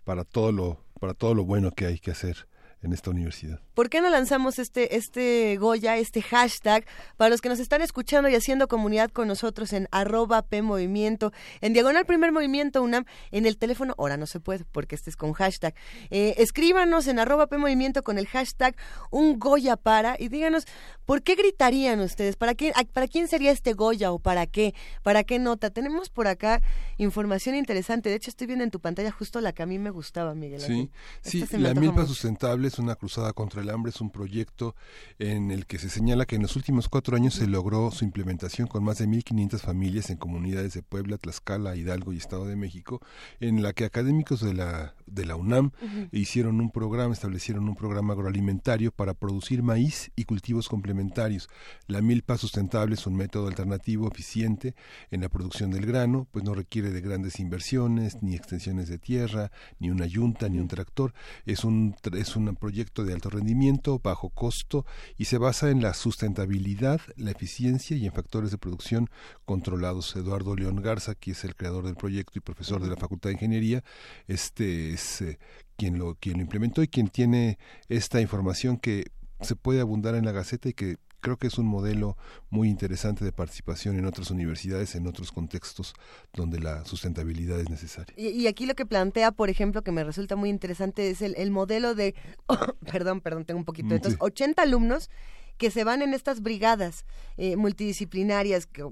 para todo lo para todo lo bueno que hay que hacer en esta universidad. ¿Por qué no lanzamos este, este Goya, este hashtag, para los que nos están escuchando y haciendo comunidad con nosotros en arroba P Movimiento, en Diagonal Primer Movimiento UNAM, en el teléfono, ahora no se puede porque este es con hashtag. Eh, escríbanos en arroba P Movimiento con el hashtag un Goya para y díganos, ¿por qué gritarían ustedes? ¿Para quién, ¿Para quién sería este Goya o para qué? ¿Para qué nota? Tenemos por acá información interesante. De hecho, estoy viendo en tu pantalla justo la que a mí me gustaba, Miguel. Sí, sí, la milpa sustentable es una cruzada contra el hambre, es un proyecto en el que se señala que en los últimos cuatro años se logró su implementación con más de 1.500 familias en comunidades de Puebla, Tlaxcala, Hidalgo y Estado de México, en la que académicos de la, de la UNAM hicieron un programa, establecieron un programa agroalimentario para producir maíz y cultivos complementarios. La milpa sustentable es un método alternativo eficiente en la producción del grano, pues no requiere de grandes inversiones, ni extensiones de tierra, ni una yunta, ni un tractor. Es un, es un proyecto de alto rendimiento, bajo costo y se basa en la sustentabilidad, la eficiencia y en factores de producción controlados. Eduardo León Garza, que es el creador del proyecto y profesor de la Facultad de Ingeniería, este es eh, quien lo quien lo implementó y quien tiene esta información que se puede abundar en la Gaceta y que creo que es un modelo muy interesante de participación en otras universidades, en otros contextos donde la sustentabilidad es necesaria. Y, aquí lo que plantea, por ejemplo, que me resulta muy interesante, es el, el modelo de, perdón, perdón, tengo un poquito, de entonces, 80 alumnos que se van en estas brigadas eh, multidisciplinarias, que,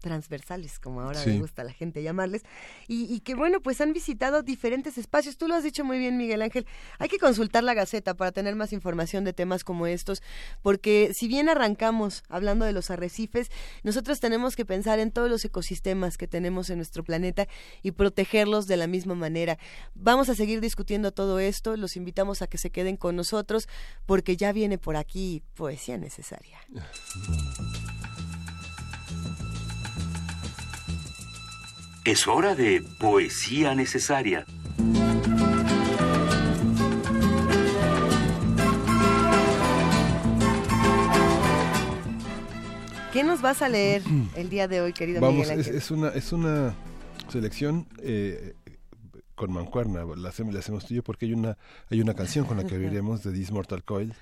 transversales, como ahora sí. me gusta a la gente llamarles, y, y, que bueno, pues han visitado diferentes espacios. Tú lo has dicho muy bien, Miguel Ángel. Hay que consultar la Gaceta para tener más información de temas como estos, porque si bien arrancamos hablando de los arrecifes, nosotros tenemos que pensar en todos los ecosistemas que tenemos en nuestro planeta y protegerlos de la misma manera. Vamos a seguir discutiendo todo esto, los invitamos a que se queden con nosotros, porque ya viene por aquí poesía necesaria. Es hora de poesía necesaria. ¿Qué nos vas a leer el día de hoy, querido Vamos, Miguel es, es, una es una selección eh, con mancuerna, la hacemos, la hacemos tuyo porque hay una hay una canción con la que abriremos de This Mortal Coil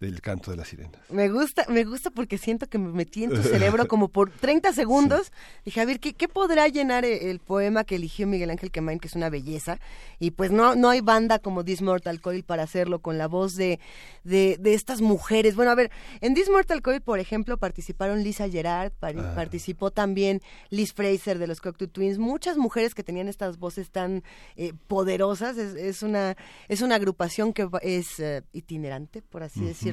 del canto de las sirenas. Me gusta, me gusta porque siento que me metí en tu cerebro como por 30 segundos. Dije, a ver, ¿qué, ¿qué, podrá llenar e, el, poema que eligió Miguel Ángel Quemain, que es una belleza? Y pues no, no hay banda como This Mortal Coil para hacerlo con la voz de, de, de estas mujeres. Bueno, a ver, en This Mortal Coil, por ejemplo, participaron Lisa Gerard, ah. participó también Liz Fraser de los Cocteau Twins, muchas mujeres que tenían estas voces tan eh, poderosas. Es, es, una, es una agrupación que es uh, itinerante, por así decirlo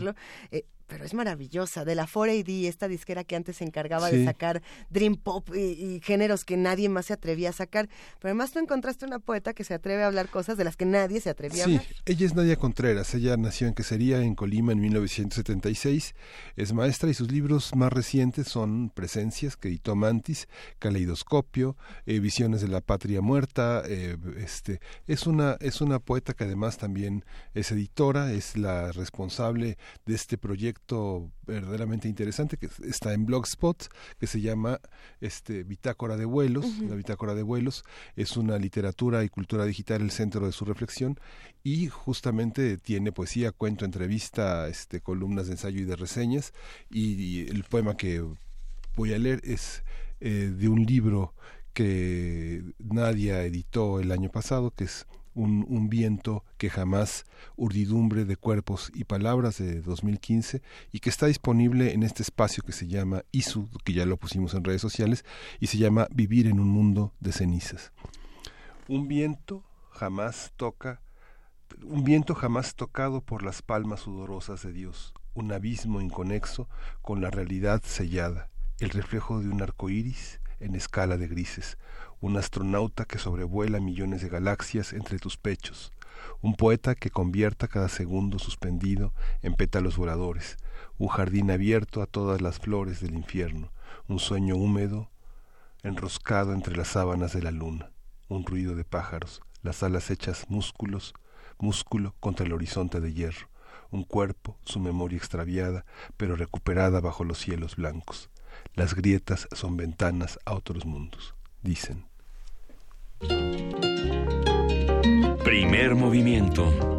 eh, pero es maravillosa, de la 4AD, esta disquera que antes se encargaba de sacar Dream Pop y, géneros que nadie más se atrevía a sacar. Pero además tú encontraste una poeta que se atreve a hablar cosas de las que nadie se atrevía a hablar. Sí, ella es Nadia Contreras, ella nació en Quesería, en Colima, en 1976, es maestra y sus libros más recientes son Presencias, que editó Mantis, Caleidoscopio, eh, Visiones de la Patria Muerta, eh, este, es una, es una poeta que además también es editora, es la responsable de este proyecto verdaderamente interesante que está en Blogspot, que se llama este Bitácora de Vuelos. La Bitácora de Vuelos. Es una literatura y cultura digital el centro de su reflexión. Y justamente tiene poesía, cuento, entrevista, este, columnas de ensayo y de reseñas. Y, el poema que voy a leer es eh, de un libro que Nadia editó el año pasado, que es un, viento que jamás, urdidumbre de cuerpos y palabras de 2015 y que está disponible en este espacio que se llama ISU, que ya lo pusimos en redes sociales, y se llama Vivir en un mundo de cenizas. Un viento jamás toca, un viento jamás tocado por las palmas sudorosas de Dios, un abismo inconexo con la realidad sellada, el reflejo de un arco iris en escala de grises, un astronauta que sobrevuela millones de galaxias entre tus pechos, un poeta que convierta cada segundo suspendido en pétalos voladores, un jardín abierto a todas las flores del infierno, un sueño húmedo enroscado entre las sábanas de la luna, un ruido de pájaros, las alas hechas músculos, músculo contra el horizonte de hierro, un cuerpo, su memoria extraviada, pero recuperada bajo los cielos blancos. Las grietas son ventanas a otros mundos, dicen. Primer movimiento.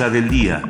Mesa del día.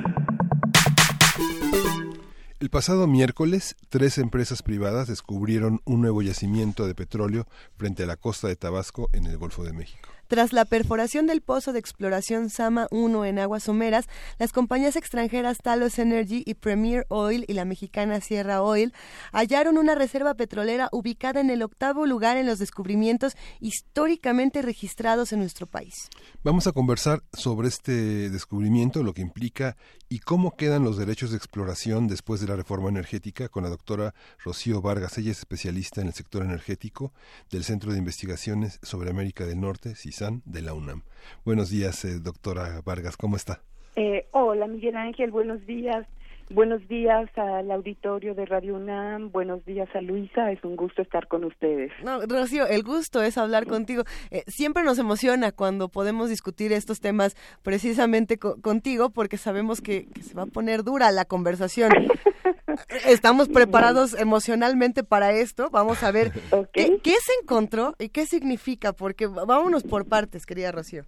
El pasado miércoles, tres empresas privadas descubrieron un nuevo yacimiento de petróleo frente a la costa de Tabasco en el Golfo de México. Tras la perforación del pozo de exploración Sama 1 en aguas someras, las compañías extranjeras Talos Energy y Premier Oil y la mexicana Sierra Oil hallaron una reserva petrolera ubicada en el octavo lugar en los descubrimientos históricamente registrados en nuestro país. Vamos a conversar sobre este descubrimiento, lo que implica y cómo quedan los derechos de exploración después de la reforma energética con la doctora Rocío Vargas. Ella es especialista en el sector energético del Centro de Investigaciones sobre América del Norte, CISAN, de la UNAM. Buenos días, eh, doctora Vargas, ¿cómo está? Eh, hola, Miguel Ángel, buenos días. Buenos días al auditorio de Radio UNAM, buenos días a Luisa, es un gusto estar con ustedes. No, Rocío, el gusto es hablar contigo. Eh, siempre nos emociona cuando podemos discutir estos temas precisamente co- contigo porque sabemos que, que se va a poner dura la conversación. Estamos preparados emocionalmente para esto. Vamos a ver qué, qué se encontró y qué significa, porque vámonos por partes, querida Rocío.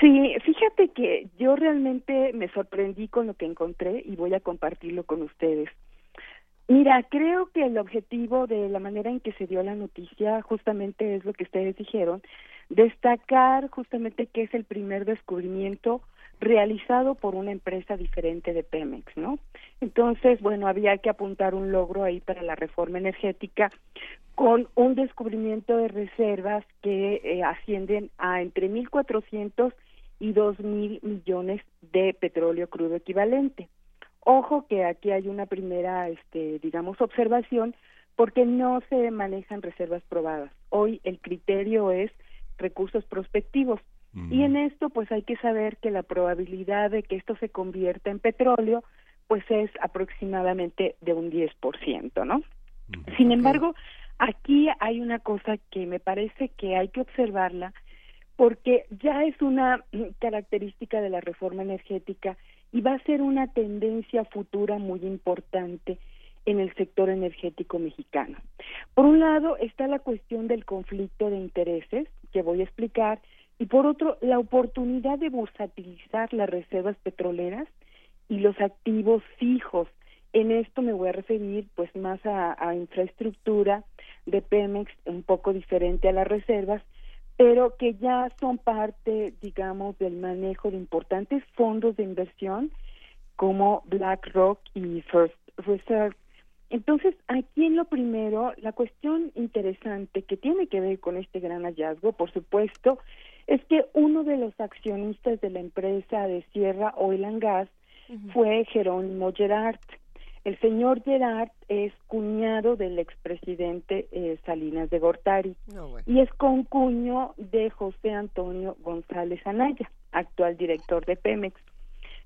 Sí, fíjate que yo realmente me sorprendí con lo que encontré y voy a compartirlo con ustedes. Mira, creo que el objetivo de la manera en que se dio la noticia justamente es lo que ustedes dijeron, destacar justamente que es el primer descubrimiento realizado por una empresa diferente de Pemex, ¿no? Entonces, bueno, había que apuntar un logro ahí para la reforma energética con un descubrimiento de reservas que eh, ascienden a entre 1.400 y 2.000 millones de petróleo crudo equivalente. Ojo que aquí hay una primera, este, digamos, observación porque no se manejan reservas probadas. Hoy el criterio es recursos prospectivos. Y en esto, pues hay que saber que la probabilidad de que esto se convierta en petróleo, pues es aproximadamente de un 10%, ¿no? Sin embargo, aquí hay una cosa que me parece que hay que observarla porque ya es una característica de la reforma energética y va a ser una tendencia futura muy importante en el sector energético mexicano. Por un lado está la cuestión del conflicto de intereses, que voy a explicar, y por otro, la oportunidad de bursatilizar las reservas petroleras y los activos fijos. En esto me voy a referir pues más a, infraestructura de Pemex, un poco diferente a las reservas, pero que ya son parte, digamos, del manejo de importantes fondos de inversión como BlackRock y First Reserve. Entonces, aquí en lo primero, la cuestión interesante que tiene que ver con este gran hallazgo, por supuesto, es que uno de los accionistas de la empresa de Sierra Oil and Gas fue Jerónimo Gerard. El señor Gerard es cuñado del expresidente eh, Salinas de Gortari y es concuño de José Antonio González Anaya, actual director de Pemex.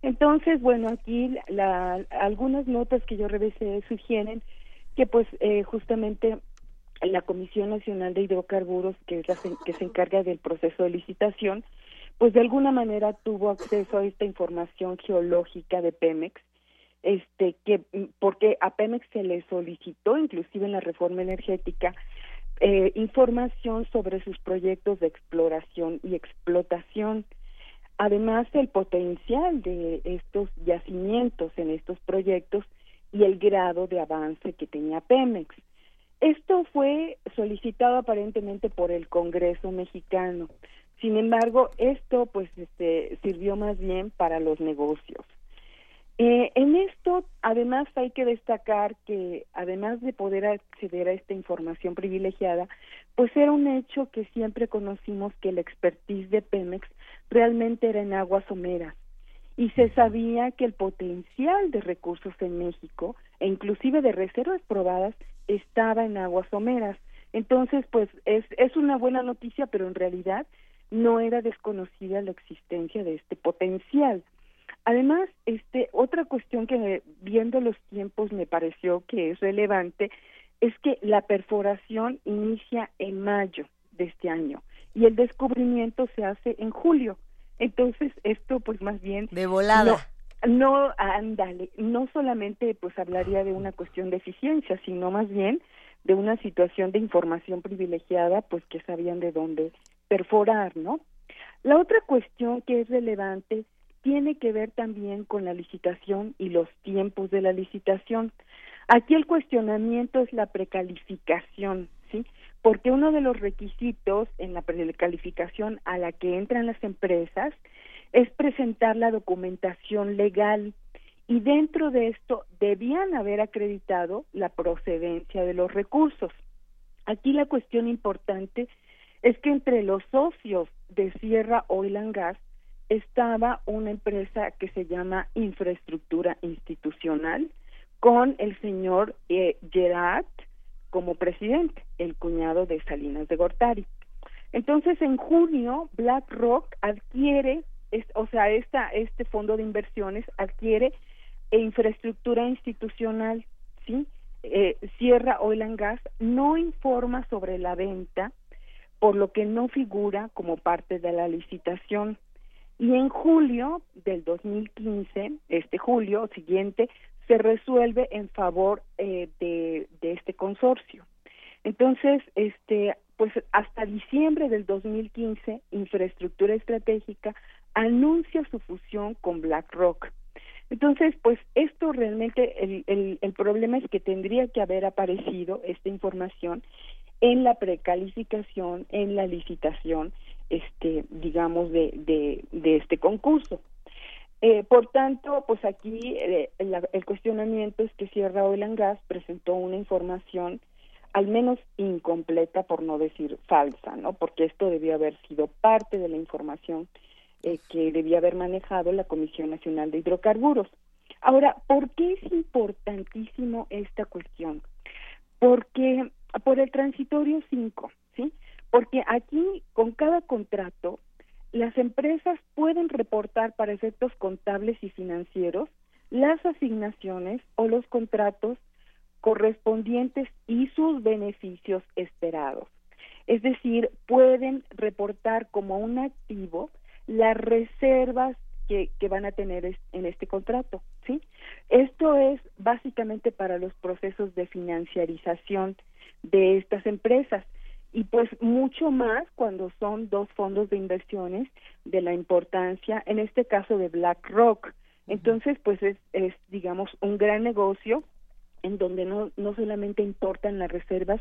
Entonces, bueno, aquí la, algunas notas que yo revisé sugieren que pues eh, justamente la Comisión Nacional de Hidrocarburos, que es la que se encarga del proceso de licitación, pues de alguna manera tuvo acceso a esta información geológica de Pemex, este que mm, porque a Pemex se le solicitó inclusive en la reforma energética eh, información sobre sus proyectos de exploración y explotación. Además, el potencial de estos yacimientos en estos proyectos y el grado de avance que tenía Pemex. Esto fue solicitado aparentemente por el Congreso mexicano. Sin embargo, esto pues este, sirvió más bien para los negocios. Eh, en esto, además, hay que destacar que, además de poder acceder a esta información privilegiada, pues era un hecho que siempre conocimos que la expertise de Pemex realmente era en aguas someras y se sabía que el potencial de recursos en México e inclusive de reservas probadas estaba en aguas someras. Entonces, pues es, es una buena noticia, pero en realidad no era desconocida la existencia de este potencial. Además, este otra cuestión que viendo los tiempos me pareció que es relevante es que la perforación inicia en mayo de este año y el descubrimiento se hace en julio. Entonces, esto pues más bien de volada. No, ándale, no solamente pues hablaría de una cuestión de eficiencia, sino más bien de una situación de información privilegiada, pues que sabían de dónde perforar, ¿no? La otra cuestión que es relevante tiene que ver también con la licitación y los tiempos de la licitación. Aquí el cuestionamiento es la precalificación, ¿sí? Porque uno de los requisitos en la precalificación a la que entran las empresas es presentar la documentación legal y dentro de esto debían haber acreditado la procedencia de los recursos. Aquí la cuestión importante es que entre los socios de Sierra Oil and Gas estaba una empresa que se llama Infraestructura Institucional con el señor eh, Gerard como presidente, el cuñado de Salinas de Gortari. Entonces, en junio, BlackRock adquiere, o sea, esta, este fondo de inversiones adquiere infraestructura institucional, ¿sí? Eh, Sierra Oil and Gas no informa sobre la venta, por lo que no figura como parte de la licitación. Y en julio del 2015, este julio siguiente, se resuelve en favor eh, de, de este consorcio. Entonces, este, pues hasta diciembre del 2015, Infraestructura Estratégica anuncia su fusión con BlackRock. Entonces, pues esto realmente, el, el, el, problema es que tendría que haber aparecido esta información en la precalificación, en la licitación, este, digamos, de, de, de este concurso. Eh, por tanto, pues aquí eh, el, cuestionamiento es que Sierra Oil Gas presentó una información al menos incompleta, por no decir falsa, ¿no? Porque esto debía haber sido parte de la información eh, que debía haber manejado la Comisión Nacional de Hidrocarburos. Ahora, ¿por qué es importantísimo esta cuestión? Porque por el transitorio 5, ¿sí? Porque aquí, con cada contrato, las empresas pueden reportar para efectos contables y financieros las asignaciones o los contratos correspondientes y sus beneficios esperados. Es decir, pueden reportar como un activo las reservas que, que, van a tener en este contrato, ¿sí? Esto es básicamente para los procesos de financiarización de estas empresas y pues mucho más cuando son dos fondos de inversiones de la importancia, en este caso de BlackRock. Entonces, pues es, es digamos, un gran negocio en donde no, no solamente importan las reservas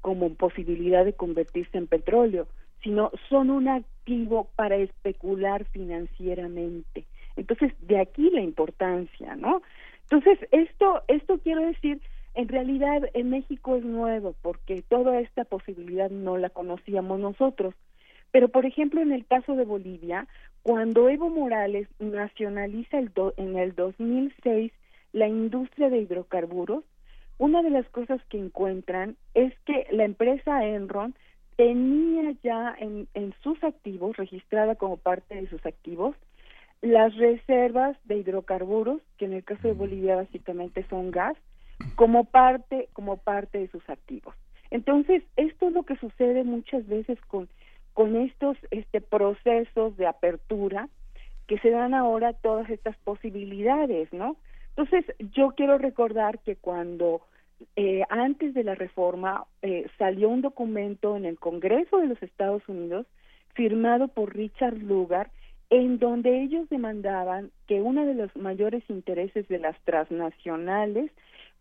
como posibilidad de convertirse en petróleo, sino son un activo para especular financieramente. Entonces, de aquí la importancia, ¿no? Entonces, esto, esto quiero decir en realidad en México es nuevo porque toda esta posibilidad no la conocíamos nosotros. Pero, por ejemplo, en el caso de Bolivia, cuando Evo Morales nacionaliza el en el 2006 la industria de hidrocarburos, una de las cosas que encuentran es que la empresa Enron tenía ya en, en sus activos, registrada como parte de sus activos, las reservas de hidrocarburos, que en el caso de Bolivia básicamente son gas, como parte como parte de sus activos. Entonces, esto es lo que sucede muchas veces con con estos este procesos de apertura que se dan ahora todas estas posibilidades, ¿no? Entonces, yo quiero recordar que cuando eh, antes de la reforma eh, salió un documento en el Congreso de los Estados Unidos firmado por Richard Lugar en donde ellos demandaban que uno de los mayores intereses de las transnacionales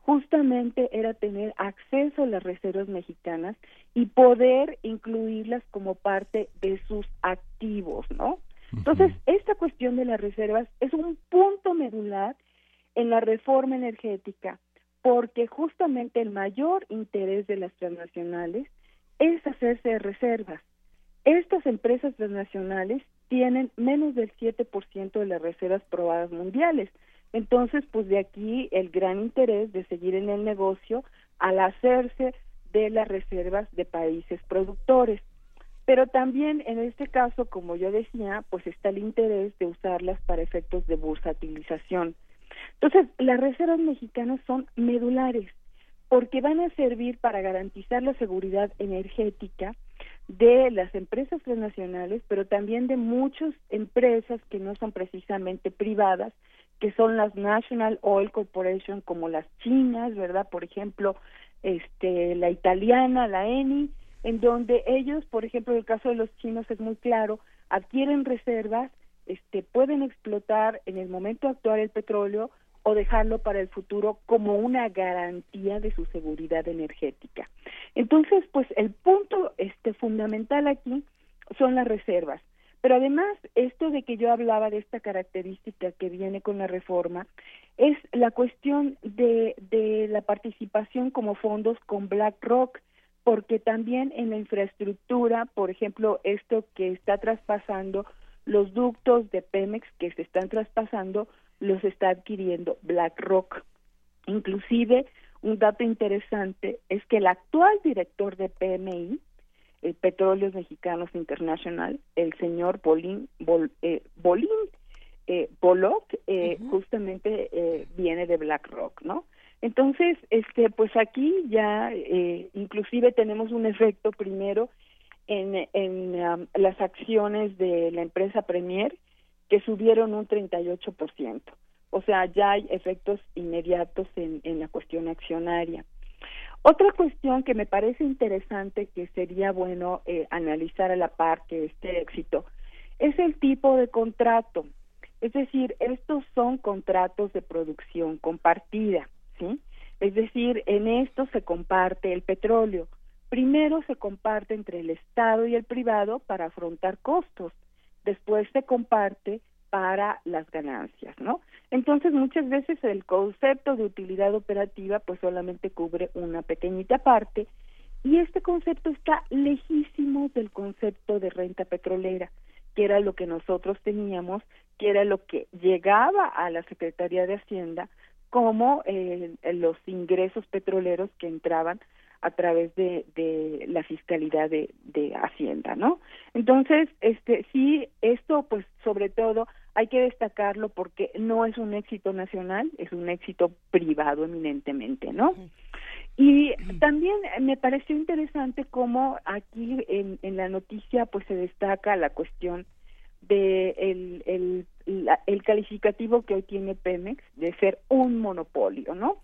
justamente era tener acceso a las reservas mexicanas y poder incluirlas como parte de sus activos, ¿no? Entonces, esta cuestión de las reservas es un punto medular en la reforma energética, porque justamente el mayor interés de las transnacionales es hacerse de reservas. Estas empresas transnacionales tienen menos del 7% de las reservas probadas mundiales. Entonces, pues de aquí el gran interés de seguir en el negocio al hacerse de las reservas de países productores. Pero también en este caso, como yo decía, pues está el interés de usarlas para efectos de bursatilización. Entonces, las reservas mexicanas son medulares porque van a servir para garantizar la seguridad energética de las empresas transnacionales, pero también de muchas empresas que no son precisamente privadas, que son las National Oil Corporation, como las chinas, ¿verdad? Por ejemplo, este, la italiana, la ENI, en donde ellos, por ejemplo, en el caso de los chinos es muy claro, adquieren reservas, este, pueden explotar en el momento actual el petróleo o dejarlo para el futuro como una garantía de su seguridad energética. Entonces, pues el punto este fundamental aquí son las reservas. Pero además, esto de que yo hablaba de esta característica que viene con la reforma, es la cuestión de, de la participación como fondos con BlackRock, porque también en la infraestructura, por ejemplo, esto que está traspasando los ductos de Pemex que se están traspasando, los está adquiriendo BlackRock. Inclusive, un dato interesante es que el actual director de PMI, el Petróleos Mexicanos International, el señor Bolín, Bol, eh, Bolín eh, Bolok, eh, justamente eh, viene de BlackRock, ¿no? Entonces, este, pues aquí ya, eh, inclusive tenemos un efecto primero en, en um, las acciones de la empresa Premier que subieron un 38%. O sea, ya hay efectos inmediatos en, en la cuestión accionaria. Otra cuestión que me parece interesante que sería bueno eh, analizar a la par que este éxito es el tipo de contrato. Es decir, estos son contratos de producción compartida, ¿sí? Es decir, en esto se comparte el petróleo. Primero se comparte entre el Estado y el privado para afrontar costos. Después se comparte para las ganancias, ¿no? Entonces muchas veces el concepto de utilidad operativa pues solamente cubre una pequeñita parte y este concepto está lejísimo del concepto de renta petrolera, que era lo que nosotros teníamos, que era lo que llegaba a la Secretaría de Hacienda como eh, los ingresos petroleros que entraban a través de, de la fiscalidad de, de Hacienda, ¿no? Entonces, este sí, esto pues sobre todo hay que destacarlo porque no es un éxito nacional, es un éxito privado eminentemente, ¿no? Y también me pareció interesante cómo aquí en, en la noticia pues se destaca la cuestión de el, el, el calificativo que hoy tiene Pemex de ser un monopolio, ¿no?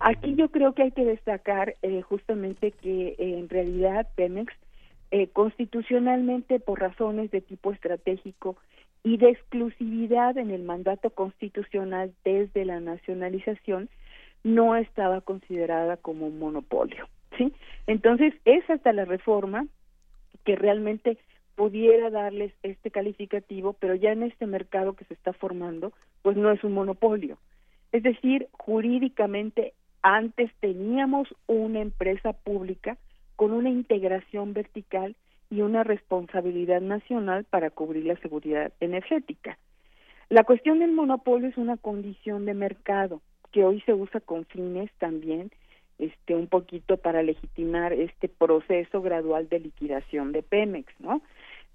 Aquí yo creo que hay que destacar eh, justamente que eh, en realidad Pemex eh, constitucionalmente por razones de tipo estratégico y de exclusividad en el mandato constitucional desde la nacionalización no estaba considerada como un monopolio, ¿sí? Entonces, es hasta la reforma que realmente pudiera darles este calificativo, pero ya en este mercado que se está formando, pues no es un monopolio. Es decir, jurídicamente antes teníamos una empresa pública con una integración vertical y una responsabilidad nacional para cubrir la seguridad energética. La cuestión del monopolio es una condición de mercado que hoy se usa con fines también este un poquito para legitimar este proceso gradual de liquidación de Pemex, ¿no?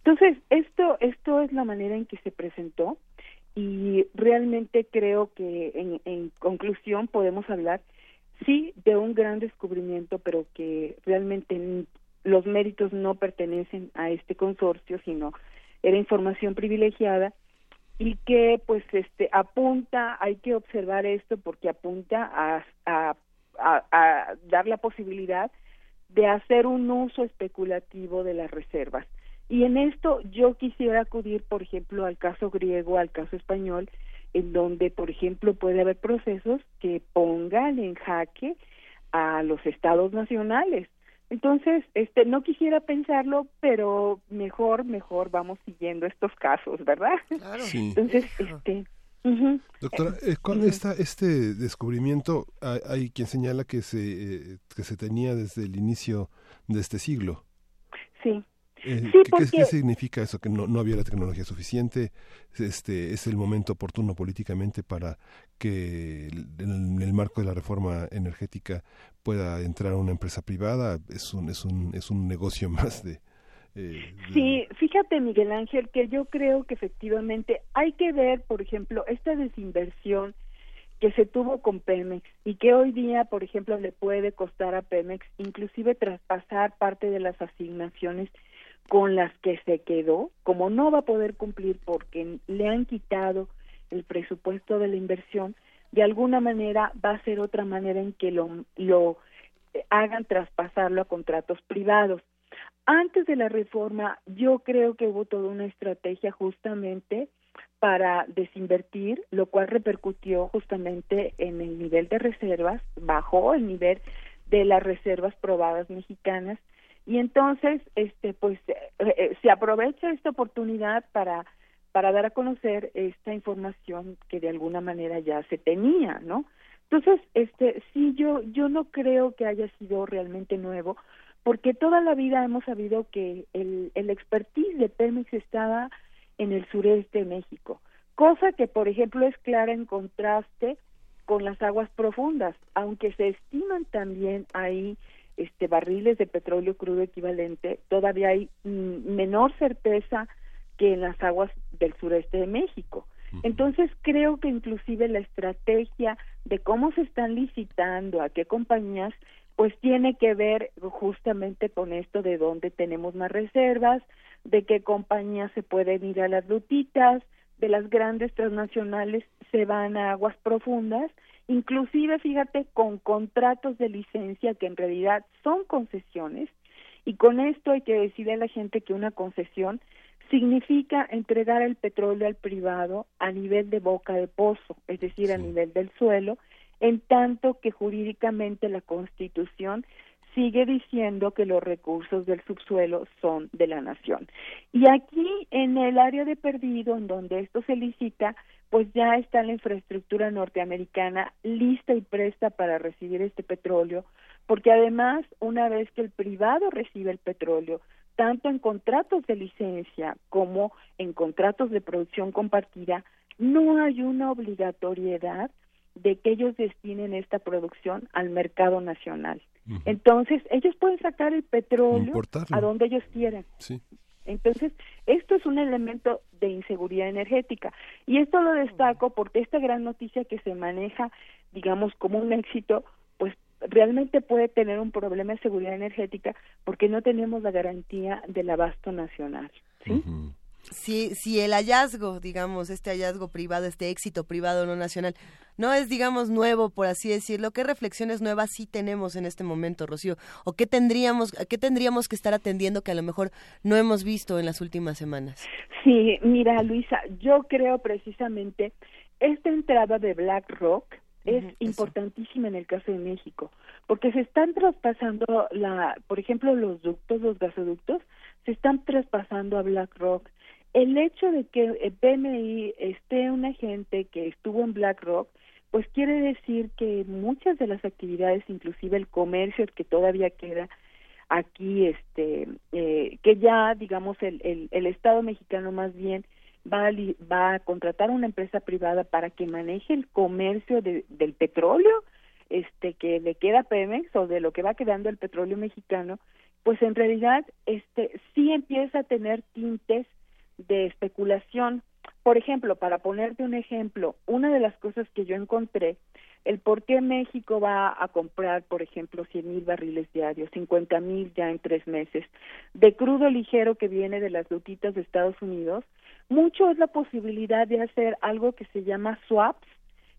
Entonces, esto, esto es la manera en que se presentó y realmente creo que en, conclusión podemos hablar, sí, de un gran descubrimiento, pero que realmente los méritos no pertenecen a este consorcio, sino era información privilegiada y que pues este apunta, hay que observar esto porque apunta a, a, a dar la posibilidad de hacer un uso especulativo de las reservas y en esto yo quisiera acudir, por ejemplo, al caso griego, al caso español, en donde, por ejemplo, puede haber procesos que pongan en jaque a los estados nacionales. Entonces, este, no quisiera pensarlo, pero mejor, mejor vamos siguiendo estos casos, ¿verdad? Sí. Entonces, este, Doctora, eh, con esta, este descubrimiento hay, hay, quien señala que se, eh, que se tenía desde el inicio de este siglo. Sí. Eh, ¿qué, significa eso? Que no, no, había la tecnología suficiente, este es el momento oportuno políticamente para que en el, marco de la reforma energética pueda entrar una empresa privada. Es un es un es un negocio más de, eh, Sí, fíjate Miguel Ángel que yo creo que efectivamente hay que ver, por ejemplo, esta desinversión que se tuvo con Pemex y que hoy día, por ejemplo, le puede costar a Pemex inclusive traspasar parte de las asignaciones con las que se quedó, como no va a poder cumplir porque le han quitado el presupuesto de la inversión, de alguna manera va a ser otra manera en que lo, lo hagan traspasarlo a contratos privados. Antes de la reforma, yo creo que hubo toda una estrategia justamente para desinvertir, lo cual repercutió justamente en el nivel de reservas, bajó el nivel de las reservas probadas mexicanas y entonces este pues eh, eh, se aprovecha esta oportunidad para para dar a conocer esta información que de alguna manera ya se tenía, ¿no? Entonces, este sí yo yo no creo que haya sido realmente nuevo, porque toda la vida hemos sabido que el, el expertise de Pemex estaba en el sureste de México, cosa que por ejemplo es clara en contraste con las aguas profundas, aunque se estiman también ahí este barriles de petróleo crudo equivalente, todavía hay mm, menor certeza que en las aguas del sureste de México. Entonces creo que inclusive la estrategia de cómo se están licitando a qué compañías pues tiene que ver justamente con esto de dónde tenemos más reservas, de qué compañías se pueden ir a las rutitas, de las grandes transnacionales se van a aguas profundas inclusive fíjate con contratos de licencia que en realidad son concesiones y con esto hay que decirle a la gente que una concesión significa entregar el petróleo al privado a nivel de boca de pozo, es decir, a nivel del suelo, en tanto que jurídicamente la Constitución sigue diciendo que los recursos del subsuelo son de la nación. Y aquí en el área de perdido, en donde esto se licita, pues ya está la infraestructura norteamericana lista y presta para recibir este petróleo, porque además, una vez que el privado recibe el petróleo, tanto en contratos de licencia como en contratos de producción compartida, no hay una obligatoriedad de que ellos destinen esta producción al mercado nacional. Entonces, ellos pueden sacar el petróleo a donde ellos quieran. Entonces, esto es un elemento de inseguridad energética. Y esto lo destaco porque esta gran noticia que se maneja, digamos, como un éxito, pues realmente puede tener un problema de seguridad energética porque no tenemos la garantía del abasto nacional. ¿sí? Si, si el hallazgo, digamos, este hallazgo privado, este éxito privado no nacional, no es, digamos, nuevo, por así decirlo, ¿qué reflexiones nuevas sí tenemos en este momento, Rocío? ¿O qué tendríamos, qué tendríamos que estar atendiendo que a lo mejor no hemos visto en las últimas semanas? Sí, mira, Luisa, yo creo precisamente esta entrada de BlackRock es importantísima en el caso de México, porque se están traspasando, la, por ejemplo, los ductos, los gasoductos, se están traspasando a BlackRock el hecho de que BMI esté un agente que estuvo en BlackRock, pues quiere decir que muchas de las actividades, inclusive el comercio que todavía queda aquí, este, eh, que ya, digamos, el, el, el Estado mexicano más bien va a, va a contratar una empresa privada para que maneje el comercio de, del petróleo, este, que le queda Pemex o de lo que va quedando el petróleo mexicano, pues en realidad, este, sí empieza a tener tintes de especulación. Por ejemplo, para ponerte un ejemplo, una de las cosas que yo encontré, el por qué México va a comprar, por ejemplo, 100 mil barriles diarios, 50 mil ya en tres meses, de crudo ligero que viene de las dutitas de Estados Unidos, mucho es la posibilidad de hacer algo que se llama swaps,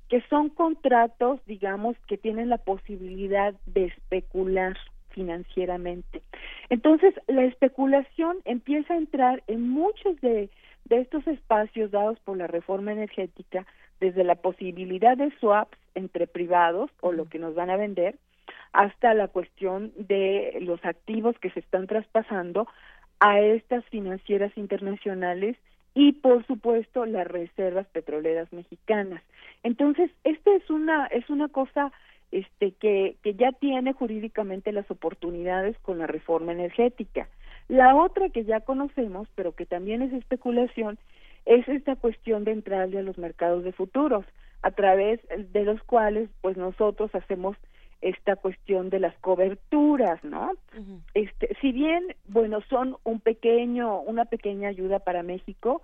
que son contratos, digamos, que tienen la posibilidad de especular financieramente. Entonces, la especulación empieza a entrar en muchos de, de estos espacios dados por la reforma energética, desde la posibilidad de swaps entre privados o lo que nos van a vender, hasta la cuestión de los activos que se están traspasando a estas financieras internacionales y por supuesto las reservas petroleras mexicanas. Entonces, esto es una es una cosa este que que ya tiene jurídicamente las oportunidades con la reforma energética. La otra que ya conocemos, pero que también es especulación, es esta cuestión de entrarle a los mercados de futuros, a través de los cuales pues nosotros hacemos esta cuestión de las coberturas, ¿no? Este, si bien, bueno, son un pequeño, una pequeña ayuda para México,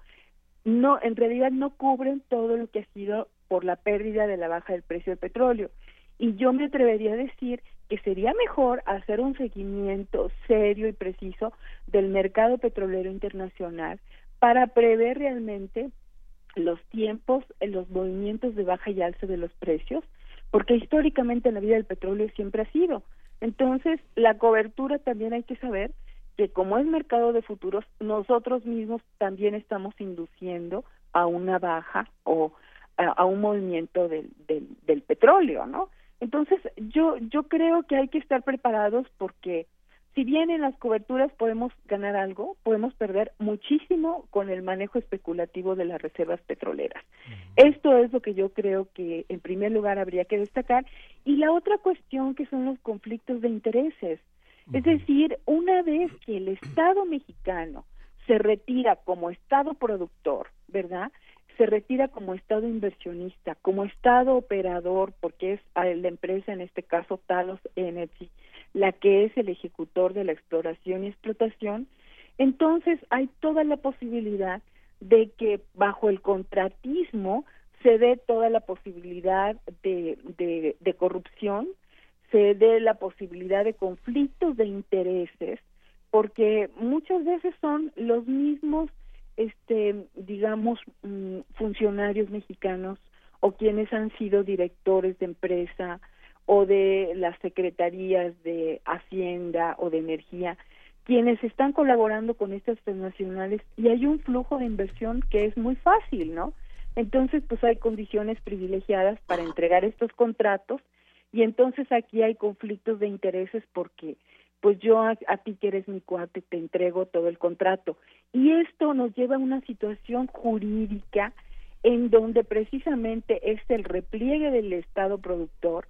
no, en realidad no cubren todo lo que ha sido por la pérdida de la baja del precio del petróleo. Y yo me atrevería a decir que sería mejor hacer un seguimiento serio y preciso del mercado petrolero internacional para prever realmente los tiempos, los movimientos de baja y alza de los precios, porque históricamente en la vida del petróleo siempre ha sido. Entonces, la cobertura también hay que saber que como es mercado de futuros, nosotros mismos también estamos induciendo a una baja o a, un movimiento del, del, del petróleo, ¿no? Entonces, yo, yo creo que hay que estar preparados porque si bien en las coberturas podemos ganar algo, podemos perder muchísimo con el manejo especulativo de las reservas petroleras. Esto es lo que yo creo que en primer lugar habría que destacar. Y la otra cuestión que son los conflictos de intereses. Es decir, una vez que el Estado mexicano se retira como Estado productor, ¿verdad? Se retira como Estado inversionista, como Estado operador, porque es la empresa, en este caso Talos Energy, la que es el ejecutor de la exploración y explotación, entonces hay toda la posibilidad de que bajo el contratismo se dé toda la posibilidad de, de, corrupción, se dé la posibilidad de conflictos de intereses, porque muchas veces son los mismos, este, digamos, mm, funcionarios mexicanos o quienes han sido directores de empresa o de las secretarías de Hacienda o de Energía, quienes están colaborando con estas transnacionales y hay un flujo de inversión que es muy fácil, ¿no? Entonces, pues hay condiciones privilegiadas para entregar estos contratos y entonces aquí hay conflictos de intereses porque pues yo a, a, ti que eres mi cuate te entrego todo el contrato. Y esto nos lleva a una situación jurídica en donde precisamente es el repliegue del Estado productor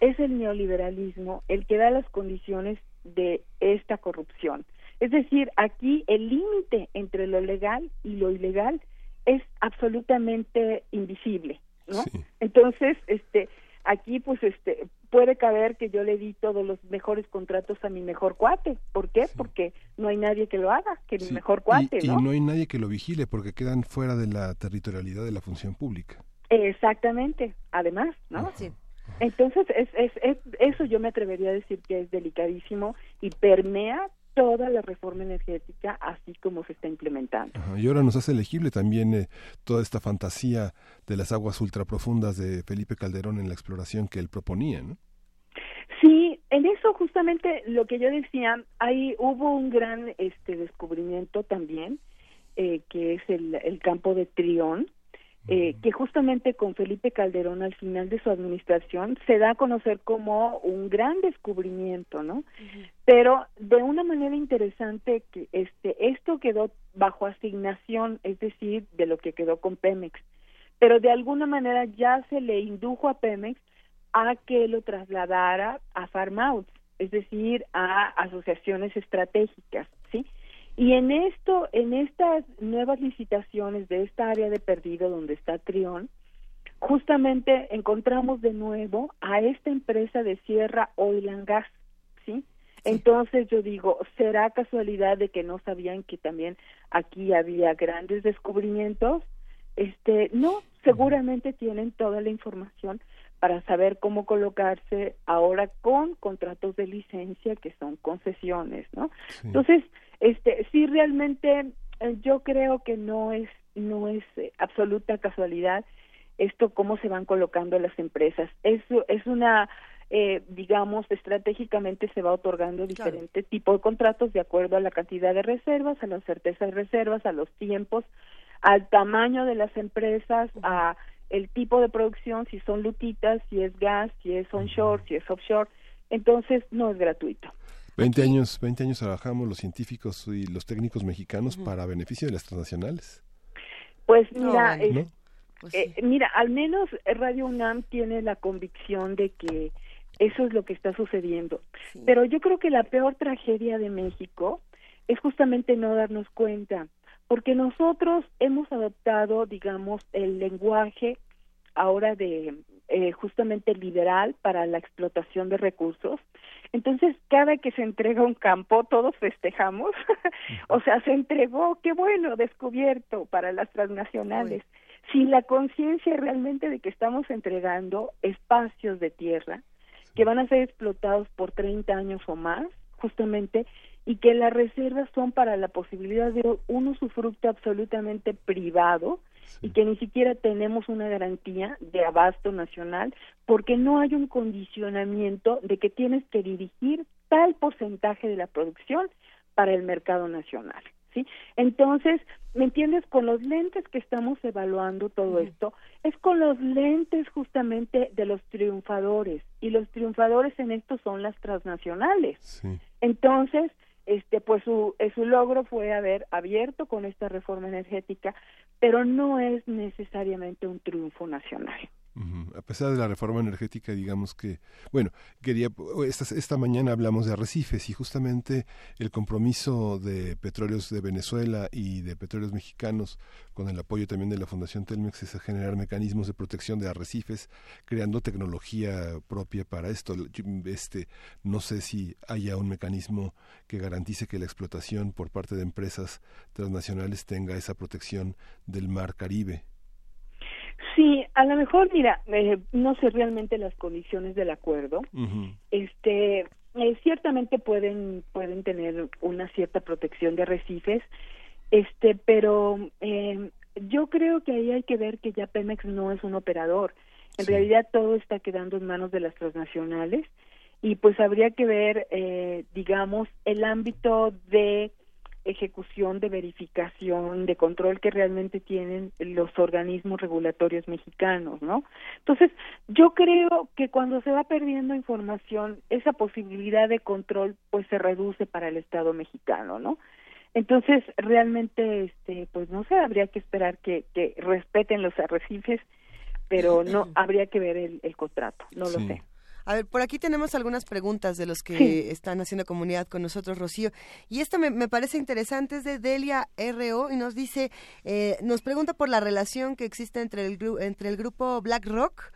es el neoliberalismo el que da las condiciones de esta corrupción. Es decir, aquí el límite entre lo legal y lo ilegal es absolutamente invisible, ¿no? Entonces, este, aquí pues este puede caber que yo le di todos los mejores contratos a mi mejor cuate. ¿Por qué? Porque no hay nadie que lo haga, que mi mejor cuate, y, ¿no? Y no hay nadie que lo vigile porque quedan fuera de la territorialidad de la función pública. Exactamente, además, ¿no? Sí. Entonces, es, es, es, eso yo me atrevería a decir que es delicadísimo y permea toda la reforma energética así como se está implementando. y ahora nos hace elegible también eh, toda esta fantasía de las aguas ultraprofundas de Felipe Calderón en la exploración que él proponía, ¿no? Sí, en eso justamente lo que yo decía, ahí hubo un gran este descubrimiento también, eh, que es el, el campo de Trión, eh, que justamente con Felipe Calderón al final de su administración se da a conocer como un gran descubrimiento, ¿no? Pero de una manera interesante que este esto quedó bajo asignación, es decir, de lo que quedó con Pemex, pero de alguna manera ya se le indujo a Pemex a que lo trasladara a Farmouts, es decir, a asociaciones estratégicas. Y en esto, en estas nuevas licitaciones de esta área de perdido donde está Trión, justamente encontramos de nuevo a esta empresa de Sierra Oil and Gas, ¿sí? Entonces yo digo, ¿será casualidad de que no sabían que también aquí había grandes descubrimientos? Este, no, seguramente tienen toda la información para saber cómo colocarse ahora con contratos de licencia que son concesiones, ¿no? Entonces, este sí realmente eh, yo creo que no es no es eh, absoluta casualidad esto cómo se van colocando las empresas. Es es una eh, digamos estratégicamente se va otorgando diferente tipo de contratos de acuerdo a la cantidad de reservas a la certeza de reservas a los tiempos al tamaño de las empresas a el tipo de producción si son lutitas si es gas si es onshore si es offshore. Entonces no es gratuito 20 años, 20 años trabajamos los científicos y los técnicos mexicanos para beneficio de las transnacionales. Pues mira. Pues eh, mira, al menos Radio UNAM tiene la convicción de que eso es lo que está sucediendo. Pero yo creo que la peor tragedia de México es justamente no darnos cuenta, porque nosotros hemos adoptado, digamos, el lenguaje ahora de eh, justamente liberal para la explotación de recursos. Entonces, cada que se entrega un campo, todos festejamos. o sea, se entregó, qué bueno, descubierto para las transnacionales. Sin la conciencia realmente de que estamos entregando espacios de tierra que van a ser explotados por 30 años o más, justamente, y que las reservas son para la posibilidad de un usufructo absolutamente privado y que ni siquiera tenemos una garantía de abasto nacional porque no hay un condicionamiento de que tienes que dirigir tal porcentaje de la producción para el mercado nacional. ¿Sí? Entonces, ¿me entiendes? Con los lentes que estamos evaluando todo esto, es con los lentes justamente de los triunfadores, y los triunfadores en esto son las transnacionales. Entonces, este, pues su, eh, su logro fue haber abierto con esta reforma energética, pero no es necesariamente un triunfo nacional. A pesar de la reforma energética, digamos que, bueno, quería, esta, esta mañana hablamos de arrecifes y justamente el compromiso de petróleos de Venezuela y de petróleos mexicanos, con el apoyo también de la Fundación Telmex, es generar mecanismos de protección de arrecifes, creando tecnología propia para esto. Este, no sé si haya un mecanismo que garantice que la explotación por parte de empresas transnacionales tenga esa protección del mar Caribe. Sí, a lo mejor, mira, eh, no sé realmente las condiciones del acuerdo. Este, eh, ciertamente pueden pueden tener una cierta protección de arrecifes, este, pero eh, yo creo que ahí hay que ver que ya Pemex no es un operador. En realidad todo está quedando en manos de las transnacionales y pues habría que ver, eh, digamos, el ámbito de ejecución, de verificación, de control que realmente tienen los organismos regulatorios mexicanos, ¿no? Entonces, yo creo que cuando se va perdiendo información, esa posibilidad de control pues se reduce para el Estado mexicano, ¿no? Entonces, realmente, este, pues no sé, habría que esperar que, que respeten los arrecifes, pero no habría que ver el, el contrato, no lo sé. A ver, por aquí tenemos algunas preguntas de los que Sí. están haciendo comunidad con nosotros, Rocío. Y esta me, me parece interesante, es de Delia RO y nos dice, eh, nos pregunta por la relación que existe entre el, entre el grupo BlackRock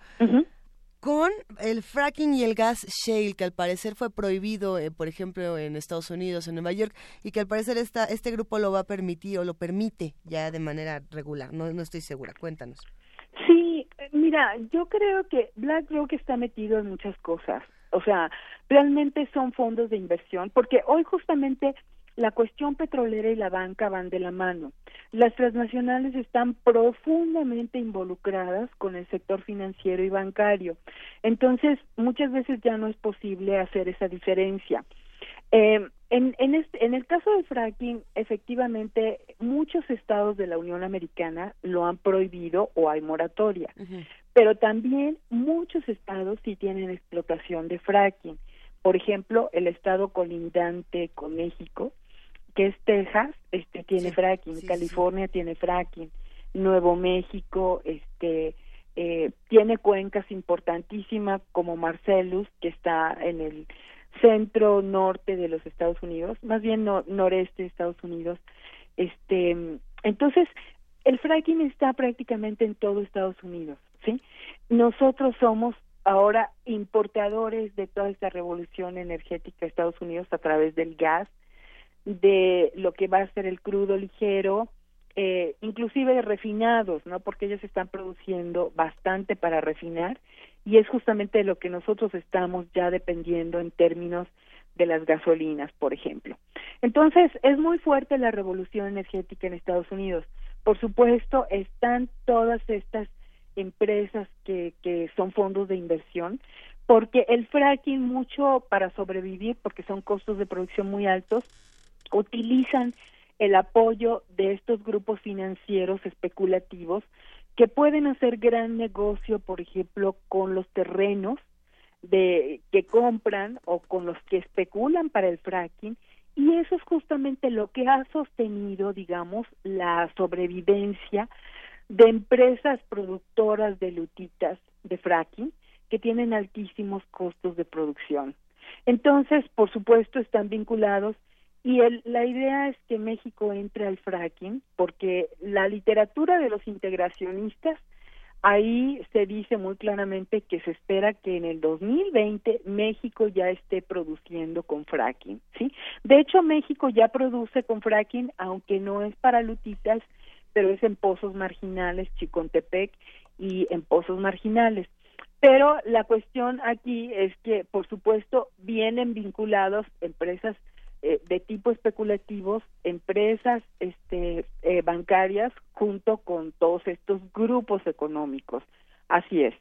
con el fracking y el gas shale, que al parecer fue prohibido, eh, por ejemplo, en Estados Unidos, en Nueva York, y que al parecer esta, este grupo lo va a permitir o lo permite ya de manera regular. No, no estoy segura. Cuéntanos. Sí, eh, mira, yo creo que BlackRock está metido en muchas cosas. O sea, realmente son fondos de inversión, porque hoy justamente la cuestión petrolera y la banca van de la mano. Las transnacionales están profundamente involucradas con el sector financiero y bancario. Entonces, muchas veces ya no es posible hacer esa diferencia. Eh, en, en, este, en el caso del fracking, efectivamente, muchos estados de la Unión Americana lo han prohibido o hay moratoria, pero también muchos estados sí tienen explotación de fracking. Por ejemplo, el estado colindante con México, que es Texas, este tiene fracking, California tiene fracking, Nuevo México, este eh, tiene cuencas importantísimas como Marcellus, que está en el centro norte de los Estados Unidos, más bien no- noreste de Estados Unidos. Este, entonces, el fracking está prácticamente en todo Estados Unidos, ¿sí? Nosotros somos ahora importadores de toda esta revolución energética de Estados Unidos a través del gas, de lo que va a ser el crudo ligero, eh, inclusive de refinados, ¿no? Porque ellos están produciendo bastante para refinar y es justamente de lo que nosotros estamos ya dependiendo en términos de las gasolinas, por ejemplo. Entonces, es muy fuerte la revolución energética en Estados Unidos. Por supuesto, están todas estas empresas que, que son fondos de inversión, porque el fracking mucho para sobrevivir, porque son costos de producción muy altos, utilizan el apoyo de estos grupos financieros especulativos que pueden hacer gran negocio, por ejemplo, con los terrenos de que compran o con los que especulan para el fracking Y eso es justamente lo que ha sostenido, digamos, la sobrevivencia de empresas productoras de lutitas de fracking que tienen altísimos costos de producción. Entonces, por supuesto, están vinculados y el, la idea es que México entre al fracking porque la literatura de los integracionistas ahí se dice muy claramente que se espera que en el 2020 México ya esté produciendo con fracking, ¿sí? De hecho, México ya produce con fracking, aunque no es para lutitas, pero es en pozos marginales, Chicontepec y en pozos marginales. Pero la cuestión aquí es que, por supuesto, vienen vinculados empresas eh, de tipo especulativos, empresas este, eh, bancarias, junto con todos estos grupos económicos. Así es.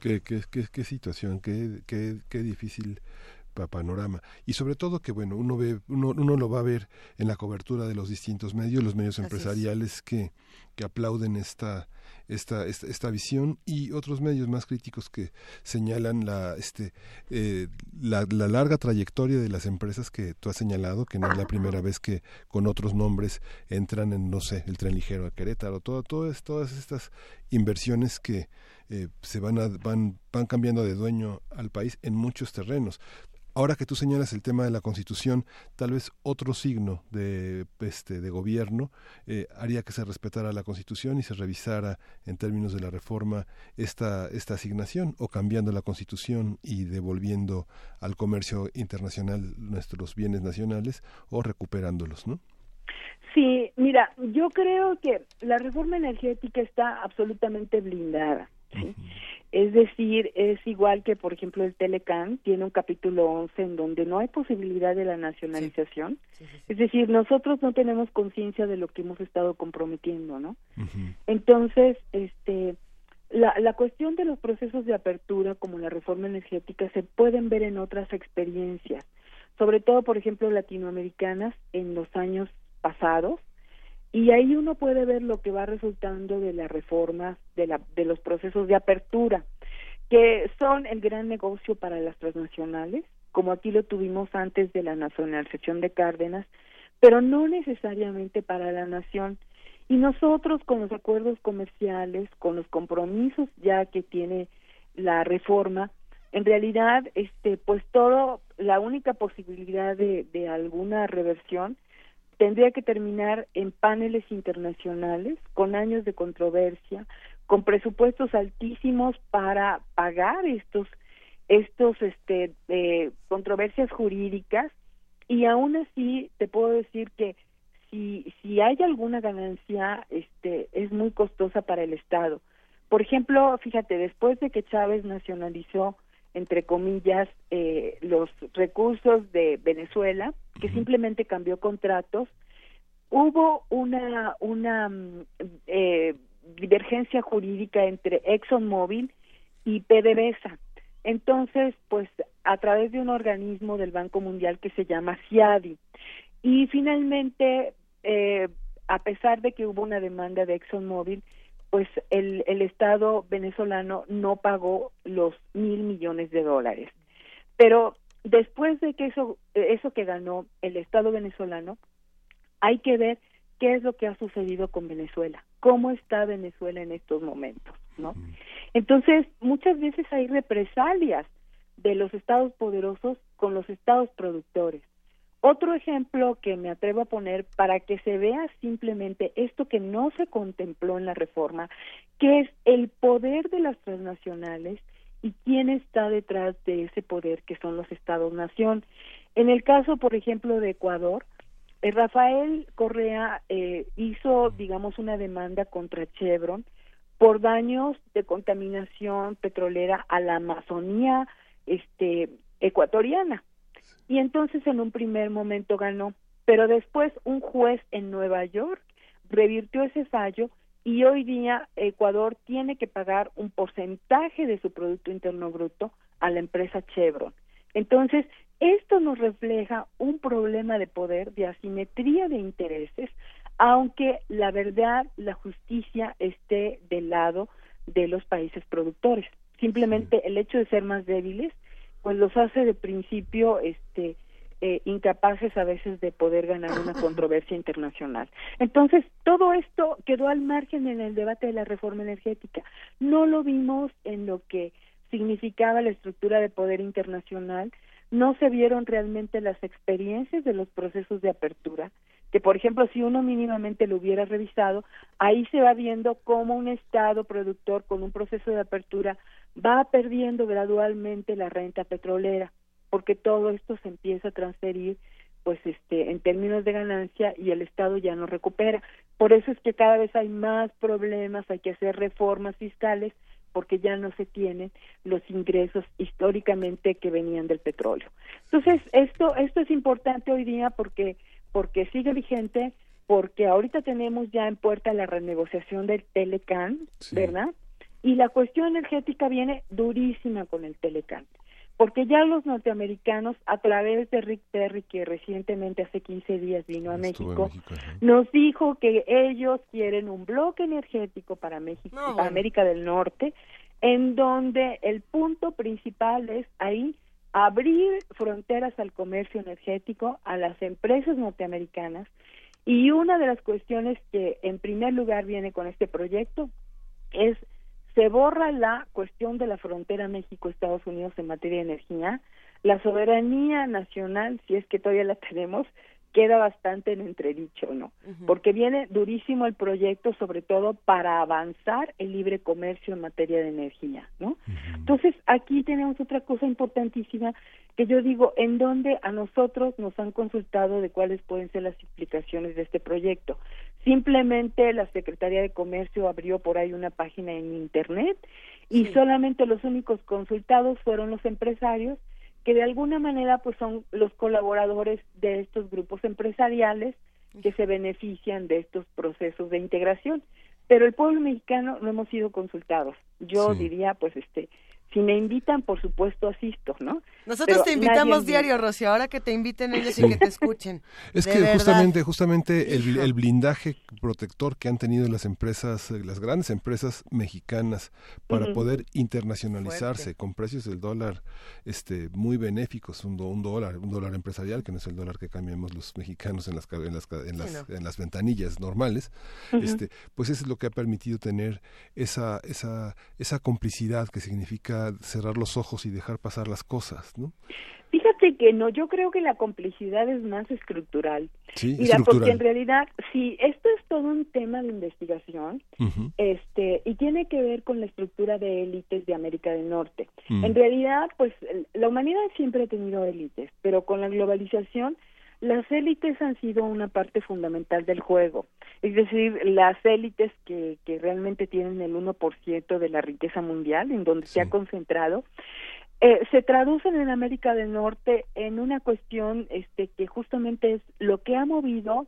qué, qué, qué, situación, qué, qué, qué difícil panorama. Y sobre todo que bueno uno ve uno, uno lo va a ver en la cobertura de los distintos medios los medios empresariales que, que aplauden esta esta, esta, visión y otros medios más críticos que señalan la, este, eh, la, larga trayectoria de las empresas que tú has señalado, que no es la primera vez que con otros nombres entran en, no sé, el tren ligero a Querétaro, todo, todas, todas estas inversiones que eh, se van, a, van, van cambiando de dueño al país en muchos terrenos. Ahora que tú señalas el tema de la Constitución, tal vez otro signo de, este, de gobierno eh, haría que se respetara la Constitución y se revisara en términos de la reforma esta, esta asignación o cambiando la Constitución y devolviendo al comercio internacional nuestros bienes nacionales o recuperándolos, ¿no? Sí, mira, yo creo que la reforma energética está absolutamente blindada. ¿Sí? Es decir, es igual que, por ejemplo, el Telecan tiene un capítulo 11 en donde no hay posibilidad de la nacionalización. es decir, nosotros no tenemos conciencia de lo que hemos estado comprometiendo, ¿no? Entonces, este, la, la cuestión de los procesos de apertura, como la reforma energética, se pueden ver en otras experiencias, sobre todo, por ejemplo, latinoamericanas en los años pasados, y ahí uno puede ver lo que va resultando de la reforma de, la, de los procesos de apertura, que son el gran negocio para las transnacionales, como aquí lo tuvimos antes de la nacionalización de Cárdenas, pero no necesariamente para la nación. Y nosotros con los acuerdos comerciales, con los compromisos ya que tiene la reforma, en realidad, este, pues todo, la única posibilidad de, de alguna reversión tendría que terminar en paneles internacionales con años de controversia, con presupuestos altísimos para pagar estos estos este eh, controversias jurídicas. Y aún así te puedo decir que si si hay alguna ganancia este es muy costosa para el estado. Por ejemplo fíjate después de que Chávez nacionalizó entre comillas, eh, los recursos de Venezuela, que simplemente cambió contratos. Hubo una, una mm, eh, divergencia jurídica entre ExxonMobil y PDVSA. Entonces, pues a través de un organismo del Banco Mundial que se llama CIADI. Y finalmente, eh, a pesar de que hubo una demanda de ExxonMobil, pues el, el Estado venezolano no pagó los mil millones de dólares. Pero después de que eso, eso que ganó el Estado venezolano, hay que ver qué es lo que ha sucedido con Venezuela, cómo está Venezuela en estos momentos, ¿no? Entonces, muchas veces hay represalias de los estados poderosos con los estados productores. Otro ejemplo que me atrevo a poner para que se vea simplemente esto que no se contempló en la reforma, que es el poder de las transnacionales y quién está detrás de ese poder que son los estados-nación. En el caso, por ejemplo, de Ecuador, eh, Rafael Correa eh, hizo, digamos, una demanda contra Chevron por daños de contaminación petrolera a la Amazonía este, ecuatoriana y entonces en un primer momento ganó, pero después un juez en Nueva York revirtió ese fallo y hoy día Ecuador tiene que pagar un porcentaje de su Producto Interno Bruto a la empresa Chevron. Entonces, esto nos refleja un problema de poder, de asimetría de intereses, aunque la verdad, la justicia esté del lado de los países productores. Simplemente el hecho de ser más débiles pues los hace de principio este eh, incapaces a veces de poder ganar una controversia internacional. Entonces, todo esto quedó al margen en el debate de la reforma energética. No lo vimos en lo que significaba la estructura de poder internacional, no se vieron realmente las experiencias de los procesos de apertura, que por ejemplo si uno mínimamente lo hubiera revisado, ahí se va viendo cómo un Estado productor con un proceso de apertura va perdiendo gradualmente la renta petrolera, porque todo esto se empieza a transferir pues este en términos de ganancia y el Estado ya no recupera. Por eso es que cada vez hay más problemas, hay que hacer reformas fiscales porque ya no se tienen los ingresos históricamente que venían del petróleo. Entonces, esto esto es importante hoy día porque porque sigue vigente, porque ahorita tenemos ya en puerta la renegociación del Telecan, ¿verdad? Y la cuestión energética viene durísima con el Telecan, porque ya los norteamericanos, a través de Rick Perry, que recientemente hace 15 días vino a México, nos dijo que ellos quieren un bloque energético para México, para América del Norte, en donde el punto principal es ahí abrir fronteras al comercio energético, a las empresas norteamericanas, y una de las cuestiones que en primer lugar viene con este proyecto es se borra la cuestión de la frontera México-Estados Unidos en materia de energía, la soberanía nacional, si es que todavía la tenemos, queda bastante en entredicho, ¿no? Porque viene durísimo el proyecto, sobre todo para avanzar el libre comercio en materia de energía, ¿no? Entonces, aquí tenemos otra cosa importantísima que yo digo, en donde a nosotros nos han consultado de cuáles pueden ser las implicaciones de este proyecto. Simplemente la Secretaría de Comercio abrió por ahí una página en Internet y solamente los únicos consultados fueron los empresarios que de alguna manera pues son los colaboradores de estos grupos empresariales que se benefician de estos procesos de integración. Pero el pueblo mexicano no hemos sido consultados. Yo diría, pues, este, si me invitan, por supuesto, asisto, ¿no? Nosotros te invitamos diario, Rocío, ahora que te inviten ellos y que te escuchen. Es que justamente, justamente el, blindaje protector que han tenido las empresas, eh, las grandes empresas mexicanas para poder internacionalizarse con precios del dólar este muy benéficos, un, un, dólar, un dólar empresarial, que no es el dólar que cambiamos los mexicanos en las en las, en las, en las ventanillas normales, este, pues eso es lo que ha permitido tener esa, esa, esa complicidad que significa cerrar los ojos y dejar pasar las cosas, ¿no? Fíjate que no, yo creo que la complicidad es más estructural. Sí, porque en realidad, sí, esto es todo un tema de investigación, este, y tiene que ver con la estructura de élites de América del Norte. En realidad, pues, la humanidad siempre ha tenido élites, pero con la globalización las élites han sido una parte fundamental del juego, es decir, las élites que, que realmente tienen el 1% de la riqueza mundial, en donde se ha concentrado, eh, se traducen en América del Norte en una cuestión este, que justamente es lo que ha movido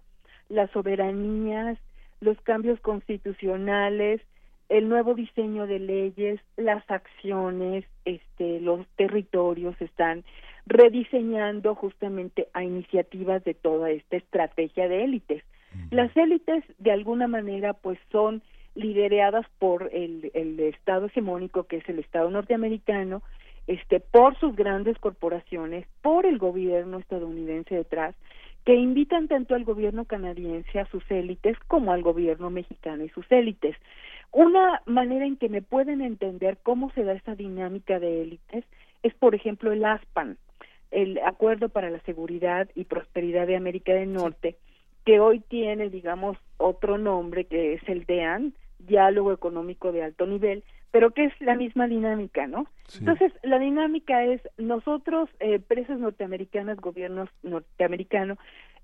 las soberanías, los cambios constitucionales, el nuevo diseño de leyes, las acciones, este, los territorios están rediseñando justamente a iniciativas de toda esta estrategia de élites. Las élites, de alguna manera, pues son lideradas por el, el Estado hegemónico, que es el Estado norteamericano, este, por sus grandes corporaciones, por el gobierno estadounidense detrás, que invitan tanto al gobierno canadiense a sus élites como al gobierno mexicano y sus élites. Una manera en que me pueden entender cómo se da esta dinámica de élites es, por ejemplo, el ASPAN, el Acuerdo para la Seguridad y Prosperidad de América del Norte, que hoy tiene, digamos, otro nombre que es el DEAN, Diálogo Económico de Alto Nivel, pero que es la misma dinámica, ¿no? Entonces, la dinámica es nosotros, eh, empresas norteamericanas, gobiernos norteamericanos,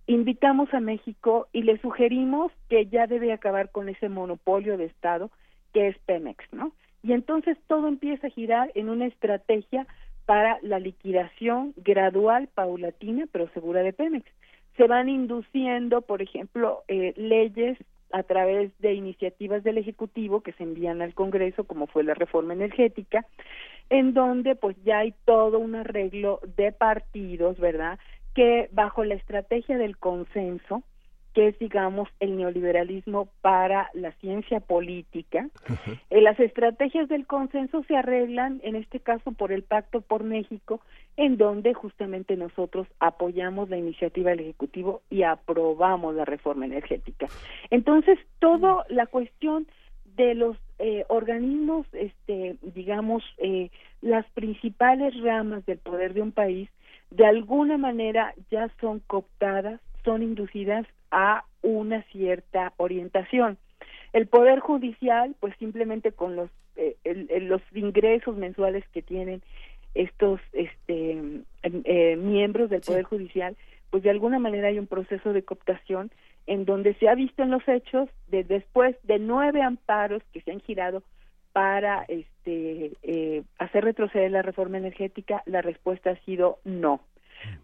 invitamos a México y le sugerimos que ya debe acabar con ese monopolio de Estado que es Pemex, ¿no? Y entonces todo empieza a girar en una estrategia para la liquidación gradual, paulatina, pero segura de Pemex. Se van induciendo, por ejemplo, eh, leyes a través de iniciativas del Ejecutivo que se envían al Congreso, como fue la reforma energética, en donde pues ya hay todo un arreglo de partidos, ¿verdad? Que bajo la estrategia del consenso que es, digamos, el neoliberalismo para la ciencia política. Eh, las estrategias del consenso se arreglan, en este caso, por el Pacto por México, en donde justamente nosotros apoyamos la iniciativa del Ejecutivo y aprobamos la reforma energética. Entonces, toda la cuestión de los eh, organismos, este, digamos, eh, las principales ramas del poder de un país, de alguna manera ya son cooptadas, son inducidas a una cierta orientación. El poder judicial, pues simplemente con los eh, los ingresos mensuales que tienen estos este em, eh, miembros del poder judicial, pues de alguna manera hay un proceso de cooptación en donde se ha visto en los hechos de después de nueve amparos que se han girado para este eh, hacer retroceder la reforma energética, la respuesta ha sido no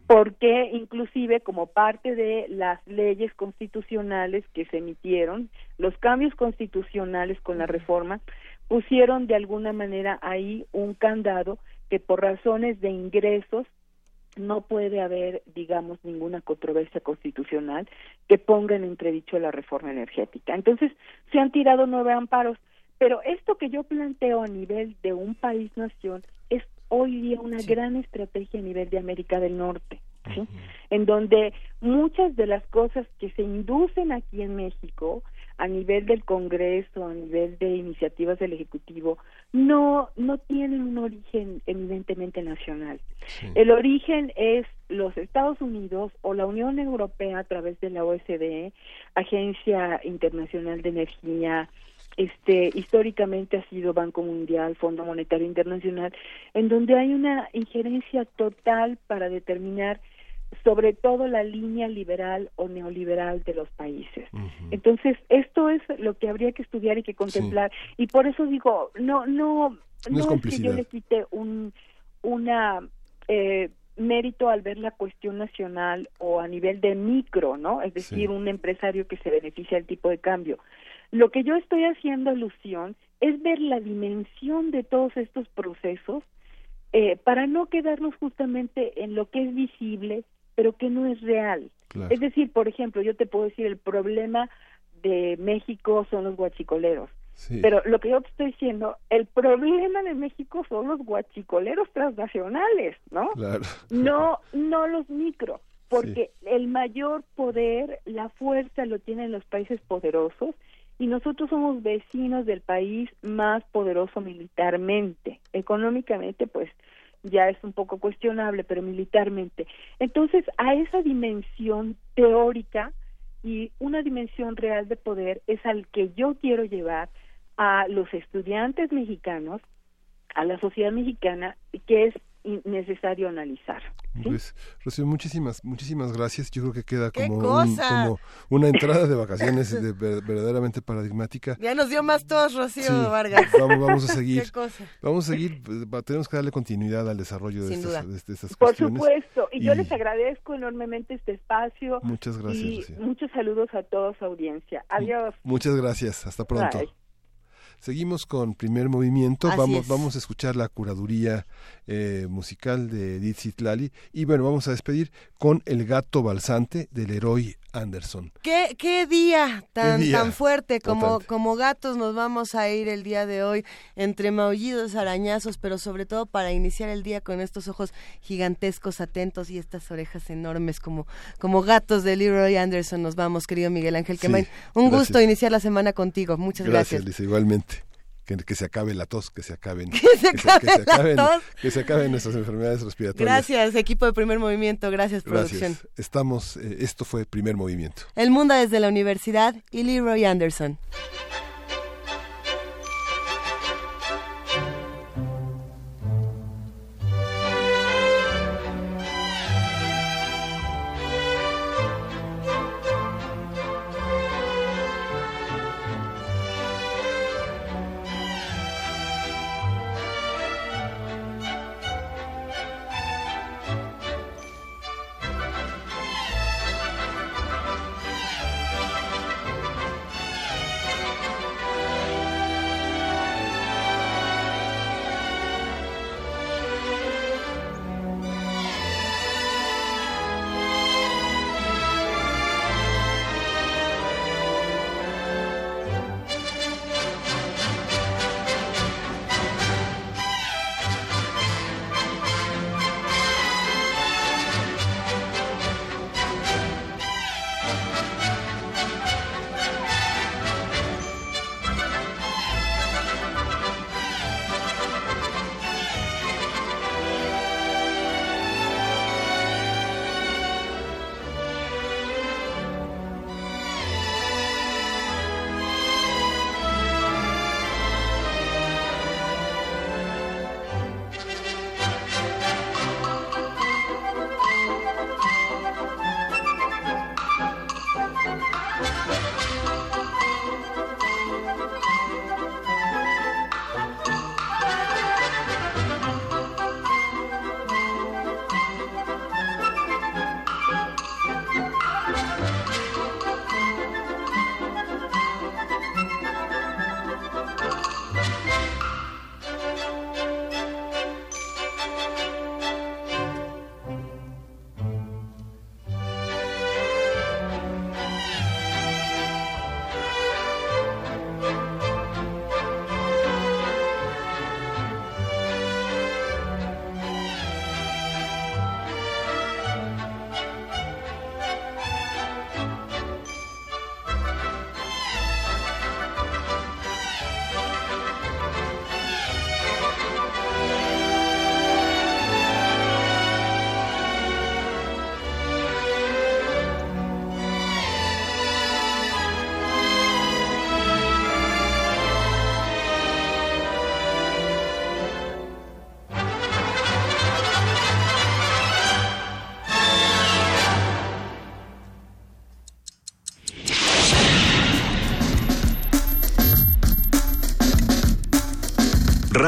porque inclusive como parte de las leyes constitucionales que se emitieron, los cambios constitucionales con la reforma pusieron de alguna manera ahí un candado que por razones de ingresos no puede haber, digamos, ninguna controversia constitucional que ponga en entredicho la reforma energética. Entonces, se han tirado nueve amparos, pero esto que yo planteo a nivel de un país-nación es hoy día una gran estrategia a nivel de América del Norte, ¿sí? en donde muchas de las cosas que se inducen aquí en México a nivel del Congreso, a nivel de iniciativas del Ejecutivo, no no tienen un origen evidentemente nacional. El origen es los Estados Unidos o la Unión Europea a través de la OSDE, Agencia Internacional de Energía, este históricamente ha sido Banco Mundial, Fondo Monetario Internacional, en donde hay una injerencia total para determinar sobre todo la línea liberal o neoliberal de los países. Entonces, esto es lo que habría que estudiar y que contemplar y por eso digo, no no no, es, que yo le quite un una eh, mérito al ver la cuestión nacional o a nivel de micro, ¿no? Es decir, un empresario que se beneficia del tipo de cambio. Lo que yo estoy haciendo alusión es ver la dimensión de todos estos procesos eh, para no quedarnos justamente en lo que es visible, pero que no es real. Es decir, por ejemplo, yo te puedo decir, el problema de México son los guachicoleros. Pero lo que yo te estoy diciendo, el problema de México son los guachicoleros transnacionales, ¿no? No, no los micro, porque el mayor poder, la fuerza lo tienen los países poderosos y nosotros somos vecinos del país más poderoso militarmente. Económicamente, pues ya es un poco cuestionable, pero militarmente. Entonces, a esa dimensión teórica y una dimensión real de poder es al que yo quiero llevar a los estudiantes mexicanos, a la sociedad mexicana, que es necesario analizar. Pues, Rocío, muchísimas, muchísimas gracias. Yo creo que queda como, como una entrada de vacaciones verdaderamente paradigmática. Ya nos dio más tos, Rocío Vargas. Vamos, vamos a seguir. Vamos a seguir, tenemos que darle continuidad al desarrollo de estas, de estas, Por supuesto, y, yo les agradezco enormemente este espacio. Muchas gracias. Y muchos saludos a toda su audiencia. Adiós. Muchas gracias. Hasta pronto. Seguimos con primer movimiento. vamos, vamos a escuchar la curaduría eh, musical de Edith Lali. Y bueno, vamos a despedir con El gato balsante del héroe Anderson. ¿Qué, qué día tan, tan fuerte como, como gatos nos vamos a ir el día de hoy entre maullidos, arañazos, pero sobre todo para iniciar el día con estos ojos gigantescos, atentos y estas orejas enormes como, como gatos de Leroy Anderson. Nos vamos, querido Miguel Ángel Quemain. Un gusto iniciar la semana contigo. Muchas gracias. Gracias, igualmente que, se acabe la tos, que se acaben, que se, acaben, que se acaben nuestras enfermedades respiratorias. Gracias, equipo de Primer Movimiento, gracias, producción. Estamos, eh, esto fue Primer Movimiento. El mundo desde la universidad y Leroy Anderson.